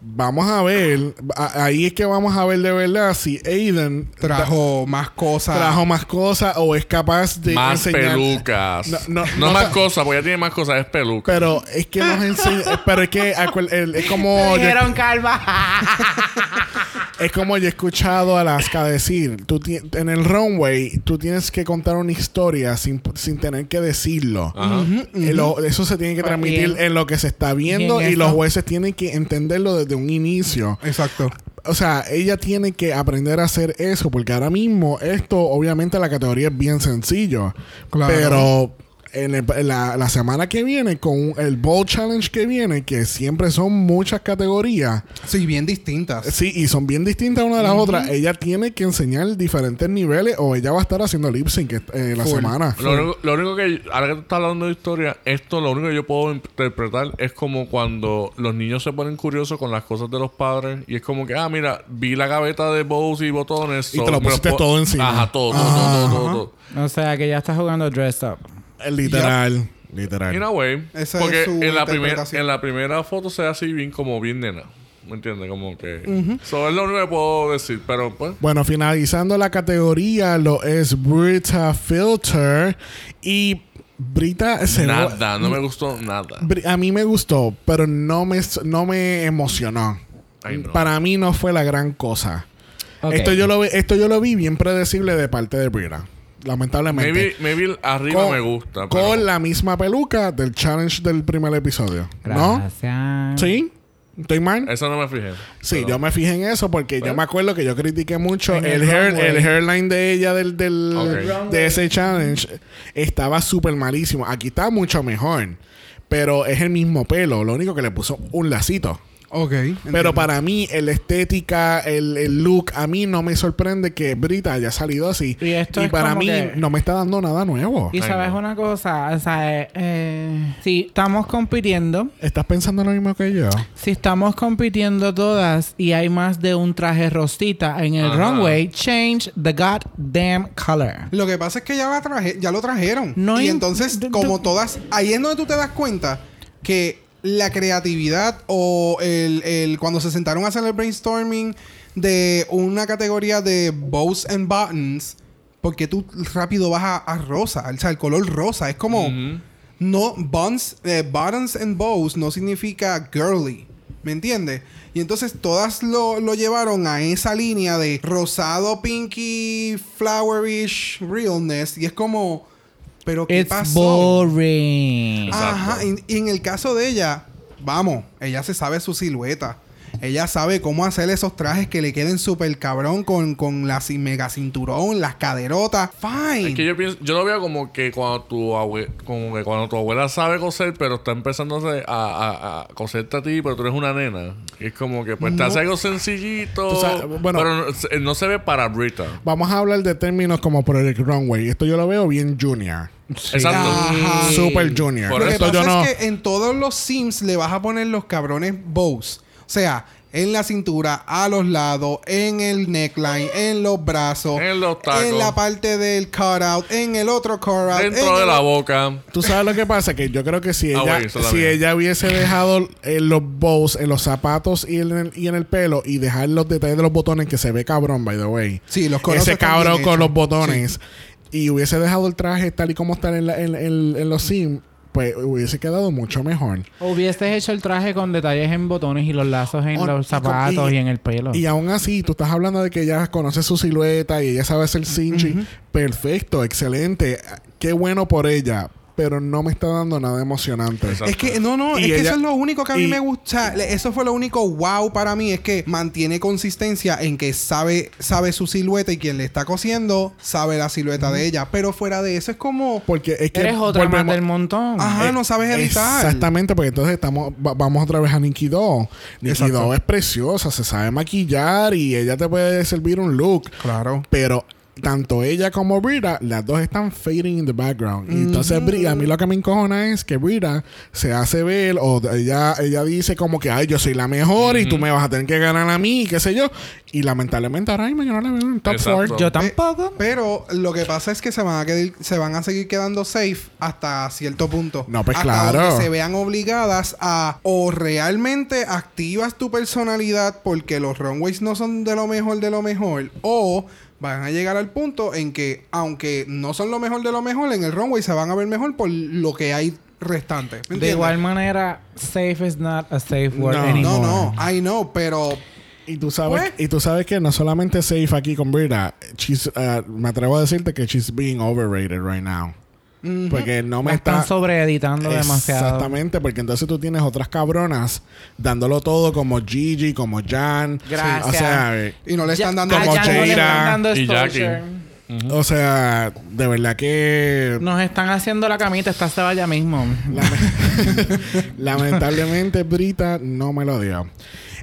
Vamos a ver. a- ahí es que vamos a ver de verdad si Aiden Trajo más cosas. trajo más cosas o es capaz de Más enseñar. pelucas. No, No, no, no más cosas, porque ella tiene más cosas, es peluca. Pero es que nos enseña. pero es que es como. yo- Dijeron calva. Es como yo he escuchado a Alaska decir, tú ti- en el runway tú tienes que contar una historia sin, sin tener que decirlo. Eh, lo- eso se tiene que Pues, transmitir en- lo que se está viendo y los jueces tienen que entenderlo desde un inicio. Exacto. O sea, ella tiene que aprender a hacer eso porque ahora mismo esto, obviamente la categoría es bien sencillo. Claro. Pero en, el- en la, la semana que viene, con el Bowl Challenge que viene, que siempre son muchas categorías, Sí, bien distintas. Sí, y son bien distintas una de las otras. Ella tiene que enseñar diferentes niveles o ella va a estar haciendo lip sync eh, la Full. semana. Lo único, lo único que, ahora que tú estás hablando de historia, esto lo único que yo puedo interpretar es como cuando los niños se ponen curiosos con las cosas de los padres y es como que, ah, mira, vi la gaveta de bows y botones. Y so te lo pusiste todo encima. Ajá, todo, todo, todo, todo, todo. o sea, que ya está jugando dress up. Eh, Literal, literal. In a way. Esa porque es su en, la primer- interpretación. en la primera foto se ve así bien como bien nena. ¿Me entiendes? Como que... Eso es lo único que puedo decir. Pero pues... Bueno, finalizando la categoría lo es Brita Filter y Brita se Nada, no me gustó nada. A mí me gustó, pero no me, no me emocionó. Ay, no. Para mí no fue la gran cosa. Esto, yo lo, vi- esto yo lo vi bien predecible de parte de Brita. Lamentablemente. Maybe, maybe arriba me gusta. pero- Con la misma peluca del challenge del primer episodio. ¿No? Gracias. ¿Sí? ¿Estoy mal? Eso no me fijé. Sí, Pero- yo me fijé en eso porque yo me acuerdo que yo critiqué mucho el, el hair, runway. el hairline de ella del, del de ese challenge estaba súper malísimo. Aquí está mucho mejor, pero es el mismo pelo, lo único que le puso un lacito. Ok. Pero para mí, el estética, el, el look, a mí no me sorprende que Brita haya salido así. Y esto es para mí que- no me está dando nada nuevo. Y Ay, sabes no. una cosa, o sea, eh, eh, si estamos compitiendo, ¿Estás pensando lo mismo que yo? si estamos compitiendo todas y hay más de un traje rosita en el Ajá. runway, change the goddamn color. Lo que pasa es que ya, la traje, ya lo trajeron. No y hay- entonces, como todas, ahí es donde tú te das cuenta que la creatividad o el, el- cuando se sentaron a hacer el brainstorming de una categoría de bows and buttons, porque tú rápido vas a, a rosa, o sea, el color rosa. Es como, no, buns, eh, buttons and bows no significa girly. ¿Me entiendes? Y entonces todas lo, lo llevaron a esa línea de rosado, pinky, flowerish realness. Y es como, ¿pero qué It's pasó? boring. Ajá, y, y en el caso de ella, vamos, ella se sabe su silueta. Ella sabe cómo hacer esos trajes que le queden súper cabrón con, con la mega cinturón, las caderotas. Fine. Es que yo pienso, yo lo veo como que cuando tu abuela, como que cuando tu abuela sabe coser, pero está empezando a, a, a coserte a ti, pero tú eres una nena. Es como que pues te hace algo sencillito. Sabes, bueno- pero no, se- no se ve para Brita. Vamos a hablar de términos como Project Runway. Esto yo lo veo bien junior. Exacto. Ajá. Super junior. Por Lo que pasa yo no. es que en todos los Sims le vas a poner los cabrones bows. O sea, en la cintura, a los lados, en el neckline, en los brazos, En los tacos. en la parte del cutout, en el otro cutout. en Dentro de el- la boca. Tú sabes lo que pasa, que yo creo que si Ah, ella, si ella hubiese dejado eh, los bows en los zapatos y en, el, y en el pelo y dejar los detalles de los botones que se ve cabrón, by the way. Sí, los colores Ese cabrón con los botones y hubiese dejado el traje tal y como está en, la- en- en- en los sims, pues hubiese quedado mucho mejor. Hubieses hecho el traje con detalles en botones y los lazos en On- los zapatos y, y- en el pelo. Y aún así, tú estás hablando de que ella conoce su silueta y ella sabe hacer cinchi. Perfecto, excelente. Qué bueno por ella. Pero no me está dando nada emocionante. Exacto. Es que, no, no, Y es que ella- eso es lo único que a mí y- me gusta. Eso fue lo único wow para mí. Es que mantiene consistencia en que sabe, sabe su silueta y quien le está cosiendo sabe la silueta de ella. Pero fuera de eso es como. Porque es que Eres otra más del montón. Ajá, Eh, no sabes editar. Exactamente, porque entonces estamos va- vamos otra vez a Nikki Doll. Nikki. Doll es preciosa, se sabe maquillar y ella te puede servir un look. Claro. Pero tanto ella como Brita, las dos están fading in the background. Y entonces Brita, a mí lo que me encojona es que Brita se hace ver o ella, ella dice como que, ay, yo soy la mejor y tú me vas a tener que ganar a mí, qué sé yo. Y lamentablemente ahora mismo yo no la veo en top Exacto. 4. Yo tampoco. Pero lo que pasa es que se van a, quedar- se van a seguir quedando safe hasta cierto punto. No, pues Hasta claro. donde se vean obligadas a o realmente activas tu personalidad porque los runways no son de lo mejor de lo mejor o van a llegar al punto en que aunque no son lo mejor de lo mejor en el runway se van a ver mejor por lo que hay restante. ¿Me De igual manera, safe is not a safe word No. anymore. No, no, I know, pero Y tú sabes, Pues- y tú sabes que no solamente safe aquí con Brita, she's, uh, me atrevo a decirte que she's being overrated right now. Porque no me están está sobreeditando demasiado. Exactamente, porque entonces tú tienes otras cabronas dándolo todo como Gigi, como Jan. Gracias. O sea, y no le están dando Como a Jan no le Jada están dando y. Jackie. o sea, de verdad que Nos están haciendo la camita. Esta se ya mismo. lamentablemente Brita no me lo dio.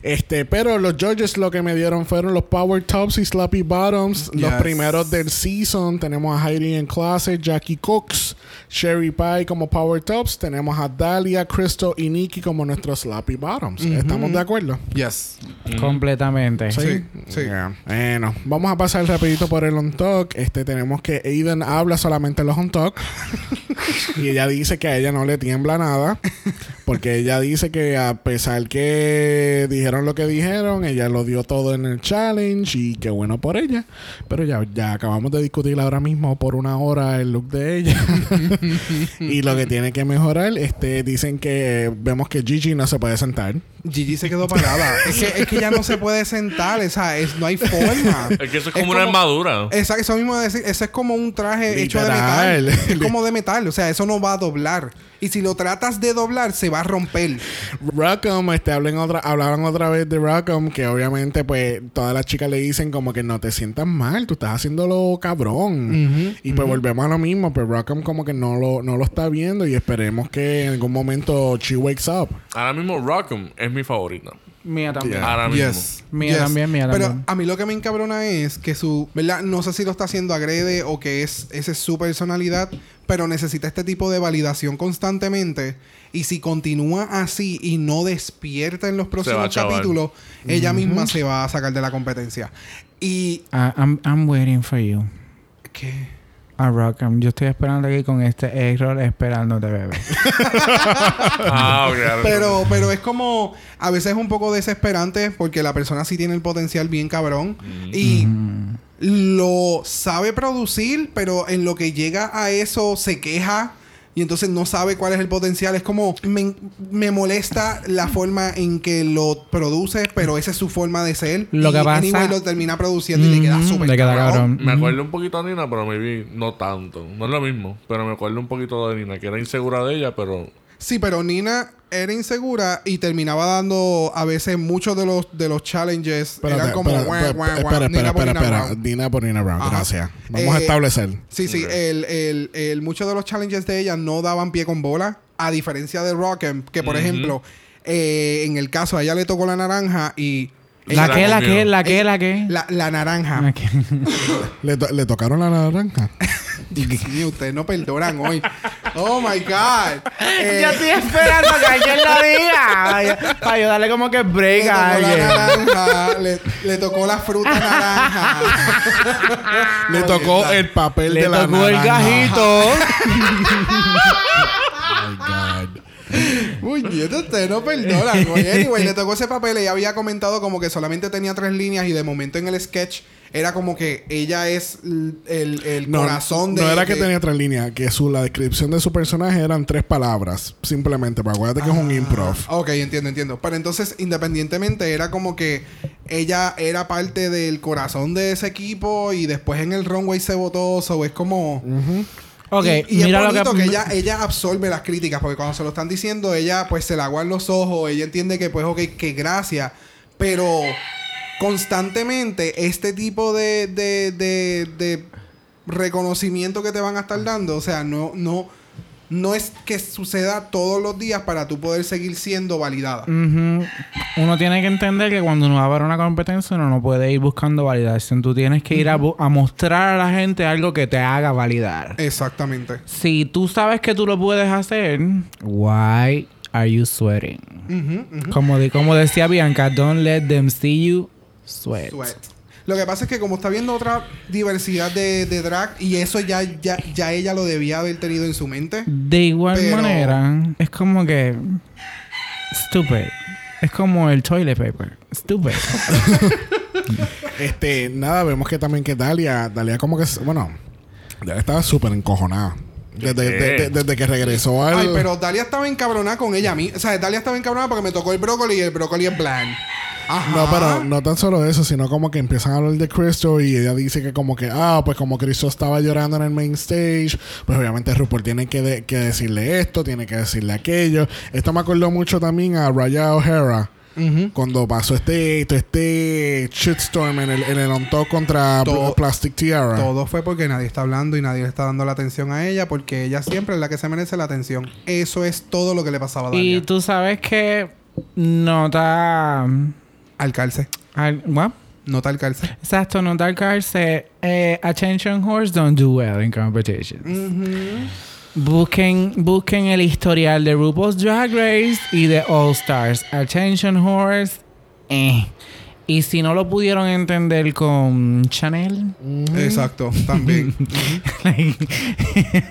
Este, pero los judges lo que me dieron fueron los Power Tops y Sloppy Bottoms. Los primeros del season. Tenemos a Heidi en Closet, Jackie Cooks, Sherry Pie como Power Tops. Tenemos a Dalia, Crystal y Nikki como nuestros Sloppy Bottoms. ¿Estamos de acuerdo? yes. Completamente. Sí, sí. Yeah. Bueno, vamos a pasar rapidito por el on talk. Este, tenemos que Aiden habla solamente en los on talk. y ella dice que a ella no le tiembla nada. Porque ella dice que a pesar que dijeron lo que dijeron, ella lo dio todo en el challenge y qué bueno por ella. Pero ya, ya acabamos de discutir ahora mismo por una hora el look de ella. y lo que tiene que mejorar, este, dicen que vemos que Gigi no se puede sentar. Gigi se quedó parada. es, que, es que ya no se puede sentar. O sea, es, no hay forma. Es que eso es como una armadura. Exacto, eso mismo de decir, eso es como un traje hecho de Literal. metal. Es como de metal, o sea, eso no va a doblar. Y si lo tratas de doblar, se va a romper. Rackham, este, hablen otra, hablaban otra vez de Rackham, que obviamente, pues, todas las chicas le dicen como que no te sientas mal, tú estás haciéndolo cabrón. y pues volvemos a lo mismo, pues Rackham como que no lo, no lo está viendo y esperemos que en algún momento she wakes up. Ahora mismo Rockham es mi favorita. Mía también. Yeah. Ahora mismo. Yes. Mía Yes. también, mía Pero también. a mí lo que me encabrona es que su, ¿verdad? No sé si lo está haciendo agrede o que es, esa es su personalidad, pero necesita este tipo de validación constantemente. Y si continúa así y no despierta en los próximos capítulos, ella misma se va a sacar de la competencia. Y I- I'm, I'm waiting for you. ¿Qué? a Rockham. Yo estoy esperando aquí con este error esperándote, bebé. Ah. Pero, pero es como a veces es un poco desesperante porque la persona sí tiene el potencial bien cabrón y lo sabe producir, pero en lo que llega a eso se queja y entonces no sabe cuál es el potencial. Es como me, me molesta la forma en que lo produce, pero esa es su forma de ser. Lo y que pasa- anyway lo termina produciendo y le queda súper le queda cabrón. Me acuerdo un poquito a Nina, pero maybe no tanto. No es lo mismo, pero me acuerdo un poquito de Nina, que era insegura de ella, pero Sí, pero Nina era insegura y terminaba dando a veces muchos de los de los challenges Espérate, eran como espera, espera, espera, Nina espera, por espera, Nina. Brown. Dina por Nina Brown, Ajá. gracias. Vamos a Eh, establecer. Sí, sí, el, el, el- muchos de los challenges de ella no daban pie con bola, a diferencia de Rockem, que por ejemplo, eh, en el caso a ella le tocó la naranja y ¿La qué, la qué, la qué, la qué? la, la naranja. ¿Le, to- le tocaron la naranja? Dios mío, ustedes no perdonan hoy. Oh my God. Eh, Yo estoy esperando que alguien lo diga. Para ayudarle como que le break tocó a la alguien. naranja, le, le tocó la fruta naranja. Le tocó el papel Le de la tocó el naranja. gajito. Puñeta, ustedes no perdonan. güey. Anyway, le tocó ese papel. Ella había comentado como que solamente tenía tres líneas y de momento en el sketch era como que ella es el, el No, corazón de... no era que de- tenía tres líneas, que su, la descripción de su personaje eran tres palabras, simplemente, pero acuérdate que es un improv. Ok, entiendo, entiendo. Pero entonces, independientemente, era como que ella era parte del corazón de ese equipo y después en el runway se votó. So es como... Ok, y, y mira es lo que. que, ella, ella absorbe las críticas, porque cuando se lo están diciendo, ella pues se le aguan los ojos, ella entiende que pues, ok, que gracias, pero constantemente este tipo de, de, de, de reconocimiento que te van a estar dando, o sea, no, no, no es que suceda todos los días para tú poder seguir siendo validada. Uno tiene que entender que cuando uno va para una competencia uno no puede ir buscando validación. Tú tienes que ir a, a mostrar a la gente algo que te haga validar. Exactamente. Si tú sabes que tú lo puedes hacer, why are you sweating? Como, de, como decía Bianca, don't let them see you sweat. Sweat. Lo que pasa es que como está viendo otra diversidad de, de drag y eso ya, ya, ya ella lo debía haber tenido en su mente. De igual Pero- manera, es como que... Stupid. Es como el toilet paper. Stupid. Este, nada, vemos que también que Dalia, Dalia como que, bueno, Dalia estaba súper encojonada. Desde, de- de- desde que regresó al... Ay, pero Dalia estaba encabronada con ella a mí. O sea, Dalia estaba encabronada porque me tocó el brócoli y el brócoli es bland. Ajá. No, pero no tan solo eso, sino como que empiezan a hablar de Cristo y ella dice que como que, ah, pues como Cristo estaba llorando en el main stage, pues obviamente RuPaul tiene que, de- que decirle esto, tiene que decirle aquello. Esto me acordó mucho también a Raya O'Hara. Cuando pasó este, este shitstorm en el, en el on top contra Todo- Plastic Tiara. Todo fue porque nadie está hablando y nadie le está dando la atención a ella porque ella siempre es la que se merece la atención. Eso es todo lo que le pasaba a y Dalia. tú sabes que nota... Al calce. al- what? Nota al calce. Exacto, nota cárcel. Eh, attention horse don't do well in competitions. Busquen, busquen el historial de RuPaul's Drag Race y de All Stars. Attention Horse. Eh. Y si no lo pudieron entender con Chanel. Exacto, también.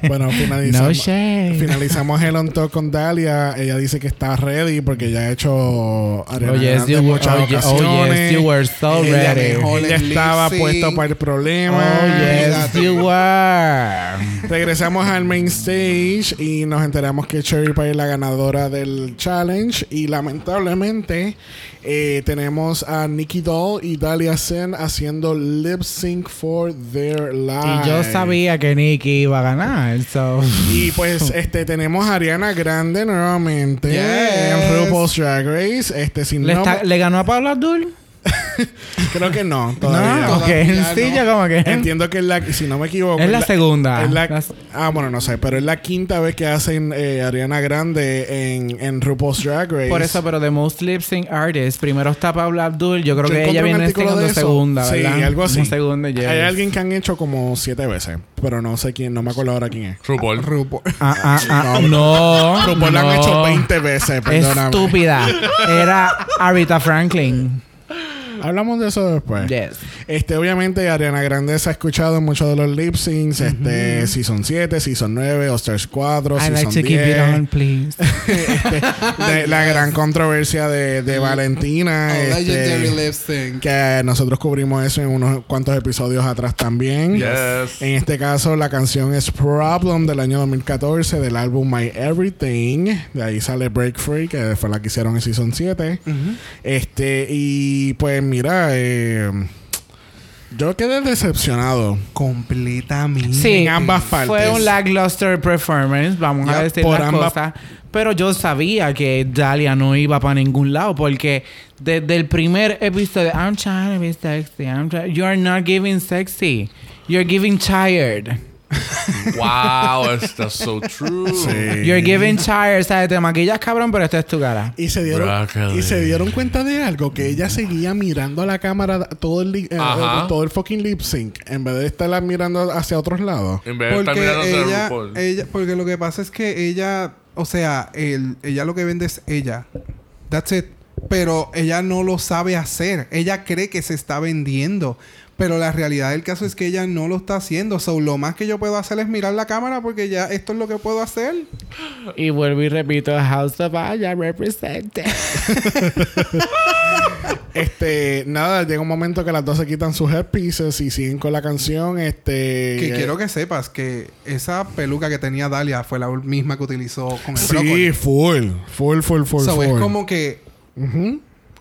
Bueno, no finalizamos. shade. Finalizamos el on top con Dalia. Ella dice que está ready porque ya ha hecho Ariana Oh yes, you muchas oh, ye- oh, ocasiones. yes, you were so Ella ready. Ella estaba puesto para el problema. Oh yes, you were. Regresamos al main stage y nos enteramos que Cherry Pie es la ganadora del challenge. Y lamentablemente eh, tenemos a Nikki Doll y Dalia Sen haciendo lip sync for their life. Y yo sabía que Nikki iba a ganar. So. Y pues este tenemos a Ariana Grande nuevamente Yes. en RuPaul's Drag Race. Este, sin ¿Le, está- ¿Le ganó a Paula Abdul? creo que no, todavía. No, no. como que... Entiendo que es la, si no me equivoco, Es la segunda. es la- Las- ah, bueno, no sé, pero es la quinta vez que hacen eh, Ariana Grande en, en RuPaul's Drag Race. Por eso, pero de Most Lip Sync Artist, primero está Paula Abdul. Yo creo Yo que ella viene eso. segunda, Sí, ¿verdad? algo así. Segunda. Hay alguien que han hecho como siete veces, pero no sé quién, no me acuerdo ahora quién es. RuPaul. RuPaul. Ah, ah, ah, no. RuPaul la han no. hecho 20 veces, perdóname. Estúpida. Era Arita Franklin. Hablamos de eso después. Yes. Este, obviamente, Ariana Grande se ha escuchado en muchos de los lip syncs. Este, Season 7, Season 9, Osters 4, I Season like to keep 10. it on, please. Este, de la gran controversia de, de Valentina. Oh, este, legendary lip sync. que nosotros cubrimos eso en unos cuantos episodios atrás también. Yes. En este caso, la canción es Problem del año 2014 del álbum My Everything. De ahí sale Break Free, que fue la que hicieron en Season 7. Este, y pues mira, eh, yo quedé decepcionado. Completamente. Sí, En ambas partes. Fue un lackluster performance, vamos a decir por las cosas. Pero yo sabía que Dalia no iba para ningún lado porque desde el primer episodio, I'm trying to be sexy, I'm try- you are not giving sexy, you're giving tired. Wow, that's so true. Sí. You're giving tired, ¿sabes? Te maquillas cabrón, pero esta es tu cara. Y se, dieron, Broccoli. y se dieron cuenta de algo, que ella seguía mirando a la cámara todo el, eh, Ajá. todo el fucking lip sync, en vez de estarla mirando hacia otros lados. En vez de estar Porque mirando hacia ella, RuPaul. ella, porque lo que pasa es que ella, o sea, el, ella lo que vende es ella. That's it. Pero ella no lo sabe hacer. Ella cree que se está vendiendo. Pero la realidad del caso es que ella no lo está haciendo. So, lo más que yo puedo hacer es mirar la cámara porque ya esto es lo que puedo hacer. Y vuelvo y repito, House of Aya represent. Este, nada, llega un momento que las dos se quitan sus headpieces y siguen con la canción. Este. Que quiero que sepas que esa peluca que tenía Dalia fue la misma que utilizó con el Sí, brócoli. full. Full, full, full, So, full. es como que...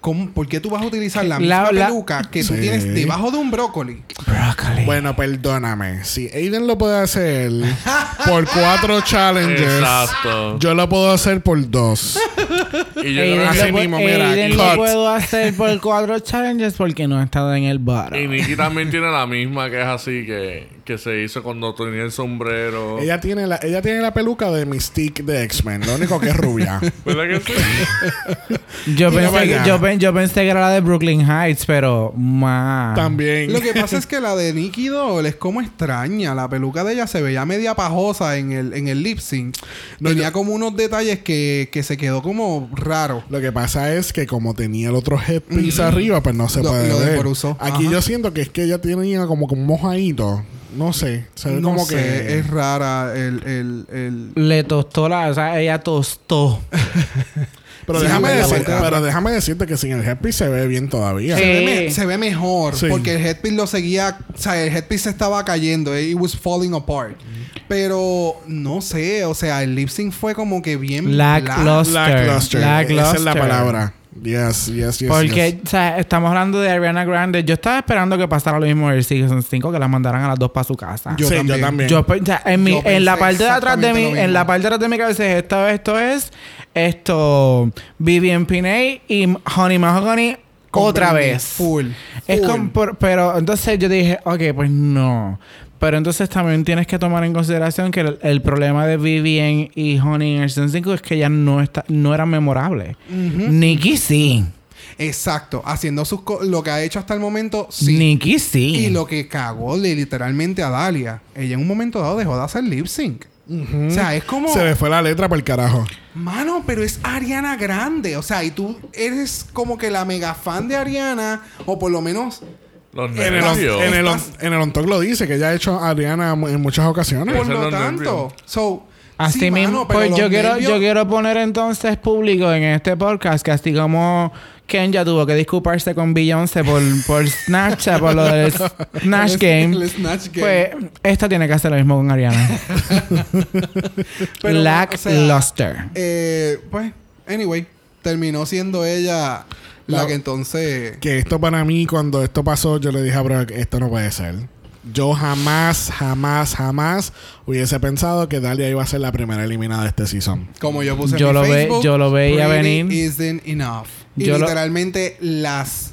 ¿cómo- ¿Por qué tú vas a utilizar la La- misma la- peluca que tú Sí. tienes debajo de un brócoli? Broccoli. Bueno, perdóname. Si Aiden lo puede hacer por cuatro challenges, Exacto. yo lo puedo hacer por dos. Y yo Aiden, creo Así lo, mismo, mira, Aiden lo puedo hacer por cuatro challenges porque no he estado en el bar. Y Nikki también tiene la misma que es así que, que se hizo cuando tenía el sombrero. Ella tiene la, ella tiene la peluca de Mystique de X-Men. Lo único que es rubia. ¿Verdad que sí? Yo pensé, que, yo, pen- yo pensé que era la de Brooklyn Heights, pero más. También. Lo que pasa es que la de Nikki Doll es como extraña. La peluca de ella se veía media pajosa en el, en el lip sync. No, Tenía yo- como unos detalles que, que se quedó como raro. Lo que pasa es que como tenía el otro headpiece arriba, pues no se Lo- puede lo ver. desboruzó. Aquí Ajá. yo siento que es que ella tenía como que un mojadito. No sé. Se ve no como sé, que... es rara el... el, el... Le tostó la. O sea, ella tostó. Pero, Sí, déjame la decirte, parte de pero déjame decirte que sin el headpiece se ve bien todavía. Sí. Se, ve se ve mejor Sí. porque el headpiece lo seguía, o sea, el headpiece se estaba cayendo, it was falling apart. Pero no sé, o sea, el lip sync fue como que bien Lackluster. Lackluster. Lackluster. Esa es la palabra. Yes, yes, yes. Porque, yes. o sea, estamos hablando de Ariana Grande. Yo estaba esperando que pasara lo mismo en el Season 5, que las mandaran a las dos para su casa. Yo sí, también. yo también. Yo, pe- o sea, en, mi, Yo en la parte de atrás de mismo. en la parte de atrás de mi cabeza es esto, esto es esto Vivian Pinay y Honey Mahogany Con otra vez. Full. Es full. como, por- pero entonces yo dije, ok, pues no. Pero entonces también tienes que tomar en consideración que el, el problema de Vivian y Honey en el Season 5 es que ellas no, está, no eran memorables. Nikki sí. Exacto, haciendo sus co- lo que ha hecho hasta el momento, sí. Nikki sí. Y lo que cagó li- literalmente a Dalia, ella en un momento dado dejó de hacer lip sync. O sea, es como, Se le fue la letra por el carajo. mano, pero es Ariana Grande. O sea, y tú eres como que la mega fan de Ariana, o por lo menos Los En el, nervios. en, el, Estás- en el on talk lo dice, que ella ha hecho a Ariana mu- en muchas ocasiones. por lo tanto. So, Así sí, mismo, mano, pues yo quiero, nervios- yo quiero poner entonces público en este podcast que así como Ken ya tuvo que disculparse con Beyoncé por, por Snapchat, por lo del Snatch Game. el Snatch Game. Pues esta tiene que hacer lo mismo con Ariana. Pero, Lackluster. Eh, pues, anyway, terminó siendo ella la que entonces. Que esto para mí, cuando esto pasó, yo le dije a Brock, esto no puede ser. Yo jamás, jamás, jamás hubiese pensado que Dalia iba a ser la primera eliminada de este season. Como yo puse Yo en mi lo ve- Facebook, yo lo veía venir. Isn't enough. Y Yo lo- literalmente las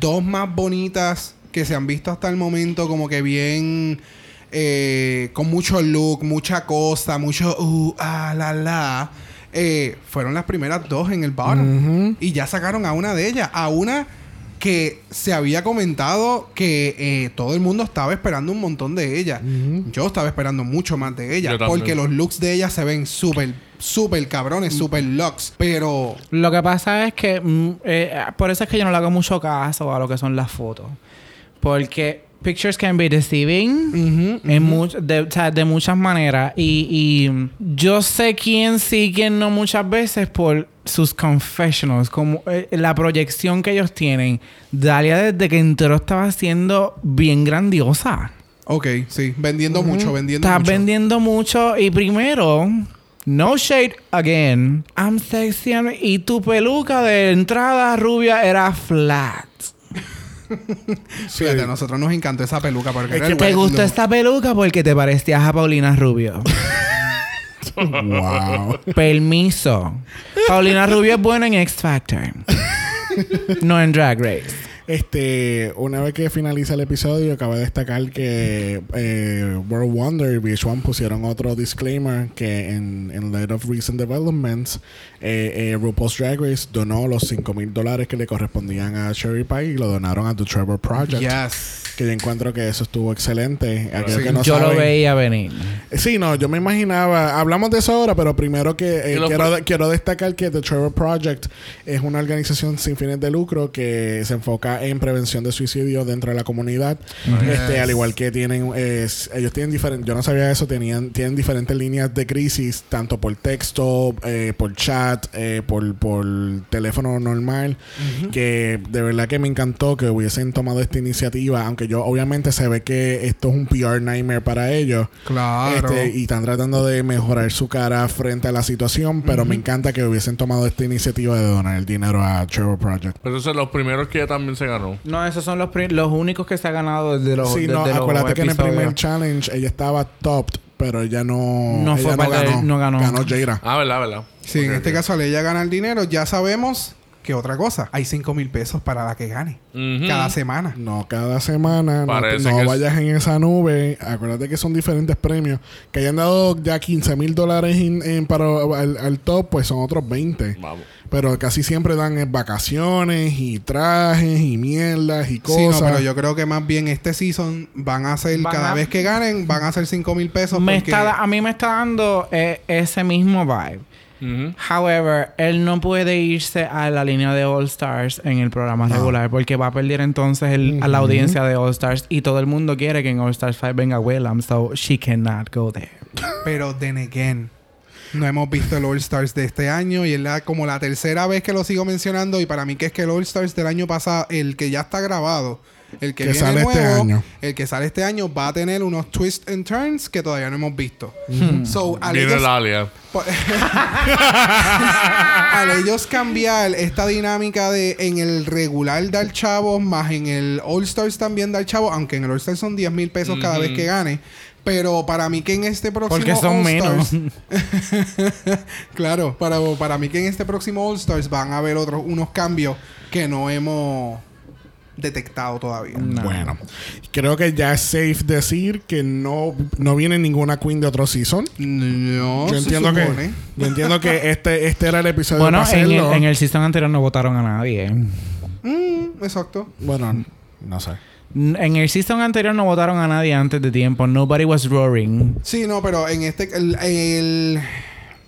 dos más bonitas que se han visto hasta el momento, como que bien. eh, con mucho look, mucha cosa, mucho. Uh, ah, la, la. Eh, fueron las primeras dos en el bar. Y ya sacaron a una de ellas. A una que se había comentado que eh, todo el mundo estaba esperando un montón de ella. Yo estaba esperando mucho más de ella. Porque los looks de ella se ven súper, súper cabrones, súper looks. Pero Lo que pasa es que mm, eh, por eso es que yo no le hago mucho caso a lo que son las fotos. Porque pictures can be deceiving en much- de, o sea, de muchas maneras. Y, y yo sé quién sí, quién no muchas veces por sus confessionals, como eh, la proyección que ellos tienen. Dalia desde que entró estaba siendo bien grandiosa. Ok, sí. Vendiendo mucho, vendiendo Estás mucho. vendiendo mucho y primero, no shade again. I'm sexy and- y tu peluca de entrada rubia era flat. Fíjate, a nosotros nos encantó esa peluca porque era el ¿Te gustó esta peluca porque te parecías a Paulina Rubio? wow. Permiso. Paulina Rubio es buena en X Factor. no en Drag Race. Este, una vez que finaliza el episodio, acaba de destacar que eh, World Wonder y VH1 pusieron otro disclaimer que en, en light of recent developments, eh, eh, RuPaul's Drag Race donó los 5 mil dólares que le correspondían a Cherry Pie y lo donaron a The Trevor Project. Yes. Que yo encuentro que eso estuvo excelente. Sí. que no Yo lo saben- veía venir. Sí, no, yo me imaginaba. Hablamos de eso ahora, pero primero que eh, lo quiero, quiero destacar que The Trevor Project es una organización sin fines de lucro que se enfoca en prevención de suicidio dentro de la comunidad. Este, al igual que tienen, eh, s- ellos tienen diferentes, yo no sabía eso, tenían, tienen diferentes líneas de crisis, tanto por texto, eh, por chat, eh, por, por teléfono normal, que de verdad que me encantó que hubiesen tomado esta iniciativa, aunque yo obviamente se ve que esto es un PR nightmare para ellos. Claro. Este, y están tratando de mejorar su cara frente a la situación, pero me encanta que hubiesen tomado esta iniciativa de donar el dinero a Trevor Project. Pero esos son los primeros que ella también se ganó. No, esos son los, los únicos que se ha ganado desde los, sí, no, desde los acuérdate que en el primer challenge ella estaba topped, pero ella no, No ella fue del- no ganó. Ganó Jaira. Ah, ¿verdad? ¿verdad? Sí, en este caso, al ella gana el dinero, ya sabemos que otra cosa. Hay 5 mil pesos para la que gane. Cada semana. No cada semana, no, Parece no que es- vayas en esa nube. Acuérdate que son diferentes premios. Que hayan dado ya 15 mil dólares en- en- para al, al top, pues son otros 20. Vamos. Pero casi siempre dan eh, vacaciones y trajes y mierdas y cosas. Sí, no, pero yo creo que más bien este season van a ser, Van cada a- vez que ganen, van a ser 5 mil pesos. Me porque- está, a mí me está dando eh, ese mismo vibe. However, él no puede irse a la línea de All Stars en el programa regular porque va a perder entonces el- a la audiencia de All Stars y todo el mundo quiere que en All Stars 5 venga Willam, so she cannot go there. Pero then again, no hemos visto el All Stars de este año y es la, como la tercera vez que lo sigo mencionando y para mí que es que el All Stars del año pasado, el que ya está grabado, el que, Que viene sale este año. el que sale este año va a tener unos twists and turns que todavía no hemos visto. So, al Viene ellos, el alia. po- al ellos cambiar esta dinámica de en el regular dar chavos más en el All Stars también dar chavos, aunque en el All Stars son 10 mil pesos cada vez que gane. Pero para mí que en este próximo Porque son All menos. Stars- claro, para, para mí que en este próximo All Stars van a haber otros unos cambios que no hemos detectado todavía. Bueno, creo que ya es safe decir que no, no viene ninguna queen de otro season. No, yo se entiendo que supone. yo entiendo que este este era el episodio bueno, para en el, en el season anterior no votaron a nadie. Mm, exacto. Bueno, no sé. En el season anterior no votaron a nadie antes de tiempo. Nobody was roaring. Sí, no, pero en este el, el-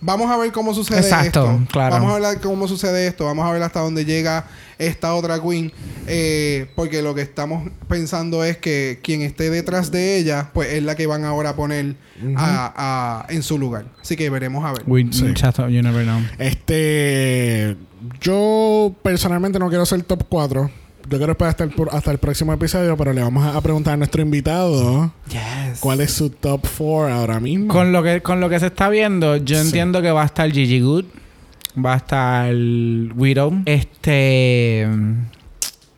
vamos a ver cómo sucede Exacto, esto. claro. Vamos a ver cómo sucede esto. Vamos a ver hasta dónde llega esta otra queen. Eh, porque lo que estamos pensando es que quien esté detrás de ella, pues es la que van ahora a poner a- a- en su lugar. Así que veremos a ver. We, Sí. chato, you never know. Este yo personalmente no quiero ser top 4. Yo quiero esperar hasta el, por- hasta el próximo episodio, pero le vamos a, a preguntar a nuestro invitado Yes. cuál es su top 4 ahora mismo. Con lo que con lo que se está viendo, yo Sí. entiendo que va a estar Gigi Good, va a estar Widow, este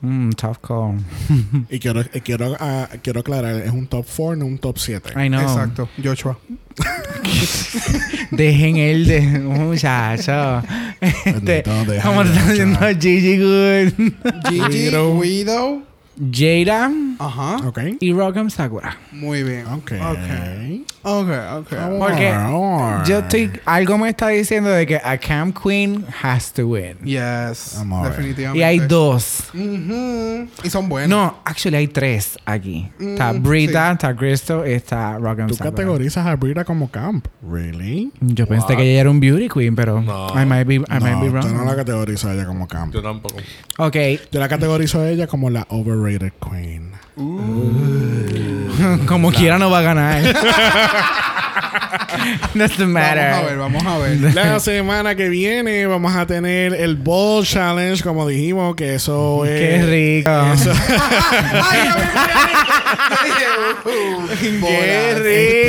mm, tough call. Y quiero, quiero, ah, quiero aclarar, es un top 4, no un top 7. I know. Exacto, Joshua. Dejen el de muchacho. Este, Bendito, deja ¿Cómo ya, está haciendo chaval. Gigi Good? Gigi, Widow. Jada Ajá. Ok. y Rock'em Sakura. Muy bien. Ok. Ok, ok. Porque Amor. yo estoy... Algo me está diciendo de que a Camp Queen has to win. Yes. Amor. Definitivamente. Y hay dos. Ujú. Y son buenos. No, actually hay tres aquí. Está Mm, Brita, está Cristo y está Rock'em Tú Sakura. categorizas a Brita como camp. ¿Really? Yo pensé que ella era un beauty queen, pero No. I might be, I might be no, tú wrong. no la categorizas a ella como camp. Yo tampoco. Ok, Yo la categorizo a ella como la overrated queen. como quiera no va a ganar. Doesn't Vamos a ver, matter. vamos a ver. La semana que viene vamos a tener el Ball Challenge, como dijimos, que eso es... Qué rico. Eso- Ay, Qué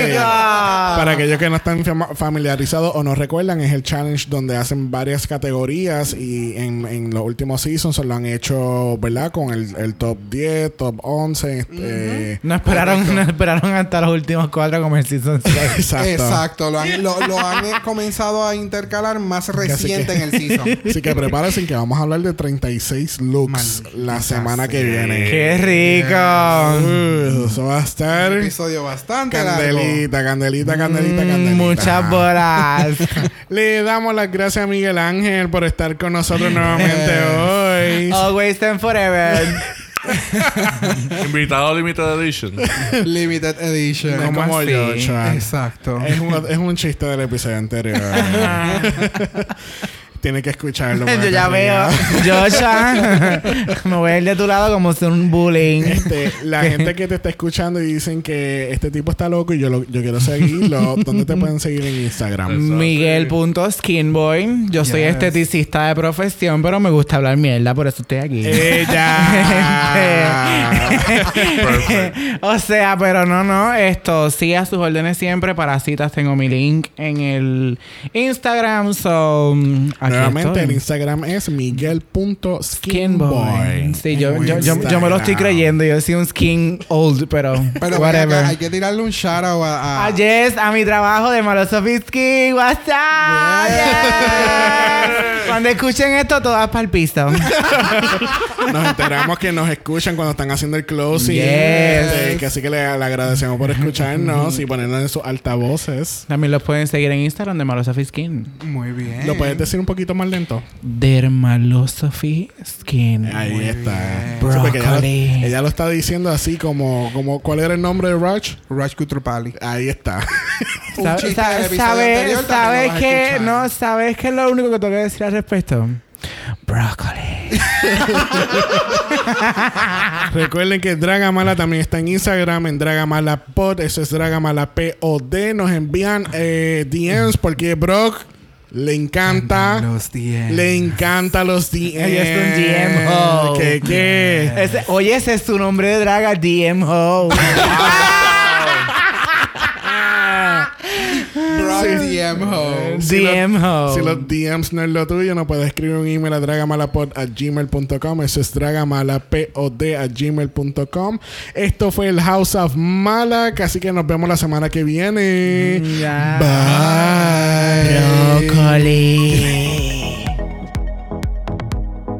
rico. Para aquellos que no están familiarizados o no recuerdan, es el challenge donde hacen varias categorías y en, en los últimos seasons lo han hecho, ¿verdad? Con el, el top 10, top 11. este, No esperaron, no esperaron hasta los últimos cuatro como el season 6. Exacto. Exacto. Lo han, lo, lo han comenzado a intercalar más reciente que- en el season. Así que prepárense que vamos a hablar de 36 looks la semana que viene. Qué rico. Eso va a estar Un episodio bastante largo. candelita, candelita, candelita, candelita. Mm, Muchas bolas. Le damos las gracias a Miguel Ángel por estar con nosotros nuevamente hoy. Always and forever. Invitado Limited Edition. Limited Edition. No ¿Cómo como así? yo, Chuck. Exacto. Es un, es un chiste del episodio anterior. Tiene que escucharlo. Yo ya veo. Joshua, me voy a ir de tu lado como si un bullying. Este, la gente que te está escuchando y dicen que este tipo está loco y yo, lo- yo quiero seguirlo, ¿dónde te pueden seguir en Instagram? Miguel.skinboy. Yo soy Yes. esteticista de profesión, pero me gusta hablar mierda, por eso estoy aquí. Ella. O sea, pero no, no. Esto, sí a sus órdenes siempre. Para citas tengo mi link en el Instagram. So, Nuevamente el Instagram es miguel.skinboy. Skinboy. Sí, yo, yo, yo, me lo estoy Instagram. creyendo. Yo soy un skin old, pero, Pero whatever. hay que tirarle un shout out a, a- Ah, yes, a mi trabajo de Malosofisky. What's up? Yes. Yes. Cuando escuchen esto, todas para el piso. Nos enteramos que nos escuchan cuando están haciendo el closing. Yes. Este, que así que le, le agradecemos por escucharnos y ponernos en sus altavoces. También los pueden seguir en Instagram de Malosophy Skin. Muy bien. ¿Lo puedes decir un poquito más lento? Dermalosophy Skin. Ahí está. porque ella, lo, ella lo está diciendo así como, como ¿cuál era el nombre de Raj? Raj Kutrapali. Ahí está. ¿Sabes, que no sabes qué es lo único que tengo que decir al respecto? Brócoli. Recuerden que Dragamala también está en Instagram, en Dragamala Pod. Eso es Dragamala P-O-D. Nos envían eh, DMs porque Brock le encanta. Los 10. Le encanta los DMs. Ella es un DM ho. ¿Qué qué? Ese- oye, ese es su nombre de draga, DMO. Brock DM Ho. Si lo- DMO. Si los DMs no es lo tuyo, no puedes escribir un email a dragamalapod a gmail.com. Eso es dragamalapod a gmail.com. Esto fue el House of Malak. Así que nos vemos la semana que viene. Ya. Bye. Brócoli.